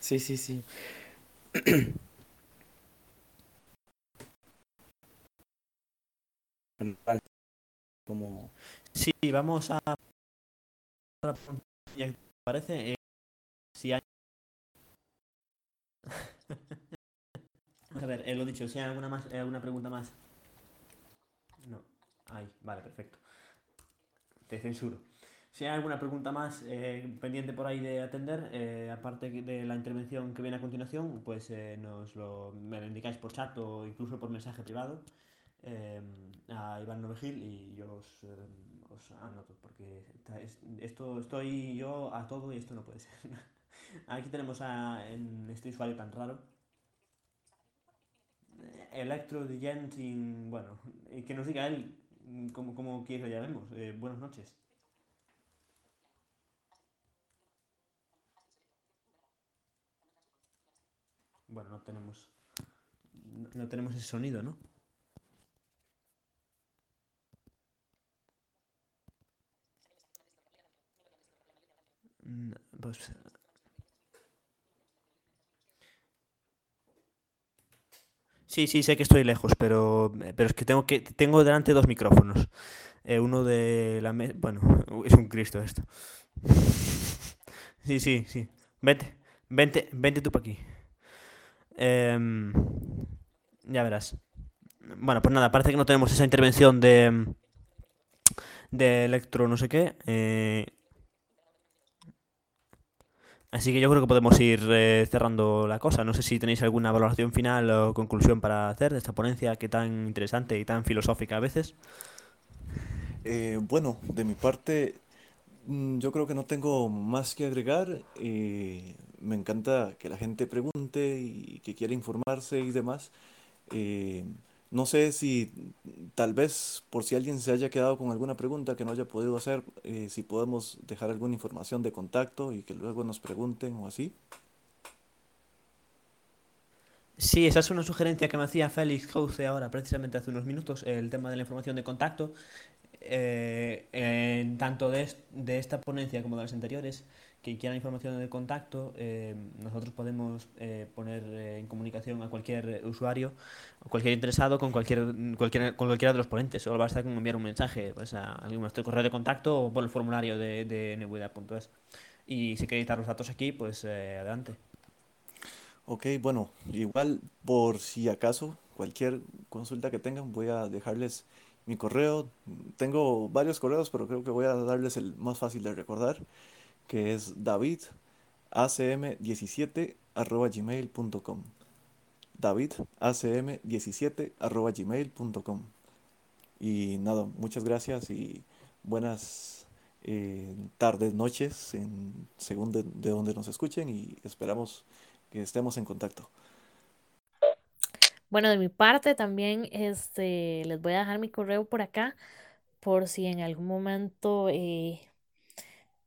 Sí, sí, sí. *clears throat* como... Sí, vamos a... Parece, eh, si hay... Vamos *laughs* a ver, eh, lo dicho, si hay alguna, más, eh, alguna pregunta más. No, ahí, vale, perfecto. Te censuro. Si hay alguna pregunta más eh, pendiente por ahí de atender, aparte de la intervención que viene a continuación, pues nos lo, me lo indicáis por chat o incluso por mensaje privado a Iván Novegil y yo os, os anoto, porque esta- es- esto estoy yo a todo y esto no puede ser. *laughs* Aquí tenemos a, este usuario tan raro. Electro Digenting, bueno, que nos diga él cómo quiere que lo llamemos. Eh, buenas noches. Bueno, no tenemos. No, no tenemos ese sonido, ¿no? Pues. Sí, sí, sé que estoy lejos, pero, pero es que tengo que tengo delante dos micrófonos. Eh, uno de la mesa. Bueno, *laughs* es un Cristo esto. *laughs* Sí, sí, sí. Vente, vente, vente tú para aquí. Em, ya verás. Bueno, pues nada, parece que no tenemos esa intervención de, de electro no sé qué. eh, así que yo creo que podemos ir eh, cerrando la cosa. No sé si tenéis alguna valoración final o conclusión para hacer de esta ponencia que tan interesante y tan filosófica a veces. Eh, bueno, de mi parte, mm, yo creo que no tengo más que agregar. eh, me encanta que la gente pregunte y que quiera informarse y demás. No sé si tal vez por si alguien se haya quedado con alguna pregunta que no haya podido hacer, eh, si podemos dejar alguna información de contacto y que luego nos pregunten o así. Sí, esa es una sugerencia que me hacía Félix Jauce ahora, precisamente hace unos minutos, el tema de la información de contacto, eh, en tanto de, de esta ponencia como de las anteriores, que quieran información de contacto, eh, nosotros podemos eh, poner eh, en comunicación a cualquier usuario o cualquier interesado con cualquier, cualquier- con cualquiera de los ponentes. Solo basta con enviar un mensaje pues, a algún nuestro correo de contacto o por el formulario de, de. Y si queréis dar los datos aquí, pues eh, adelante. Ok, bueno, igual por si acaso, cualquier consulta que tengan, voy a dejarles mi correo. Tengo varios correos, pero creo que voy a darles el más fácil de recordar, que es davidacm17@gmail.com. davidacm17@gmail.com. Y nada, muchas gracias y buenas eh, tardes, noches, en, según de, de donde nos escuchen y esperamos que estemos en contacto. Bueno, de mi parte también este, les voy a dejar mi correo por acá por si en algún momento eh,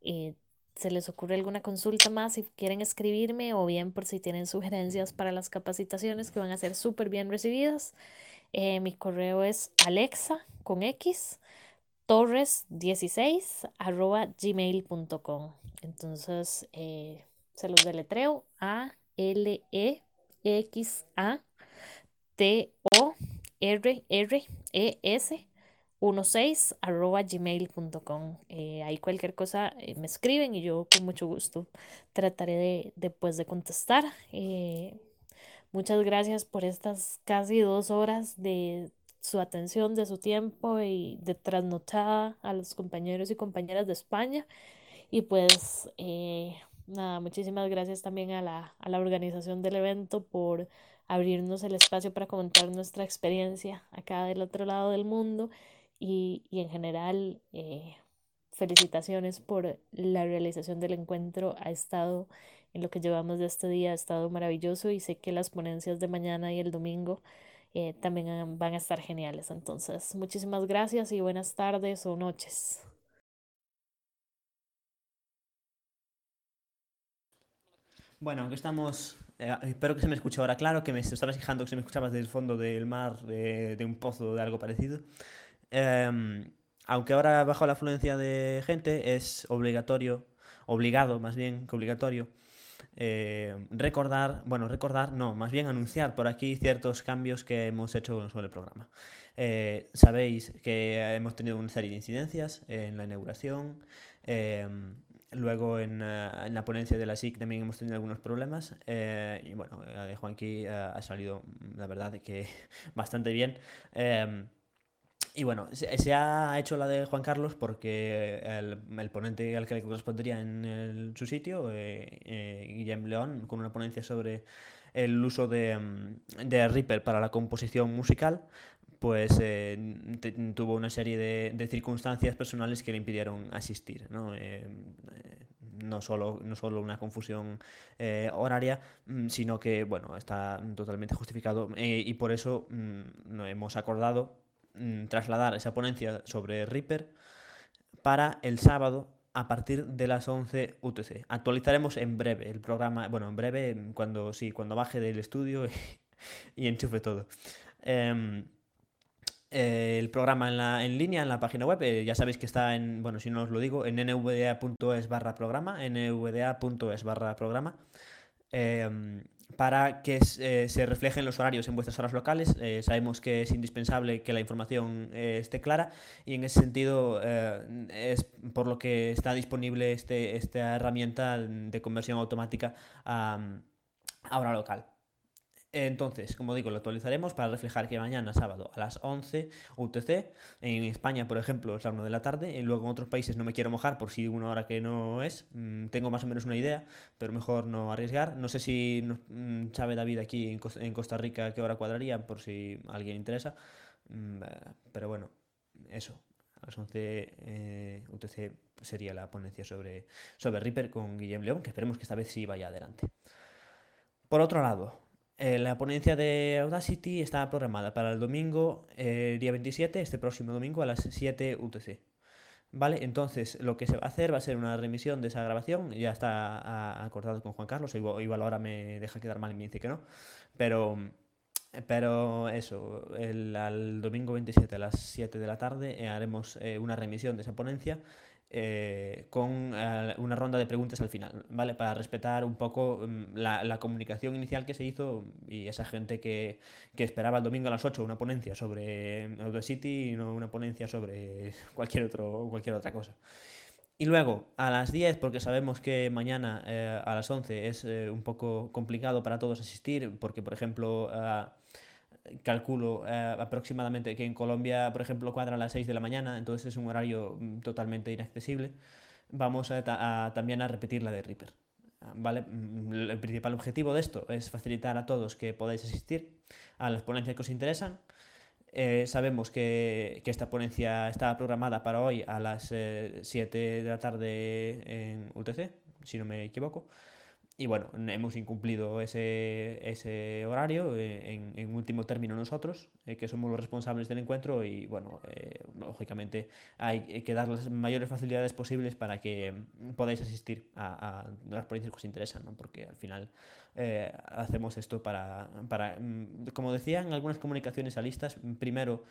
eh, se les ocurre alguna consulta más, si quieren escribirme o bien por si tienen sugerencias para las capacitaciones que van a ser súper bien recibidas. Eh, mi correo es alexa con x torres16 arroba gmail.com. Entonces eh, se los deletreo a l e x a t o r r e s 16 arroba gmail.com. Eh, ahí cualquier cosa eh, me escriben y yo con mucho gusto trataré de, de, pues, de contestar. Eh, muchas gracias por estas casi dos horas de su atención, de su tiempo y de trasnochada a los compañeros y compañeras de España. Y pues nada, muchísimas gracias también a la, a la organización del evento por abrirnos el espacio para comentar nuestra experiencia acá del otro lado del mundo y, y en general eh, felicitaciones por la realización del encuentro. Ha estado en lo que llevamos de este día, ha estado maravilloso y sé que las ponencias de mañana y el domingo eh, también van a estar geniales. Entonces, muchísimas gracias y buenas tardes o noches. Bueno, aunque estamos eh, espero que se me escuche ahora claro, que me estabas fijando que se me escuchaba desde el fondo del mar, de, de un pozo de algo parecido. Eh, aunque ahora bajo la afluencia de gente es obligatorio, obligado más bien que obligatorio, eh, recordar, bueno, recordar, no, más bien anunciar por aquí ciertos cambios que hemos hecho sobre el programa. Eh, sabéis que hemos tenido una serie de incidencias en la inauguración. em, luego en, eh, en la ponencia de la SIC también hemos tenido algunos problemas. eh, y bueno, la de Juanqui eh, ha salido, la verdad, que *laughs* bastante bien. Y bueno, se, ha hecho la de Juan Carlos porque el, ponente al que le correspondería en su sitio, eh, eh, León, con una ponencia sobre el uso de, mm, de Reaper para la composición musical, pues eh, tuvo una serie de, circunstancias personales que le impidieron asistir, ¿no? Eh, eh, no solo, no solo una confusión horaria, mm, sino que, bueno, está totalmente justificado y por eso mm, hemos acordado mm, trasladar esa ponencia sobre Reaper para el sábado a partir de las 11 UTC. Actualizaremos en breve el programa, bueno, en breve, cuando sí, cuando baje del estudio *laughs* y enchufe todo. Em, eh, el programa en, la, en línea en la página web, eh, ya sabéis que está en, bueno, si no os lo digo, en nvda.es barra programa, nvda.es barra programa, em, para que eh, se reflejen los horarios en vuestras horas locales. Eh, sabemos que es indispensable que la información eh, esté clara y en ese sentido es por lo que está disponible este, esta herramienta de conversión automática a hora local. Entonces, como digo, lo actualizaremos para reflejar que mañana, sábado, a las 11 UTC, en España, por ejemplo, es la 1 de la tarde, y luego en otros países no me quiero mojar por si una hora que no es, mm, tengo más o menos una idea, pero mejor no arriesgar. No sé si mm, sabe David aquí en Costa Rica qué hora cuadraría, por si a alguien interesa, Mm, eh, pero bueno, eso. A las 11 eh, UTC sería la ponencia sobre, sobre Reaper con Guillem León, que esperemos que esta vez sí vaya adelante. Por otro lado, eh, la ponencia de Audacity está programada para el domingo, eh, día 27, este próximo domingo a las 7 UTC. ¿Vale? Entonces, lo que se va a hacer va a ser una remisión de esa grabación. Ya está a- acordado con Juan Carlos. Igual, igual ahora me deja quedar mal y me dice que no. Pero, pero eso, el, al domingo 27 a las 7 de la tarde eh, haremos eh, una remisión de esa ponencia eh, con eh, una ronda de preguntas al final, ¿vale? Para respetar un poco mm, la, la comunicación inicial que se hizo y esa gente que, que esperaba el domingo a las 8 una ponencia sobre Audacity y no una ponencia sobre *laughs* cualquier, otro, cualquier otra cosa. Y luego, a las 10, porque sabemos que mañana eh, a las 11 es eh, un poco complicado para todos asistir, porque, por ejemplo, ah, calculo eh, aproximadamente que en Colombia, por ejemplo, cuadra a las 6 de la mañana, entonces es un horario mm, totalmente inaccesible. Vamos a ta- a también a repetir la de Reaper. ¿Vale? Mm, El principal objetivo de esto es facilitar a todos que podáis asistir a las ponencias que os interesan. Eh, sabemos que, que esta ponencia está programada para hoy a las eh, 7 de la tarde en UTC, si no me equivoco. Y bueno, hemos incumplido ese, ese horario eh, en, en último término nosotros, eh, que somos los responsables del encuentro y bueno, eh, lógicamente hay que dar las mayores facilidades posibles para que mm, podáis asistir a, a las ponencias que os interesan. Porque al final eh, hacemos esto para, para, mm, como decían algunas comunicaciones alistas, mm, primero...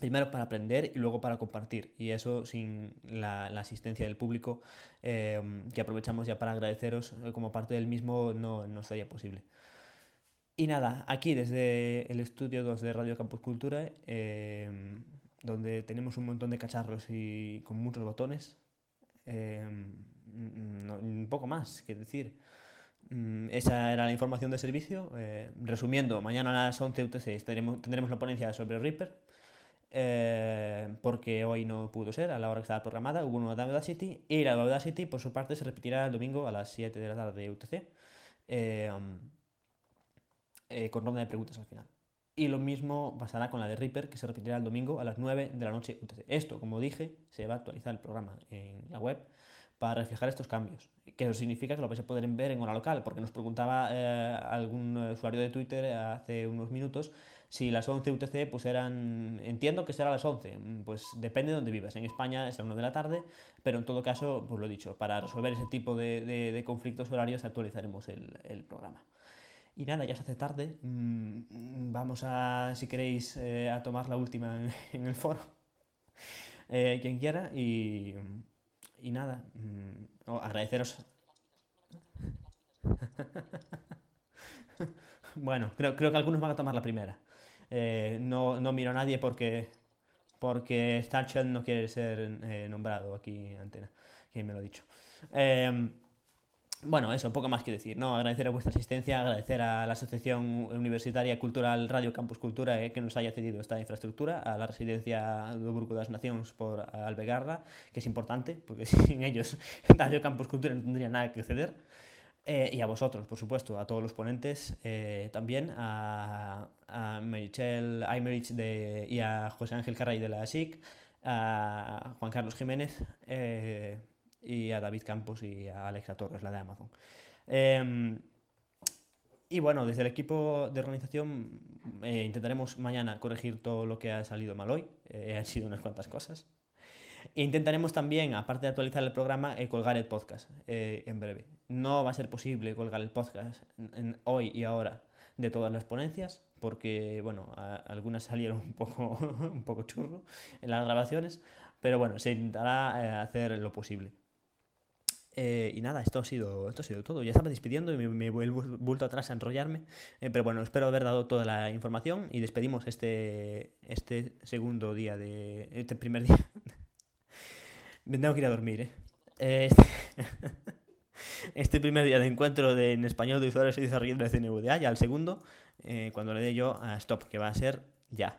Primero para aprender y luego para compartir. Y eso sin la, asistencia del público, eh, que aprovechamos ya para agradeceros eh, como parte del mismo, no, no sería posible. Y nada, aquí desde el estudio 2 de Radio Campus Cultura, eh, donde tenemos un montón de cacharros y con muchos botones, no- un poco más que decir. Mm, Esa era la información de servicio. Eh, resumiendo, mañana a las 11 UTC tendremos, tendremos la ponencia sobre Reaper eh, porque hoy no pudo ser a la hora que estaba programada, hubo una de Audacity y la de Audacity por su parte se repetirá el domingo a las 7 de la tarde de UTC eh, um, eh, con ronda de preguntas al final. Y lo mismo pasará con la de Reaper que se repetirá el domingo a las 9 de la noche UTC. Esto, como dije, se va a actualizar el programa en la web para reflejar estos cambios. Que eso significa que lo vais a poder ver en hora local, porque nos preguntaba eh, algún usuario de Twitter hace unos minutos si las 11 UTC pues eran, entiendo que será las 11, mm, pues depende de donde vivas. En España es a 1 de la tarde, pero en todo caso, pues lo he dicho, para resolver ese tipo de, de- conflictos horarios actualizaremos el, el programa. Y nada, ya se hace tarde, mm, vamos a, si queréis, eh, a tomar la última en, *laughs* en el foro, Eh, quien quiera, y, y nada, mm, oh, agradeceros. *laughs* Bueno, creo, creo que algunos van a tomar la primera. Eh, no, no miro a nadie porque, porque Starchild no quiere ser eh, nombrado aquí en antena. ¿Quién me lo ha dicho? Em, bueno, eso, poco más que decir, ¿no? Agradecer a vuestra asistencia, agradecer a la Asociación Universitaria Cultural Radio Campus Cultura eh, que nos haya cedido esta infraestructura, a la residencia do Grupo das Nacións por Albegarra, que es importante, porque *laughs* sin ellos Radio Campus Cultura no tendría nada que ceder. Eh, y a vosotros, por supuesto, a todos los ponentes, eh, también a, a Michelle Aymerich de, y a José Ángel Carray de la SIC, a Juan Carlos Jiménez eh, y a David Campos y a Alexa Torres, la de Amazon. Em, y bueno, desde el equipo de organización intentaremos mañana corregir todo lo que ha salido mal hoy. Han sido unas cuantas cosas. E intentaremos también, aparte de actualizar el programa, eh, colgar el podcast eh, en breve. No va a ser posible colgar el podcast en- en hoy y ahora de todas las ponencias, porque bueno, a- algunas salieron un poco, *laughs* un poco churro en las grabaciones, pero bueno, se intentará eh, hacer lo posible. Eh, y nada, esto ha sido, esto ha sido todo. Ya estaba despidiendo y me, me vuelvo vuelto atrás a enrollarme. Eh, pero bueno, espero haber dado toda la información y despedimos este, este segundo día de. Este primer día. *laughs* me tengo que ir a dormir, ¿eh? Eh, *laughs* Este, primer día de encuentro de, en español de usuarios y desarrolladores de CNVDA, ya el segundo, eh, cuando le dé yo a stop, que va a ser ya.